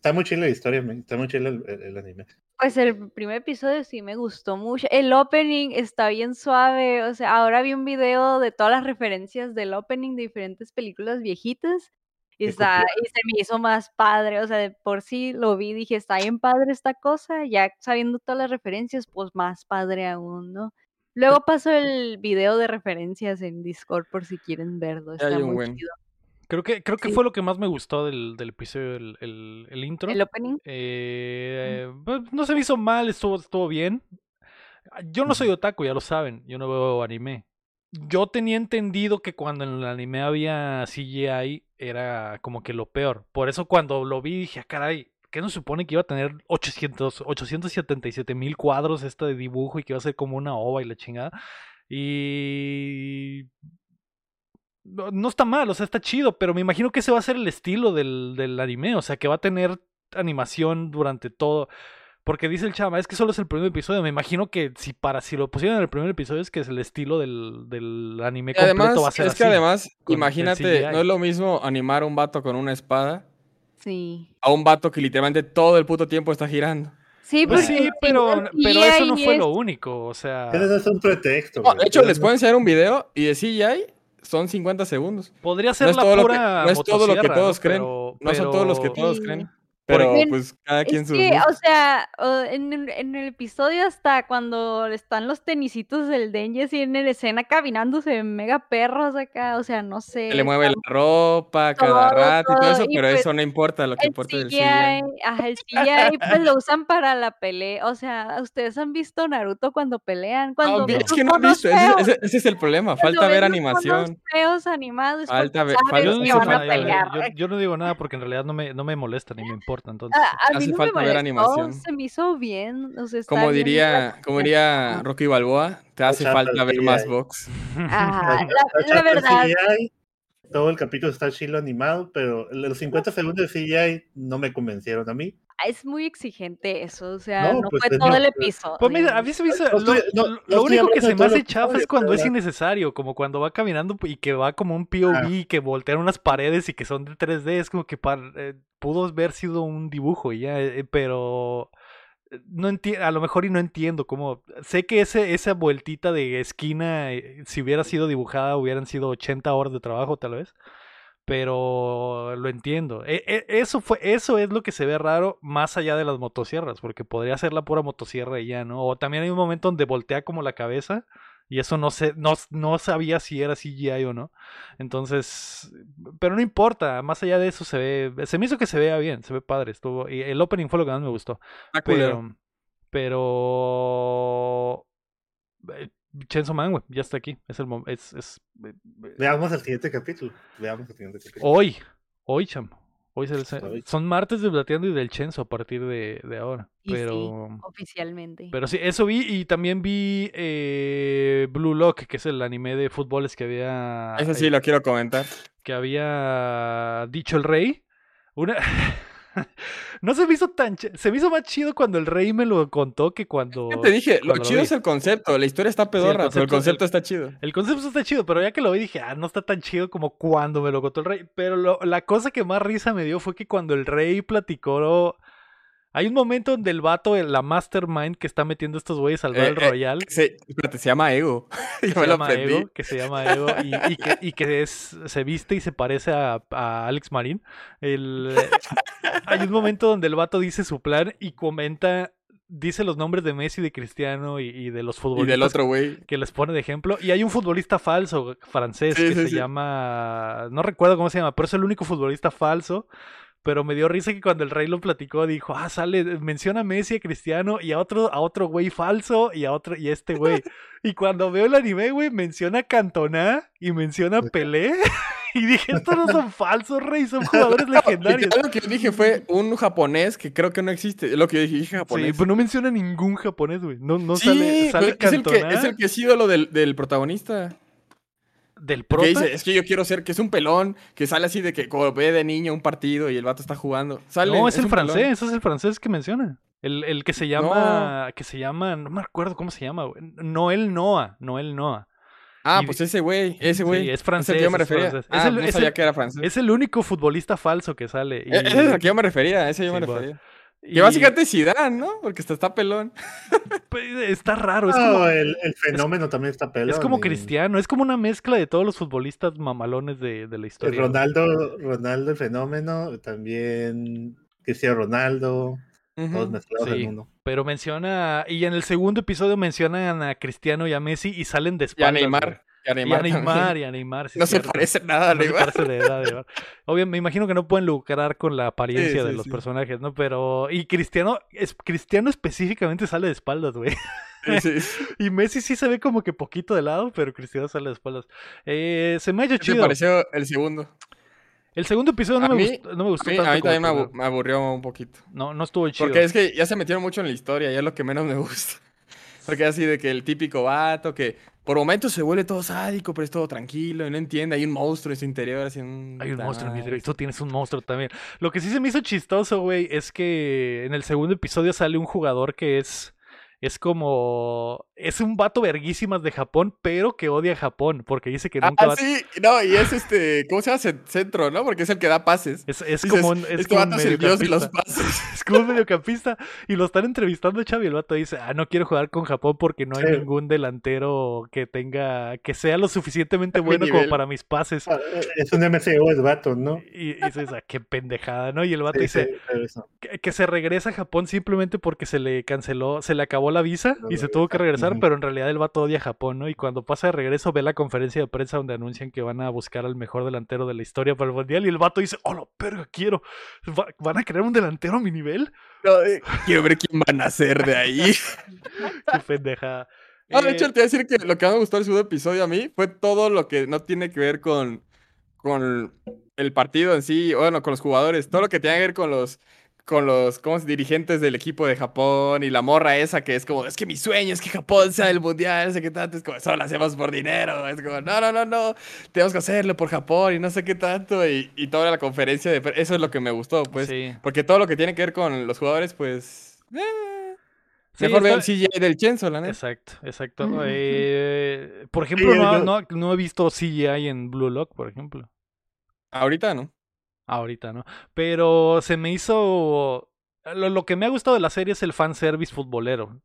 [SPEAKER 2] Está muy chila la historia, man, está muy chila el, el- el anime.
[SPEAKER 4] Pues el primer episodio sí me gustó mucho. El opening está bien suave. O sea, ahora vi un video de todas las referencias del opening de diferentes películas viejitas. Y, está, y se me hizo más padre. O sea, de por sí lo vi, dije, está bien padre esta cosa. Ya sabiendo todas las referencias, pues más padre aún, ¿no? Luego paso el video de referencias en Discord por si quieren verlo.
[SPEAKER 3] Hay
[SPEAKER 4] Está
[SPEAKER 3] un
[SPEAKER 4] muy
[SPEAKER 3] buen.
[SPEAKER 4] chido.
[SPEAKER 1] Creo que, creo que
[SPEAKER 4] Sí.
[SPEAKER 1] fue lo que más me gustó del, del episodio, el, el, el intro.
[SPEAKER 4] El opening.
[SPEAKER 1] Eh, pues, no se me hizo mal, estuvo, estuvo bien. Yo no soy otaku, ya lo saben, yo no veo anime. Yo tenía entendido que cuando en el anime había CGI era como que lo peor. Por eso cuando lo vi dije, ah, caray, ¿qué no supone que iba a tener 800, 877 mil cuadros este de dibujo y que iba a ser como una ova y la chingada? Y... No, no está mal, o sea, está chido, pero me imagino que ese va a ser el estilo del, del anime, o sea, que va a tener animación durante todo. Porque dice el chama, es que solo es el primer episodio. Me imagino que si para si lo pusieran en el primer episodio es que es el estilo del, del anime
[SPEAKER 3] Y además,
[SPEAKER 1] completo va a ser
[SPEAKER 3] es
[SPEAKER 1] así.
[SPEAKER 3] que además, imagínate, no es lo mismo animar a un vato con una espada
[SPEAKER 4] Sí.
[SPEAKER 3] a un vato que literalmente todo el puto tiempo está girando.
[SPEAKER 4] Sí,
[SPEAKER 1] Pues sí, pero, pero eso no fue
[SPEAKER 4] es-
[SPEAKER 1] lo único, o sea,
[SPEAKER 2] Pero eso es un pretexto.
[SPEAKER 3] No, de hecho, les puedo enseñar un video y de CGI son 50 segundos.
[SPEAKER 1] podría ser
[SPEAKER 3] es
[SPEAKER 1] la
[SPEAKER 3] que-
[SPEAKER 1] pura
[SPEAKER 3] no es todo lo que todos
[SPEAKER 1] ¿no?
[SPEAKER 3] creen.
[SPEAKER 1] Pero-
[SPEAKER 3] No son todos los que todos
[SPEAKER 4] Sí.
[SPEAKER 3] creen. Pero pues cada quien
[SPEAKER 4] Es
[SPEAKER 3] sus
[SPEAKER 4] que, o
[SPEAKER 3] gustos.
[SPEAKER 4] sea, o- en el, en el episodio hasta cuando están los tenisitos del Denji así en la escena caminando, se ven mega perros acá, o sea, no sé.
[SPEAKER 3] Se le mueve
[SPEAKER 4] está-
[SPEAKER 3] la ropa cada
[SPEAKER 4] todo,
[SPEAKER 3] rato y todo
[SPEAKER 4] todo,
[SPEAKER 3] eso,
[SPEAKER 4] y
[SPEAKER 3] pero
[SPEAKER 4] pues
[SPEAKER 3] eso no importa, lo que
[SPEAKER 4] El
[SPEAKER 3] importa es el
[SPEAKER 4] CGI, ajá, el CGI, pues lo usan para la pelea. O sea, ¿ustedes han visto Naruto cuando pelean? Cuando
[SPEAKER 3] No, es que no han visto, ese,
[SPEAKER 4] feos,
[SPEAKER 3] ese- ese es el problema, falta ver animación.
[SPEAKER 4] feos animados, es
[SPEAKER 3] Falta ver- falta-
[SPEAKER 1] Yo no, yo, yo no digo nada porque en realidad no me, no me molesta ni me importa, [LAUGHS] entonces.
[SPEAKER 4] A, a mí
[SPEAKER 3] Hace
[SPEAKER 4] no me
[SPEAKER 3] falta ver
[SPEAKER 4] molestó,
[SPEAKER 3] animación.
[SPEAKER 4] se me hizo bien, o sea, está
[SPEAKER 3] Como
[SPEAKER 4] bien
[SPEAKER 3] diría, como diría. Rocky Balboa, te hace falta ver más box.
[SPEAKER 4] Ajá,
[SPEAKER 2] Está [LAUGHS]
[SPEAKER 4] la, la verdad,
[SPEAKER 2] CGI, todo el capítulo está chilo animado, pero los 50 segundos de CGI no me convencieron a mí.
[SPEAKER 4] Es muy exigente eso, o sea, no,
[SPEAKER 2] No, pues,
[SPEAKER 4] fue todo el episodio.
[SPEAKER 1] Pues mira, a mí se me hizo.
[SPEAKER 2] No
[SPEAKER 1] Lo, lo- único que se me hace chafa es cuando es innecesario, como cuando va caminando y que va como un POV y que voltean unas paredes y que son de 3D. Es como que par- eh, pudo haber sido un dibujo y ya, eh, pero. eh, No entiendo, a lo mejor y no entiendo cómo. Sé que ese, esa vueltita de esquina, si hubiera sido dibujada, hubieran sido 80 horas de trabajo, tal vez. Pero lo entiendo. E- e- eso fue, eso es lo que se ve raro más allá de las motosierras, porque podría ser la pura motosierra y ya, ¿no? O también hay un momento donde voltea como la cabeza y eso no sé, no, no sabía si era CGI o no. Entonces, pero no importa, más allá de eso se ve, se me hizo que se vea bien, se ve padre, estuvo, y el opening fue lo que más me gustó. Pero, pero eh, Chainsaw Man, güey, ya está aquí, es el es, es eh, eh,
[SPEAKER 2] Veamos el siguiente capítulo. Veamos el siguiente capítulo.
[SPEAKER 1] Hoy, hoy, cham. Hoy se-
[SPEAKER 2] Hoy.
[SPEAKER 1] son martes de Plateando y del Chenzo a partir de, de ahora.
[SPEAKER 4] Y sí.
[SPEAKER 1] Pero,
[SPEAKER 4] oficialmente.
[SPEAKER 1] pero sí, eso vi y también vi eh, Blue Lock, que es el anime de fútboles que había
[SPEAKER 3] Eso sí
[SPEAKER 1] eh,
[SPEAKER 3] lo quiero comentar.
[SPEAKER 1] que había dicho el rey. Una [LAUGHS] [LAUGHS] no se me hizo tan... Se me hizo más chido cuando el rey me lo contó que cuando...
[SPEAKER 3] ¿Qué te dije? Lo chido es el concepto. La historia está pedorra, pero el
[SPEAKER 1] concepto-
[SPEAKER 3] está chido.
[SPEAKER 1] El concepto está chido, pero ya que lo vi dije, ah, no está tan chido como cuando me lo contó el rey. Pero lo- la cosa que más risa me dio fue que cuando el rey platicó... Hay un momento donde el vato, la mastermind que está metiendo estos güeyes al
[SPEAKER 3] Eh,
[SPEAKER 1] Battle
[SPEAKER 3] eh,
[SPEAKER 1] Royale,
[SPEAKER 3] Se, espérate, se llama Ego. [LAUGHS]
[SPEAKER 1] que se llama. Ego, que se llama Ego y, y que, y que es, se viste y se parece a, a Alex Marín. El, hay un momento donde el vato dice su plan y comenta, dice los nombres de Messi, de Cristiano y, y de los
[SPEAKER 3] Y
[SPEAKER 1] futbolistas
[SPEAKER 3] del otro güey.
[SPEAKER 1] que les pone de ejemplo. Y hay un futbolista falso francés
[SPEAKER 3] Sí,
[SPEAKER 1] que
[SPEAKER 3] sí,
[SPEAKER 1] se
[SPEAKER 3] sí.
[SPEAKER 1] llama, no recuerdo cómo se llama, pero es el único futbolista falso. Pero me dio risa que cuando el rey lo platicó dijo, ah, sale, menciona a Messi, a Cristiano y a otro, a otro güey falso y a otro, y a este güey. y cuando veo el anime, güey, menciona a Cantona y menciona a Pelé. [LAUGHS] y dije, estos no son falsos, rey, son [LAUGHS] jugadores legendarios.
[SPEAKER 3] Lo que yo dije fue un japonés que creo que no existe. Lo que yo dije, dije
[SPEAKER 1] Sí,
[SPEAKER 3] japonés.
[SPEAKER 1] pero no menciona ningún japonés, güey. No, no
[SPEAKER 3] Sí,
[SPEAKER 1] sale, sale
[SPEAKER 3] es, el que, es el que es ídolo del, del protagonista.
[SPEAKER 1] Del prota.
[SPEAKER 3] dice, es que yo quiero ser, que es un pelón, que sale así de que como ve de niño un partido y el vato está jugando. Sale,
[SPEAKER 1] No, es, el
[SPEAKER 3] pelón.
[SPEAKER 1] francés, es el francés que menciona. El, el que se llama, que se llama, no me acuerdo cómo se llama, güey. Noel Noah, Noel Noah.
[SPEAKER 3] Ah,
[SPEAKER 1] Y-
[SPEAKER 3] pues ese güey, ese güey.
[SPEAKER 1] Sí, es
[SPEAKER 3] el
[SPEAKER 1] francés,
[SPEAKER 3] que yo me
[SPEAKER 1] es
[SPEAKER 3] refería. Ah,
[SPEAKER 1] Es el-
[SPEAKER 3] no sabía
[SPEAKER 1] el-
[SPEAKER 3] que era francés.
[SPEAKER 1] Es el único futbolista falso que sale. y-
[SPEAKER 3] E- Ese es al que yo me refería, ese yo me
[SPEAKER 1] Sí,
[SPEAKER 3] refería. Que básicamente es Zidane, ¿no? Porque está, está pelón. [LAUGHS]
[SPEAKER 1] pues, está raro, es
[SPEAKER 2] No,
[SPEAKER 1] como,
[SPEAKER 2] el, el fenómeno también está pelón.
[SPEAKER 1] es como
[SPEAKER 2] y-
[SPEAKER 1] cristiano, es como una mezcla de todos los futbolistas mamalones de, de la
[SPEAKER 2] el
[SPEAKER 1] historia.
[SPEAKER 2] Ronaldo, Ronaldo el fenómeno, también Cristiano Ronaldo, todos mezclados
[SPEAKER 1] Sí.
[SPEAKER 2] en uno.
[SPEAKER 1] Pero menciona, y en el segundo episodio mencionan a Cristiano y a Messi y salen de
[SPEAKER 3] Y a
[SPEAKER 1] espaldas.
[SPEAKER 3] Neymar. Y a
[SPEAKER 1] Y
[SPEAKER 3] Neymar.
[SPEAKER 1] a Neymar,
[SPEAKER 3] también.
[SPEAKER 1] y a Neymar. sí
[SPEAKER 3] No se parece nada a
[SPEAKER 1] No se parece de edad. Obvio, me imagino que no pueden lucrar con la apariencia
[SPEAKER 3] Sí,
[SPEAKER 1] de los personajes, ¿no? Pero. Y Cristiano, es, Cristiano específicamente sale de espaldas, güey. [LAUGHS] Y Messi sí se ve como que poquito de lado, pero Cristiano sale de espaldas. Eh, se me ha hecho
[SPEAKER 3] ¿Qué te
[SPEAKER 1] chido.
[SPEAKER 3] pareció el segundo?
[SPEAKER 1] El segundo episodio no
[SPEAKER 3] A
[SPEAKER 1] me,
[SPEAKER 3] mí-
[SPEAKER 1] gustó, no me
[SPEAKER 3] A
[SPEAKER 1] gustó
[SPEAKER 3] mí,
[SPEAKER 1] tanto.
[SPEAKER 3] a mí también me, abu- me aburrió un poquito.
[SPEAKER 1] No, no estuvo chido.
[SPEAKER 3] Porque es que ya se metieron mucho en la historia y es lo que menos me gusta. [LAUGHS] Porque así de que el típico vato que por momentos se vuelve todo sádico, pero es todo tranquilo y no entiende. Hay un monstruo en su interior. Así,
[SPEAKER 1] Hay un monstruo en mi interior. Y tú tienes un monstruo también. Lo que sí se me hizo chistoso, güey, es que en el segundo episodio sale un jugador que es. Es como. Es un vato verguísimas de Japón, pero que odia a Japón. Porque dice que nunca
[SPEAKER 3] Ah,
[SPEAKER 1] va a.
[SPEAKER 3] sí, no, y es este, ¿cómo se llama? Cen- Centro, ¿no? Porque es el que da pases.
[SPEAKER 1] Es, es
[SPEAKER 3] Dices,
[SPEAKER 1] como un, es
[SPEAKER 3] este
[SPEAKER 1] como un
[SPEAKER 3] vato es el dios de los
[SPEAKER 1] mediocampista. [LAUGHS]
[SPEAKER 3] pases.
[SPEAKER 1] Es como un mediocampista. Y lo están entrevistando, Chavi. El vato dice: Ah, no quiero jugar con Japón porque no hay
[SPEAKER 2] Sí.
[SPEAKER 1] ningún delantero que tenga. que sea lo suficientemente [LAUGHS] bueno como para mis pases.
[SPEAKER 2] Ah, Es un MCO el vato, ¿no?
[SPEAKER 1] Y, y dices, ah, qué pendejada, ¿no? Y el vato
[SPEAKER 2] Sí,
[SPEAKER 1] dice:
[SPEAKER 2] sí,
[SPEAKER 1] que, que se regresa a Japón simplemente porque se le canceló, se le acabó la visa y se tuvo que regresar, pero en realidad el vato odia a Japón, ¿no? Y cuando pasa de regreso ve la conferencia de prensa donde anuncian que van a buscar al mejor delantero de la historia para el mundial y el vato dice, oh, la perga, quiero, Va- ¿van a crear un delantero a mi nivel?
[SPEAKER 3] No, eh, quiero ver quién van a ser de ahí. [LAUGHS]
[SPEAKER 1] Qué pendejada.
[SPEAKER 3] No, de
[SPEAKER 1] Eh,
[SPEAKER 3] hecho, te iba a decir que lo que más me gustó del segundo episodio a mí fue todo lo que no tiene que ver con, con el partido en sí, o bueno, con los jugadores, todo lo que tiene que ver con los con los ¿cómo dirigentes del equipo de Japón y la morra esa que es como, es que mi sueño es que Japón sea el mundial, no sé qué tanto, es como, solo lo hacemos por dinero, es como, no, no, no, no, tenemos que hacerlo por Japón y no sé qué tanto, y, y toda la conferencia de... Eso es lo que me gustó, pues,
[SPEAKER 1] sí.
[SPEAKER 3] porque todo lo que tiene que ver con los jugadores, pues... eh,
[SPEAKER 1] Sí,
[SPEAKER 3] mejor veo el CGI del Chenzo, la neta.
[SPEAKER 1] Exacto, exacto. Eh, por ejemplo,
[SPEAKER 2] Sí,
[SPEAKER 1] no,
[SPEAKER 2] yo-
[SPEAKER 1] no- no he visto CGI en Blue Lock, por ejemplo.
[SPEAKER 3] Ahorita, ¿no?
[SPEAKER 1] Ahorita, ¿no? Pero se me hizo. Lo, lo que me ha gustado de la serie es el fanservice futbolero.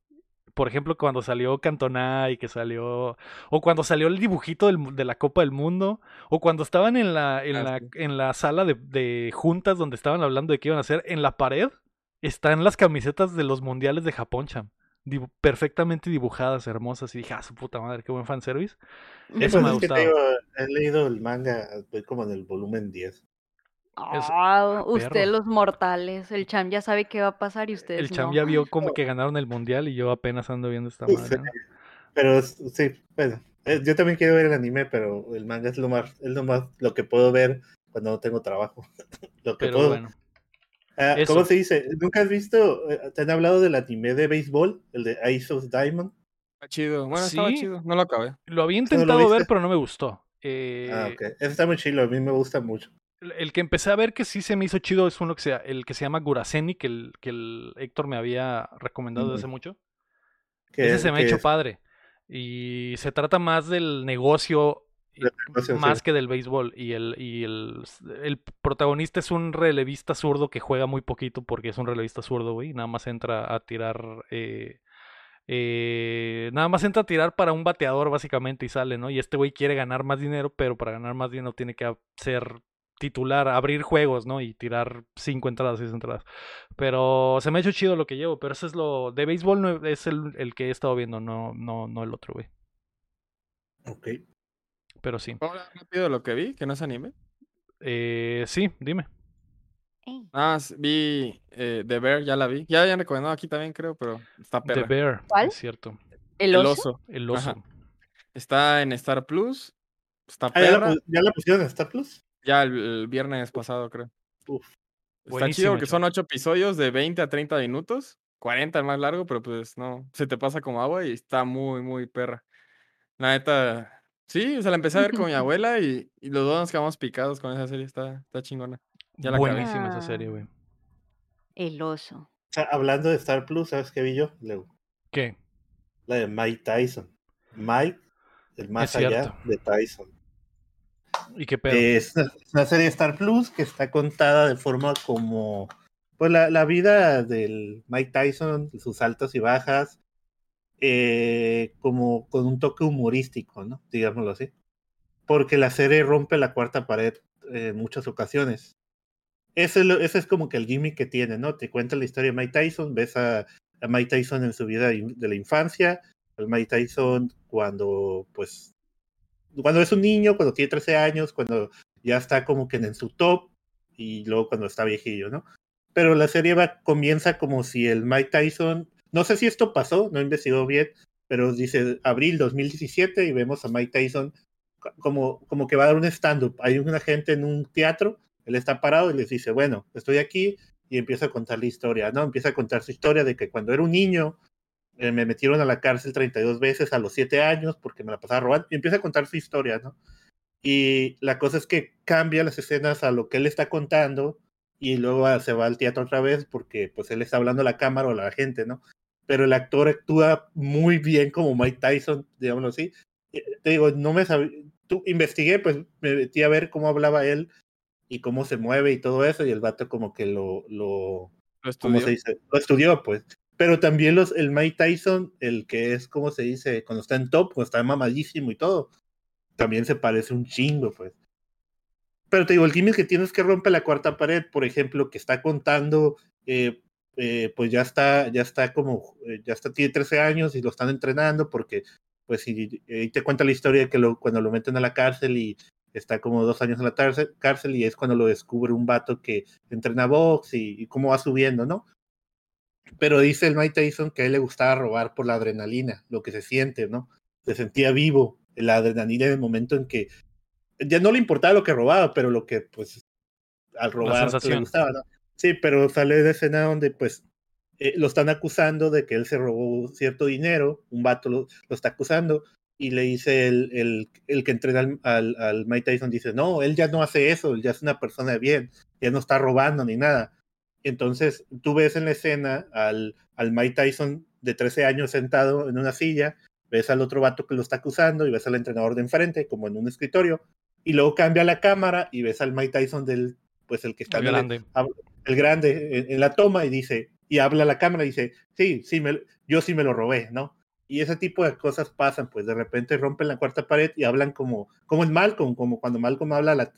[SPEAKER 1] Por ejemplo, cuando salió Cantona y que salió. O cuando salió el dibujito del de la Copa del Mundo. O cuando estaban en la, en
[SPEAKER 3] Ah,
[SPEAKER 1] la,
[SPEAKER 3] sí.
[SPEAKER 1] en la sala de, de juntas donde estaban hablando de qué iban a hacer. En la pared están las camisetas de los mundiales de Japón, cham. Dibu- perfectamente dibujadas, hermosas. Y dije, ah, su puta madre, qué buen fanservice. Eso
[SPEAKER 2] pues
[SPEAKER 1] me ha
[SPEAKER 2] es que te
[SPEAKER 1] gustado.
[SPEAKER 2] digo, he leído el manga, voy como en el volumen 10.
[SPEAKER 1] Perro.
[SPEAKER 4] usted los mortales, el cham ya sabe qué va a pasar y ustedes
[SPEAKER 1] El cham
[SPEAKER 4] no.
[SPEAKER 1] ya vio [LAUGHS] como que ganaron el mundial y yo apenas ando viendo esta.
[SPEAKER 2] Pero sí, bueno, eh, yo también quiero ver el anime, pero el manga es lo más, es lo más, lo que puedo ver cuando no tengo trabajo. [LAUGHS] lo que
[SPEAKER 1] Pero
[SPEAKER 2] puedo.
[SPEAKER 1] bueno.
[SPEAKER 2] Ah,
[SPEAKER 1] eso.
[SPEAKER 2] ¿Cómo se dice? ¿Nunca has visto? eh, ¿Te han hablado del anime de béisbol? El de Ice of Diamond.
[SPEAKER 3] Está chido. Bueno, estaba
[SPEAKER 1] Sí.
[SPEAKER 3] chido. No lo acabé.
[SPEAKER 1] Lo había
[SPEAKER 2] ¿Tú no lo
[SPEAKER 1] intentado ver, pero no me gustó. Eh,
[SPEAKER 2] Ah, ok. Ese está muy chido, a mí me gusta mucho.
[SPEAKER 1] El, que empecé a ver que sí se me hizo chido es uno que se, el que se llama Guraseni, que el, que el Héctor me había recomendado desde hace mucho. Ese se me ha hecho
[SPEAKER 2] es-
[SPEAKER 1] padre. Y se trata más del negocio, más
[SPEAKER 2] sí.
[SPEAKER 1] que del béisbol. Y, el, y el, el protagonista es un relevista zurdo que juega muy poquito porque es un relevista zurdo, güey. Nada más entra a tirar. eh, eh, nada más entra a tirar para un bateador, básicamente, y sale, ¿no? Y este güey quiere ganar más dinero, pero para ganar más dinero tiene que ser titular, abrir juegos, ¿no? Y tirar cinco entradas, seis entradas. Pero se me ha hecho chido lo que llevo, pero eso es lo... De béisbol no- es el, el que he estado viendo, no, no, no el otro, güey.
[SPEAKER 2] Ok.
[SPEAKER 1] Pero sí.
[SPEAKER 3] ¿Puedo hablar rápido de lo que vi? Que no es anime.
[SPEAKER 1] Eh, sí, dime.
[SPEAKER 3] Ah, vi eh, The Bear, ya la vi. Ya habían recomendado aquí también, creo, pero está
[SPEAKER 1] The
[SPEAKER 3] perra.
[SPEAKER 1] Bear,
[SPEAKER 4] ¿Cuál?
[SPEAKER 1] es cierto.
[SPEAKER 4] ¿El
[SPEAKER 3] El
[SPEAKER 4] oso?
[SPEAKER 3] oso.
[SPEAKER 1] El oso.
[SPEAKER 3] Está en Star Plus. Está
[SPEAKER 2] Ah, ¿ya, la,
[SPEAKER 3] perra.
[SPEAKER 2] ya la pusieron en Star Plus?
[SPEAKER 3] Ya el, el viernes pasado, creo.
[SPEAKER 2] Uf.
[SPEAKER 3] Está chido porque son ocho episodios de 20 a 30 minutos. 40 el más largo, pero pues no, se te pasa como agua y está muy, muy perra. La neta, sí, o sea, la empecé a ver con mi [LAUGHS] abuela y, y los dos nos quedamos picados con esa serie, está, está chingona. Ya la acabé.
[SPEAKER 1] Buenísima esa serie,
[SPEAKER 4] Ah.
[SPEAKER 1] güey.
[SPEAKER 4] El oso.
[SPEAKER 2] O sea, hablando de Star Plus, ¿sabes qué vi yo? Leo?
[SPEAKER 1] ¿Qué?
[SPEAKER 2] La de Mike Tyson. Mike, el más allá
[SPEAKER 1] cierto.
[SPEAKER 2] de Tyson.
[SPEAKER 1] ¿Y qué pedo?
[SPEAKER 2] Es una, una serie de Star Plus que está contada de forma como pues la, la vida del Mike Tyson, sus altas y bajas, eh, como con un toque humorístico, ¿no? Digámoslo así. Porque la serie rompe la cuarta pared en muchas ocasiones. Ese ese es como que el gimmick que tiene, ¿no? Te cuenta la historia de Mike Tyson, ves a, a Mike Tyson en su vida de la infancia, el Mike Tyson cuando, pues, cuando es un niño, cuando tiene 13 años, cuando ya está como que en su top y luego cuando está viejillo, ¿no? Pero la serie va, comienza como si el Mike Tyson, no sé si esto pasó, no investigó bien, pero dice abril 2017 y vemos a Mike Tyson co- como, como que va a dar un stand-up. Hay una gente en un teatro, él está parado y les dice, bueno, estoy aquí y empieza a contar la historia, ¿no? Empieza a contar su historia de que cuando era un niño eh, me metieron a la cárcel 32 veces a los 7 años porque me la pasaba robando y empieza a contar su historia, ¿no? Y la cosa es que cambia las escenas a lo que él está contando y luego ah, se va al teatro otra vez porque pues él está hablando a la cámara o a la gente, ¿no? Pero el actor actúa muy bien como Mike Tyson, digámoslo así. Eh, Te digo, no me sabía, tú investigué, pues me metí a ver cómo hablaba él y cómo se mueve y todo eso y el vato como que lo, lo,
[SPEAKER 3] Lo
[SPEAKER 2] ¿cómo
[SPEAKER 3] estudió.
[SPEAKER 2] se dice? Lo estudió, pues. Pero también los, el Mike Tyson, el que es, ¿cómo se dice? Cuando está en top, cuando está mamadísimo y todo, también se parece un chingo, pues. Pero te digo, el gimmick que tienes que romper la cuarta pared, por ejemplo, que está contando, eh, eh, pues ya está, ya está como, eh, ya está, tiene 13 años y lo están entrenando porque, pues, si te cuenta la historia de que cuando lo meten a la cárcel y está como dos años en la cárcel, y es cuando lo descubre un vato que entrena box y cómo va subiendo, ¿no? Pero dice el Mike Tyson que a él le gustaba robar por la adrenalina, lo que se siente, ¿no? Se sentía vivo, la adrenalina en el momento en que ya no le importaba lo que robaba, pero lo que pues al robar le
[SPEAKER 1] sensación.
[SPEAKER 2] gustaba, ¿no? Sí, pero sale de escena donde pues eh, lo están acusando de que él se robó cierto dinero, un vato lo, lo está acusando y le dice el, el, el que entrena al, al, al Mike Tyson, dice, no, él ya no hace eso, él ya es una persona de bien, ya no está robando ni nada. Entonces tú ves en la escena al, al Mike Tyson de 13 años sentado en una silla, ves al otro vato que lo está acusando y ves al entrenador de enfrente como en un escritorio y luego cambia la cámara y ves al Mike Tyson del, pues el que está
[SPEAKER 1] El grande.
[SPEAKER 2] el grande en, en la toma y dice, y habla a la cámara y dice, sí, sí, me, yo sí me lo robé, ¿no? Y ese tipo de cosas pasan, pues de repente rompen la cuarta pared y hablan como, como en Malcolm, como cuando Malcolm habla, a la,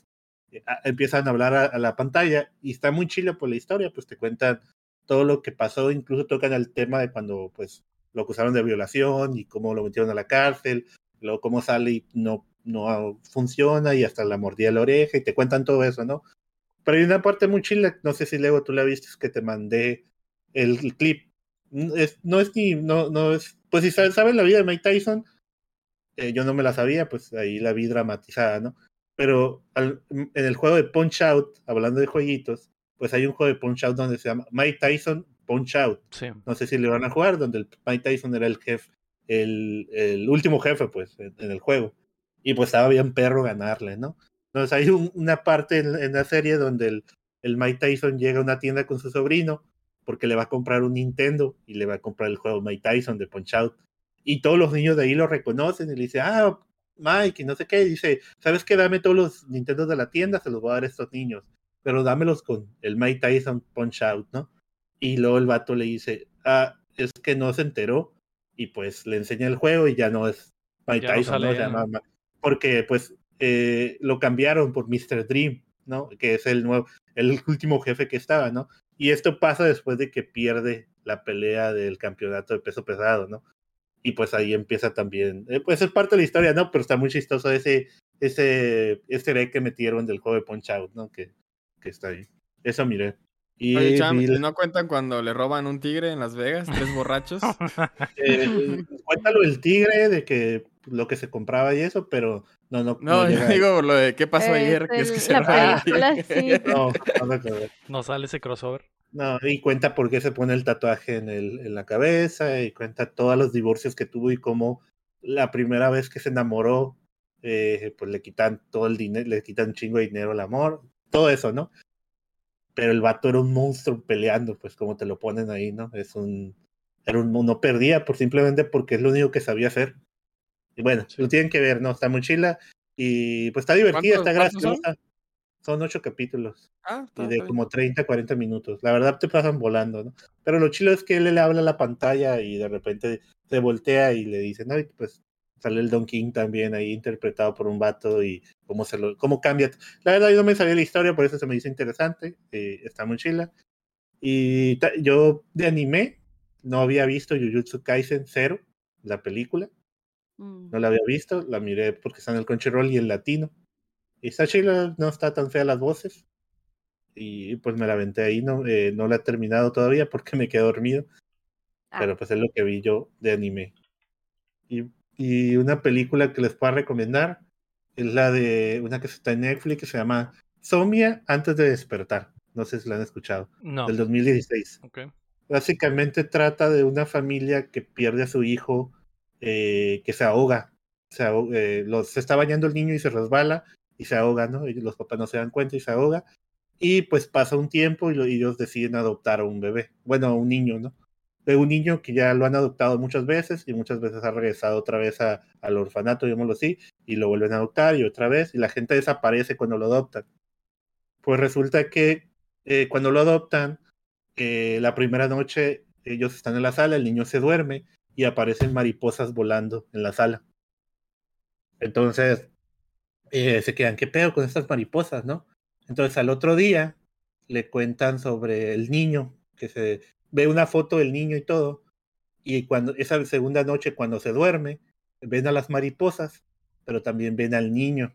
[SPEAKER 2] empiezan a hablar a, la pantalla y está muy chile por la historia, pues te cuentan todo lo que pasó, incluso tocan el tema de cuando pues lo acusaron de violación y cómo lo metieron a la cárcel, luego cómo sale y no, no funciona y hasta la mordía la oreja y te cuentan todo eso, ¿no? Pero hay una parte muy chila, no sé si luego tú la viste, es que te mandé el, clip. Es, no es ni, no, no es, pues si sabes, sabes la vida de Mike Tyson, eh, yo no me la sabía, pues ahí la vi dramatizada, ¿no? Pero al- en el juego de Punch Out, hablando de jueguitos, pues hay un juego de Punch Out donde se llama Mike Tyson Punch Out.
[SPEAKER 1] Sí.
[SPEAKER 2] No sé si le van a jugar, donde el Mike Tyson era el jefe, el, el último jefe, pues, en, en el juego. Y pues estaba bien perro ganarle, ¿no? Entonces hay un- una parte en, en la serie donde el, el Mike Tyson llega a una tienda con su sobrino porque le va a comprar un Nintendo y le va a comprar el juego Mike Tyson de Punch Out. Y todos los niños de ahí lo reconocen y le dicen, ah, Mike, y no sé qué. Y dice, ¿sabes qué? Dame todos los Nintendos de la tienda, se los voy a dar a estos niños. Pero dámelos con el Mike Tyson Punch Out, ¿no? Y luego el vato le dice, ah, es que no se enteró. Y pues le enseña el juego y ya no es Mike
[SPEAKER 1] Ya
[SPEAKER 2] Tyson, ¿no?
[SPEAKER 1] sale
[SPEAKER 2] porque pues eh, lo cambiaron por Mr. Dream, ¿no? Que es el nuevo, el último jefe que estaba, ¿no? Y esto pasa después de que pierde la pelea del campeonato de peso pesado, ¿no? Y pues ahí empieza también, eh, pues es parte de la historia, ¿no? Pero está muy chistoso ese, ese egg que metieron del juego de Punch Out, ¿no? Que, que está ahí. Eso miré. Y
[SPEAKER 3] Oye, Cham,
[SPEAKER 2] vi
[SPEAKER 3] ¿y
[SPEAKER 2] la-
[SPEAKER 3] ¿no cuentan cuando le roban un tigre en Las Vegas? Tres borrachos. [LAUGHS]
[SPEAKER 2] eh, cuéntalo el tigre de que lo que se compraba y eso, pero no, no,
[SPEAKER 3] No, yo
[SPEAKER 2] ahí.
[SPEAKER 3] digo lo de qué pasó ayer, que es que se
[SPEAKER 4] la
[SPEAKER 3] robaron el
[SPEAKER 4] película,
[SPEAKER 3] tigre.
[SPEAKER 4] sí.
[SPEAKER 2] No, no me acuerdo.
[SPEAKER 1] no sale ese crossover.
[SPEAKER 2] No, y cuenta por qué se pone el tatuaje en, el, en la cabeza y cuenta todos los divorcios que tuvo y cómo la primera vez que se enamoró, eh, pues le quitan todo el dinero, le quitan un chingo de dinero al amor, todo eso, ¿no? Pero el vato era un monstruo peleando, pues como te lo ponen ahí, ¿no? Es un, era un, no perdía por simplemente porque es lo único que sabía hacer. Y bueno, lo tienen que ver, ¿no? Está muy chila y pues está divertida,
[SPEAKER 3] ¿Cuántos-
[SPEAKER 2] está graciosa. Son ocho capítulos
[SPEAKER 3] Ah,
[SPEAKER 2] y de
[SPEAKER 3] está bien.
[SPEAKER 2] como 30, 40 minutos. La verdad te pasan volando, ¿no? Pero lo chido es que él le habla a la pantalla y de repente se voltea y le dice, no, y pues sale el Don King también ahí interpretado por un vato y cómo se lo, cómo cambia. La verdad yo no me sabía la historia, por eso se me hizo interesante, eh, está muy chila. Y yo de anime no había visto Jujutsu Kaisen 0, la película,
[SPEAKER 4] Mm.
[SPEAKER 2] no la había visto, la miré porque está en el Crunchyroll y en latino. Y está chila, no está tan fea las voces. Y pues me la aventé ahí, no, Eh, no la he terminado todavía porque me quedé dormido.
[SPEAKER 4] Ah,
[SPEAKER 2] Pero pues es lo que vi yo de anime. Y, y una película que les puedo recomendar es la de una que está en Netflix que se llama Somia antes de despertar. No sé si la han escuchado.
[SPEAKER 1] No.
[SPEAKER 2] Del 2016
[SPEAKER 1] Ok.
[SPEAKER 2] básicamente trata de una familia que pierde a su hijo, eh, que se ahoga. Se, aho- eh, los, se está bañando el niño y se resbala y se ahoga, ¿no? Y los papás no se dan cuenta y se ahoga. Y pues pasa un tiempo y, lo- y ellos deciden adoptar a un bebé, bueno, a un niño, ¿no? De un niño que ya lo han adoptado muchas veces y muchas veces ha regresado otra vez a- al orfanato, digámoslo así, y lo vuelven a adoptar y otra vez, y la gente desaparece cuando lo adoptan. Pues resulta que eh, cuando lo adoptan, eh, la primera noche ellos están en la sala, el niño se duerme y aparecen mariposas volando en la sala. Entonces eh, se quedan, ¿qué pedo con estas mariposas, no? Entonces al otro día le cuentan sobre el niño, que se ve una foto del niño y todo, y cuando esa segunda noche cuando se duerme, ven a las mariposas, pero también ven al niño.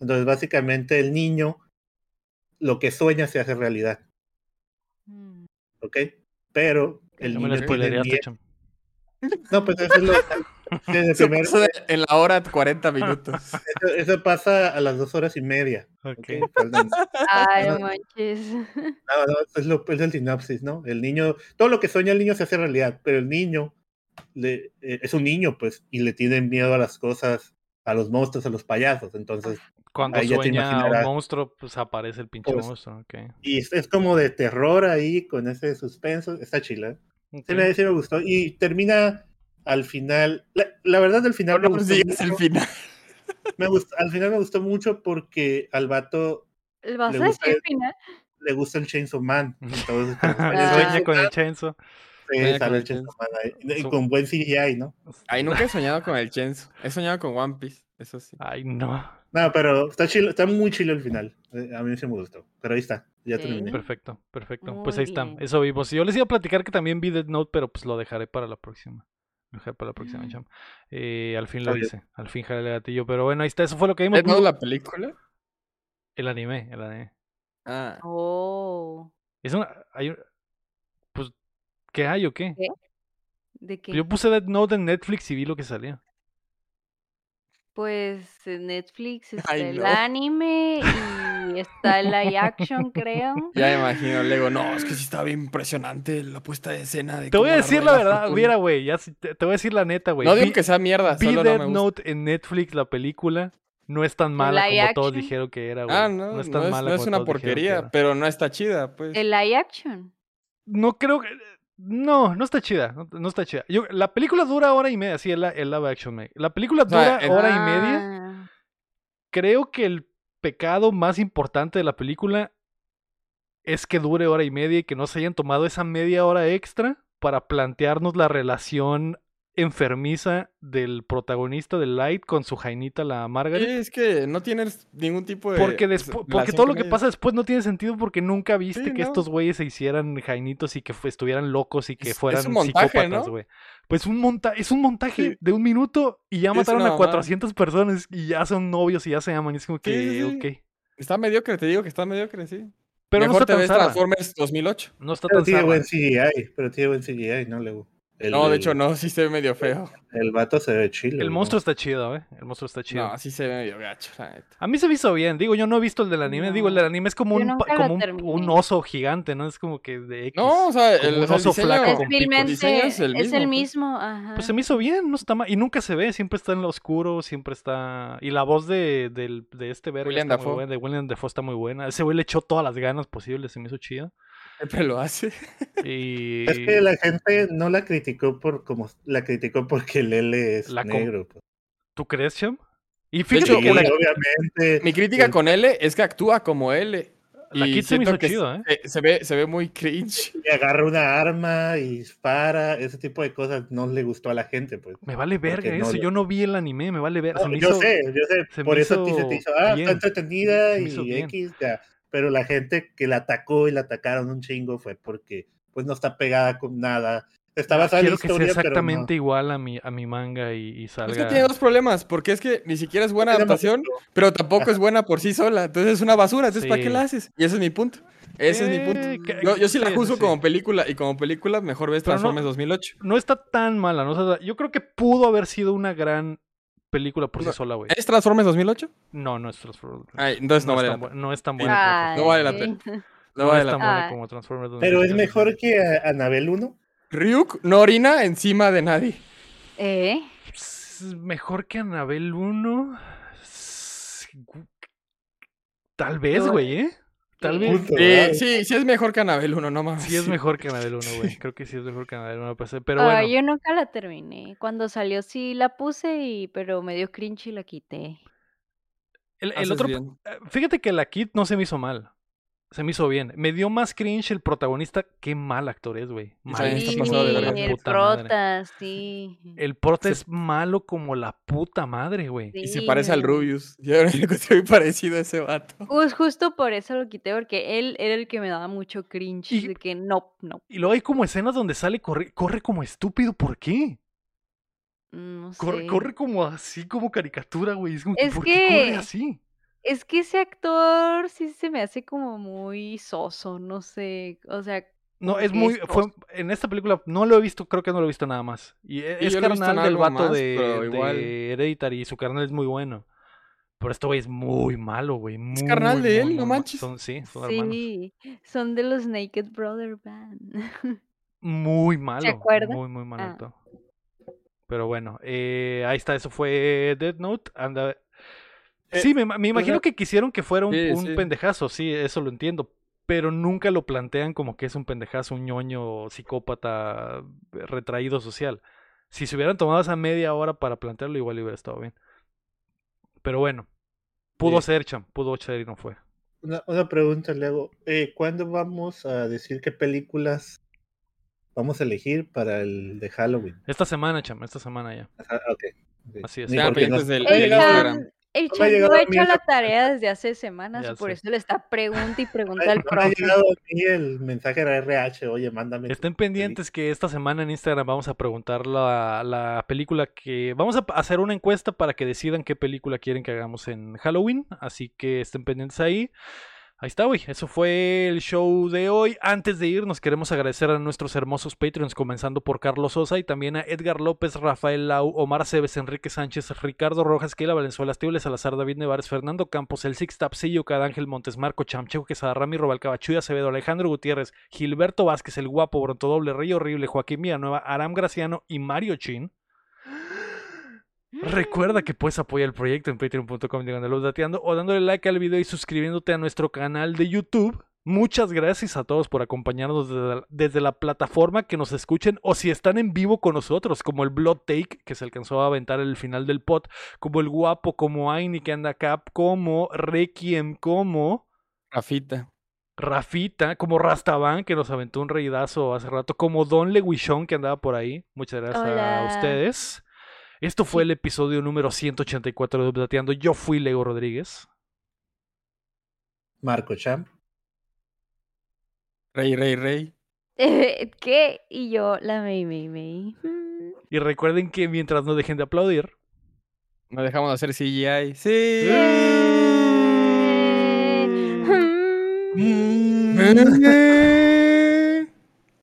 [SPEAKER 2] Entonces básicamente el niño lo que sueña se hace realidad.
[SPEAKER 4] mm.
[SPEAKER 2] ¿ok? Pero el
[SPEAKER 1] No me
[SPEAKER 2] niño
[SPEAKER 1] lo
[SPEAKER 2] tiene
[SPEAKER 1] spoilereaste,
[SPEAKER 2] miedo.
[SPEAKER 1] cham.
[SPEAKER 2] No, pues eso es lo desde
[SPEAKER 3] Eso
[SPEAKER 2] primer-
[SPEAKER 3] pasó en la hora 40 minutos. [LAUGHS]
[SPEAKER 2] eso, eso pasa a las dos horas y media.
[SPEAKER 1] Ok.
[SPEAKER 2] ¿ok? Faltan-
[SPEAKER 4] Ay,
[SPEAKER 2] no.
[SPEAKER 4] manches.
[SPEAKER 2] No, no, es, lo, es el sinopsis, ¿no? El niño, todo lo que sueña el niño se hace realidad, pero el niño le, eh, es un niño, pues, y le tiene miedo a las cosas, a los monstruos, a los payasos. Entonces,
[SPEAKER 1] Cuando
[SPEAKER 2] Ahí
[SPEAKER 1] sueña un monstruo, pues aparece el pinche
[SPEAKER 2] Pues,
[SPEAKER 1] monstruo. Ok.
[SPEAKER 2] y es, es como de terror ahí, con ese suspenso. Está chila. ¿eh?
[SPEAKER 1] Ok.
[SPEAKER 2] Sí, me, sí me gustó. Y termina al final. La, la verdad, al final
[SPEAKER 3] No
[SPEAKER 2] me gustó
[SPEAKER 3] el
[SPEAKER 2] mucho.
[SPEAKER 3] final.
[SPEAKER 2] Me gustó- al final me gustó mucho porque al vato
[SPEAKER 4] ¿Vas
[SPEAKER 2] Le gusta el-
[SPEAKER 4] final?
[SPEAKER 2] le gusta el Chainsaw Man. Entonces, [LAUGHS]
[SPEAKER 1] Sueña
[SPEAKER 2] sale
[SPEAKER 4] Ah.
[SPEAKER 2] el
[SPEAKER 1] con el
[SPEAKER 2] Chainsaw
[SPEAKER 3] Sueña con el
[SPEAKER 2] Chainsaw Man ahí. Y con buen CGI, ¿no?
[SPEAKER 3] Ay, nunca he soñado con el Chenzo. He soñado con One Piece, eso sí.
[SPEAKER 1] Ay, no.
[SPEAKER 2] No, pero está chilo, está muy chilo el final. Eh, A mí sí me gustó. Pero ahí está, ya terminé.
[SPEAKER 1] Perfecto, perfecto.
[SPEAKER 4] Muy
[SPEAKER 1] pues ahí está.
[SPEAKER 4] bien.
[SPEAKER 1] Eso vimos. Yo les iba a platicar que también vi Dead Note, pero pues lo dejaré para la próxima. Dejaré para la próxima,
[SPEAKER 4] Mm.
[SPEAKER 1] Eh, al fin lo hice. Al fin jalé el gatillo. Pero bueno, ahí está. Eso fue lo que vimos.
[SPEAKER 3] ¿Es no la película?
[SPEAKER 1] El anime, el anime.
[SPEAKER 3] Ah,
[SPEAKER 4] Oh.
[SPEAKER 1] Es una. Hay, un- pues, ¿qué hay o qué?
[SPEAKER 4] ¿De qué?
[SPEAKER 1] Yo puse Dead Note en Netflix y vi lo que salía.
[SPEAKER 4] Pues en Netflix [LAUGHS] está
[SPEAKER 3] Ay,
[SPEAKER 4] el
[SPEAKER 3] no.
[SPEAKER 4] anime y está el live action, [LAUGHS] creo.
[SPEAKER 3] ya me imagino, Lego. No, es que sí estaba bien impresionante la puesta de escena. De
[SPEAKER 1] Te voy a decir la verdad.
[SPEAKER 3] fortuna.
[SPEAKER 1] Mira, güey. Ya, te, te voy a decir la neta, güey.
[SPEAKER 3] No digo
[SPEAKER 1] Vi-
[SPEAKER 3] que sea mierda,
[SPEAKER 1] Vi
[SPEAKER 3] solo no me gusta.
[SPEAKER 1] Note en Netflix, la película, no es tan mala como todos dijeron que era, güey.
[SPEAKER 3] Ah, no, no
[SPEAKER 1] es
[SPEAKER 3] es,
[SPEAKER 1] tan mala
[SPEAKER 3] no es
[SPEAKER 1] como
[SPEAKER 3] una
[SPEAKER 1] todos dijeron que
[SPEAKER 3] porquería, pero no está chida, pues.
[SPEAKER 4] El live action.
[SPEAKER 1] No creo que. No, no está chida. No, no está chida. Yo, la película dura hora y media, sí, el, el live action. La película
[SPEAKER 3] O sea,
[SPEAKER 1] dura hora y media.
[SPEAKER 4] Ah,
[SPEAKER 1] Creo que el pecado más importante de la película es que dure hora y media y que no se hayan tomado esa media hora extra para plantearnos la relación enfermiza del protagonista de Light con su jainita, la
[SPEAKER 3] Sí,
[SPEAKER 1] Margaret.
[SPEAKER 3] es que no tienes ningún tipo de.
[SPEAKER 1] Porque,
[SPEAKER 3] pues,
[SPEAKER 1] porque todo lo que pasa después no tiene sentido porque nunca viste
[SPEAKER 3] Sí,
[SPEAKER 1] que
[SPEAKER 3] no.
[SPEAKER 1] estos güeyes se hicieran jainitos y que estuvieran locos y que
[SPEAKER 3] Es-
[SPEAKER 1] fueran
[SPEAKER 3] un montaje,
[SPEAKER 1] psicópatas,
[SPEAKER 3] ¿no?
[SPEAKER 1] güey. Pues un monta es un montaje
[SPEAKER 3] Sí.
[SPEAKER 1] de un minuto y ya mataron a
[SPEAKER 3] mamada.
[SPEAKER 1] 400 personas y ya son novios y ya se aman. Y es como que,
[SPEAKER 3] sí, sí.
[SPEAKER 1] ok.
[SPEAKER 3] Está mediocre, te digo que está mediocre, sí.
[SPEAKER 1] Pero
[SPEAKER 3] Mejor
[SPEAKER 1] no está
[SPEAKER 3] te
[SPEAKER 1] tan
[SPEAKER 3] ves. Transformers 2008.
[SPEAKER 1] No está
[SPEAKER 2] Pero
[SPEAKER 1] tan
[SPEAKER 2] tiene buen CGI, pero tiene buen CGI, ¿no? Le, el,
[SPEAKER 3] No, de
[SPEAKER 2] el-
[SPEAKER 3] hecho, no, sí se ve medio feo.
[SPEAKER 2] El vato se ve chile.
[SPEAKER 1] El
[SPEAKER 2] ¿no?
[SPEAKER 1] monstruo está chido, ¿eh? El monstruo está chido.
[SPEAKER 3] No, sí se ve medio gacho, la neta.
[SPEAKER 1] A mí se me hizo bien. Digo, yo no he visto el del anime. Digo, el del anime es como un, como un, un oso gigante, ¿no? Es como que de X.
[SPEAKER 3] No, o sea, el,
[SPEAKER 1] un
[SPEAKER 3] el
[SPEAKER 1] oso
[SPEAKER 3] diseño-
[SPEAKER 1] flaco
[SPEAKER 4] Es
[SPEAKER 1] con pico.
[SPEAKER 3] es el mismo, pues.
[SPEAKER 4] mismo, ajá.
[SPEAKER 1] Pues se me hizo bien, no está mal. Y nunca se ve, siempre está en lo oscuro, siempre está. Y la voz de, del- de este verga
[SPEAKER 3] William
[SPEAKER 1] está muy
[SPEAKER 3] Dafoe.
[SPEAKER 1] buena, de William Dafoe está muy buena. Ese güey le echó todas las ganas posibles, se me hizo chido.
[SPEAKER 3] Siempre lo hace.
[SPEAKER 1] Y.
[SPEAKER 2] Es que la gente no la criticó por como la criticó porque Lele es
[SPEAKER 1] La
[SPEAKER 2] negro. pues.
[SPEAKER 1] ¿Tú crees, Cham? Y fíjate
[SPEAKER 2] Sí,
[SPEAKER 1] que la,
[SPEAKER 2] obviamente.
[SPEAKER 3] Mi crítica con L es que actúa como L.
[SPEAKER 1] la
[SPEAKER 3] y
[SPEAKER 1] Kid se me
[SPEAKER 3] siento
[SPEAKER 1] hizo
[SPEAKER 3] que
[SPEAKER 1] chido, ¿eh?
[SPEAKER 3] Se, se ve, se ve muy cringe. [LAUGHS]
[SPEAKER 2] y agarra una arma y dispara, ese tipo de cosas no le gustó a la gente, pues.
[SPEAKER 1] Me vale verga
[SPEAKER 2] no
[SPEAKER 1] eso. Yo no vi el anime, me vale verga.
[SPEAKER 2] No,
[SPEAKER 1] se me
[SPEAKER 2] yo
[SPEAKER 1] hizo-
[SPEAKER 2] sé, yo sé,
[SPEAKER 1] se
[SPEAKER 2] por eso
[SPEAKER 1] hizo
[SPEAKER 2] te hizo, ah,
[SPEAKER 1] bien.
[SPEAKER 2] está entretenida y. X, ya. Pero la gente que la atacó y la atacaron un chingo fue porque pues no está pegada con nada. Está basada en
[SPEAKER 1] Quiero
[SPEAKER 2] la
[SPEAKER 1] que sea
[SPEAKER 2] historia, no.
[SPEAKER 1] exactamente igual a mi, a mi manga y, y
[SPEAKER 3] Es
[SPEAKER 1] salga.
[SPEAKER 3] que tiene dos problemas, porque es que ni siquiera es buena adaptación, pero tampoco es buena por sí sola. Entonces es una basura. Entonces, ¿para qué la haces? Y ese es mi punto. Ese es mi
[SPEAKER 1] Eh,
[SPEAKER 3] punto.
[SPEAKER 1] que-
[SPEAKER 3] Yo, yo sí la juzgo
[SPEAKER 1] sí,
[SPEAKER 3] como película y como película mejor ves
[SPEAKER 1] Pero no-
[SPEAKER 3] Transformers 2008.
[SPEAKER 1] No está tan mala, ¿no? O sea, yo creo que pudo haber sido una gran película por sí
[SPEAKER 3] No,
[SPEAKER 1] sola, güey.
[SPEAKER 3] ¿Es Transformers 2008?
[SPEAKER 1] No, no es Transformers.
[SPEAKER 3] Ay, entonces no,
[SPEAKER 1] no,
[SPEAKER 3] vale
[SPEAKER 1] es
[SPEAKER 3] la
[SPEAKER 1] tan,
[SPEAKER 3] pena.
[SPEAKER 1] bu- no es tan
[SPEAKER 3] Sí.
[SPEAKER 1] buena. como
[SPEAKER 3] No vale la pena. No [LAUGHS]
[SPEAKER 1] No
[SPEAKER 3] vale
[SPEAKER 1] es
[SPEAKER 3] la
[SPEAKER 1] tan
[SPEAKER 3] pena.
[SPEAKER 1] buena
[SPEAKER 4] Ah.
[SPEAKER 1] como Transformers.
[SPEAKER 2] Pero es
[SPEAKER 1] 2008.
[SPEAKER 2] mejor que Anabel 1.
[SPEAKER 3] Ryuk no orina encima de nadie.
[SPEAKER 4] ¿Eh?
[SPEAKER 1] Es Mejor que Anabel 1. S- gu- Tal vez, güey, ¿eh? Tal vez.
[SPEAKER 2] Punto,
[SPEAKER 3] Sí, sí, sí es mejor que Anabel 1, no mames.
[SPEAKER 1] Sí es mejor que Anabel 1, güey. [LAUGHS] Creo que sí es mejor que Anabel 1. pues, Pero bueno.
[SPEAKER 4] yo nunca la terminé. Cuando salió sí la puse, y, pero me dio cringe y la quité.
[SPEAKER 1] El, otro,
[SPEAKER 3] bien.
[SPEAKER 1] eh, fíjate que la Kid no se me hizo mal. Se me hizo bien. Me dio más cringe el protagonista. Qué mal actor es, güey.
[SPEAKER 3] Sí, de
[SPEAKER 1] hijo
[SPEAKER 3] verga.
[SPEAKER 4] el
[SPEAKER 1] puta madre.
[SPEAKER 4] prota, sí.
[SPEAKER 1] El prota es malo como la puta madre, güey.
[SPEAKER 3] Y se
[SPEAKER 4] Sí,
[SPEAKER 3] parece al Rubius. [LAUGHS] Yo lo encontré muy parecido a ese vato.
[SPEAKER 4] Pues justo por eso lo quité, porque él era el que me daba mucho cringe.
[SPEAKER 1] Y-
[SPEAKER 4] De que no, no,
[SPEAKER 1] Y luego hay como escenas donde sale y corre, corre como estúpido. ¿Por qué?
[SPEAKER 4] no sé.
[SPEAKER 1] Corre, corre como así, como caricatura, güey. Es como, que,
[SPEAKER 4] Es
[SPEAKER 1] ¿por qué corre así?
[SPEAKER 4] Es que ese actor sí se me hace como muy soso, no sé. O sea,
[SPEAKER 1] No, es muy.
[SPEAKER 4] es
[SPEAKER 1] Fue, en esta película no lo he visto, creo que no lo he visto nada más. Y e- es
[SPEAKER 3] en
[SPEAKER 1] carnal del vato
[SPEAKER 3] más,
[SPEAKER 1] de,
[SPEAKER 3] igual.
[SPEAKER 1] Hereditary y su carnal es muy bueno. Pero este güey es muy malo, güey. Muy,
[SPEAKER 3] carnal de él, no manches.
[SPEAKER 1] Son, sí, son hermanos.
[SPEAKER 4] sí, son de los Naked Brother Band. [LAUGHS]
[SPEAKER 1] Muy malo.
[SPEAKER 4] acuerda?
[SPEAKER 1] Muy, muy mal
[SPEAKER 4] Ah.
[SPEAKER 1] Pero bueno, eh, ahí está, eso fue Dead Note. Anda.
[SPEAKER 3] Eh,
[SPEAKER 1] sí, me, ma- me imagino
[SPEAKER 3] sea-
[SPEAKER 1] que quisieron que fuera un,
[SPEAKER 3] Sí,
[SPEAKER 1] un
[SPEAKER 3] sí.
[SPEAKER 1] pendejazo, sí, eso lo entiendo. Pero nunca lo plantean como que es un pendejazo, un ñoño, psicópata, retraído social. Si se hubieran tomado esa media hora para plantearlo, igual hubiera estado bien. Pero bueno, pudo
[SPEAKER 2] Sí.
[SPEAKER 1] ser, Cham, pudo ser y no fue.
[SPEAKER 2] Una, una pregunta le hago. Eh, ¿Cuándo vamos a decir qué películas vamos a elegir para el de Halloween?
[SPEAKER 1] Esta semana, Cham, esta semana ya.
[SPEAKER 2] Ajá, ok. ok.
[SPEAKER 1] Así es.
[SPEAKER 2] No-
[SPEAKER 3] pendientes del- Instagram.
[SPEAKER 4] El
[SPEAKER 2] No ha
[SPEAKER 4] hecho la tarea desde hace semanas,
[SPEAKER 1] Ya
[SPEAKER 4] y por
[SPEAKER 1] sé.
[SPEAKER 4] eso le está pregunta y pregunta
[SPEAKER 2] no
[SPEAKER 4] al
[SPEAKER 2] me ha
[SPEAKER 4] profe.
[SPEAKER 2] llegado a mí el mensaje de RH, oye, mándame.
[SPEAKER 1] Estén pendientes que esta semana en Instagram vamos a preguntar la, la película que... Vamos a hacer una encuesta para que decidan qué película quieren que hagamos en Halloween. Así que estén pendientes ahí. Ahí está, güey. Eso fue el show de hoy. Antes de irnos, queremos agradecer a nuestros hermosos Patreons, comenzando por Carlos Sosa y también a Edgar López, Rafael Lau, Omar Cebes, Enrique Sánchez, Ricardo Rojas, Keila Valenzuela, Estíbales Salazar, David Nevares, Fernando Campos, El Six Tapsillo, Cadángel Montes, Marco Chamcheco, Quesada, Rami Robal, Cabachuya, Acevedo, Alejandro Gutiérrez, Gilberto Vázquez, El Guapo, Bronto Doble, Rey Horrible, Joaquín Villanueva, Aram Graciano y Mario Chin. Recuerda que puedes apoyar el proyecto en patreon.com dateando o dándole like al video y suscribiéndote a nuestro canal de YouTube. Muchas gracias a todos por acompañarnos desde la, desde la plataforma que nos escuchen o si están en vivo con nosotros, como el Blood Take que se alcanzó a aventar en el final del pod, como el Guapo, como Aini que anda acá, como Requiem, como
[SPEAKER 3] Rafita.
[SPEAKER 1] Rafita, como Rastaban que nos aventó un reidazo hace rato, como Don Leguichón que andaba por ahí. Muchas gracias a ustedes. Esto fue el episodio número 184 de Updateando. Yo fui Lego Rodríguez.
[SPEAKER 2] Marco Champ.
[SPEAKER 3] Rey, rey, rey.
[SPEAKER 4] Eh, ¿Qué? Y yo, la Mei Mei Mei. Mm.
[SPEAKER 1] Y recuerden que mientras no dejen de aplaudir,
[SPEAKER 3] No dejamos de hacer CGI. Sí.
[SPEAKER 4] Mm.
[SPEAKER 2] Mm.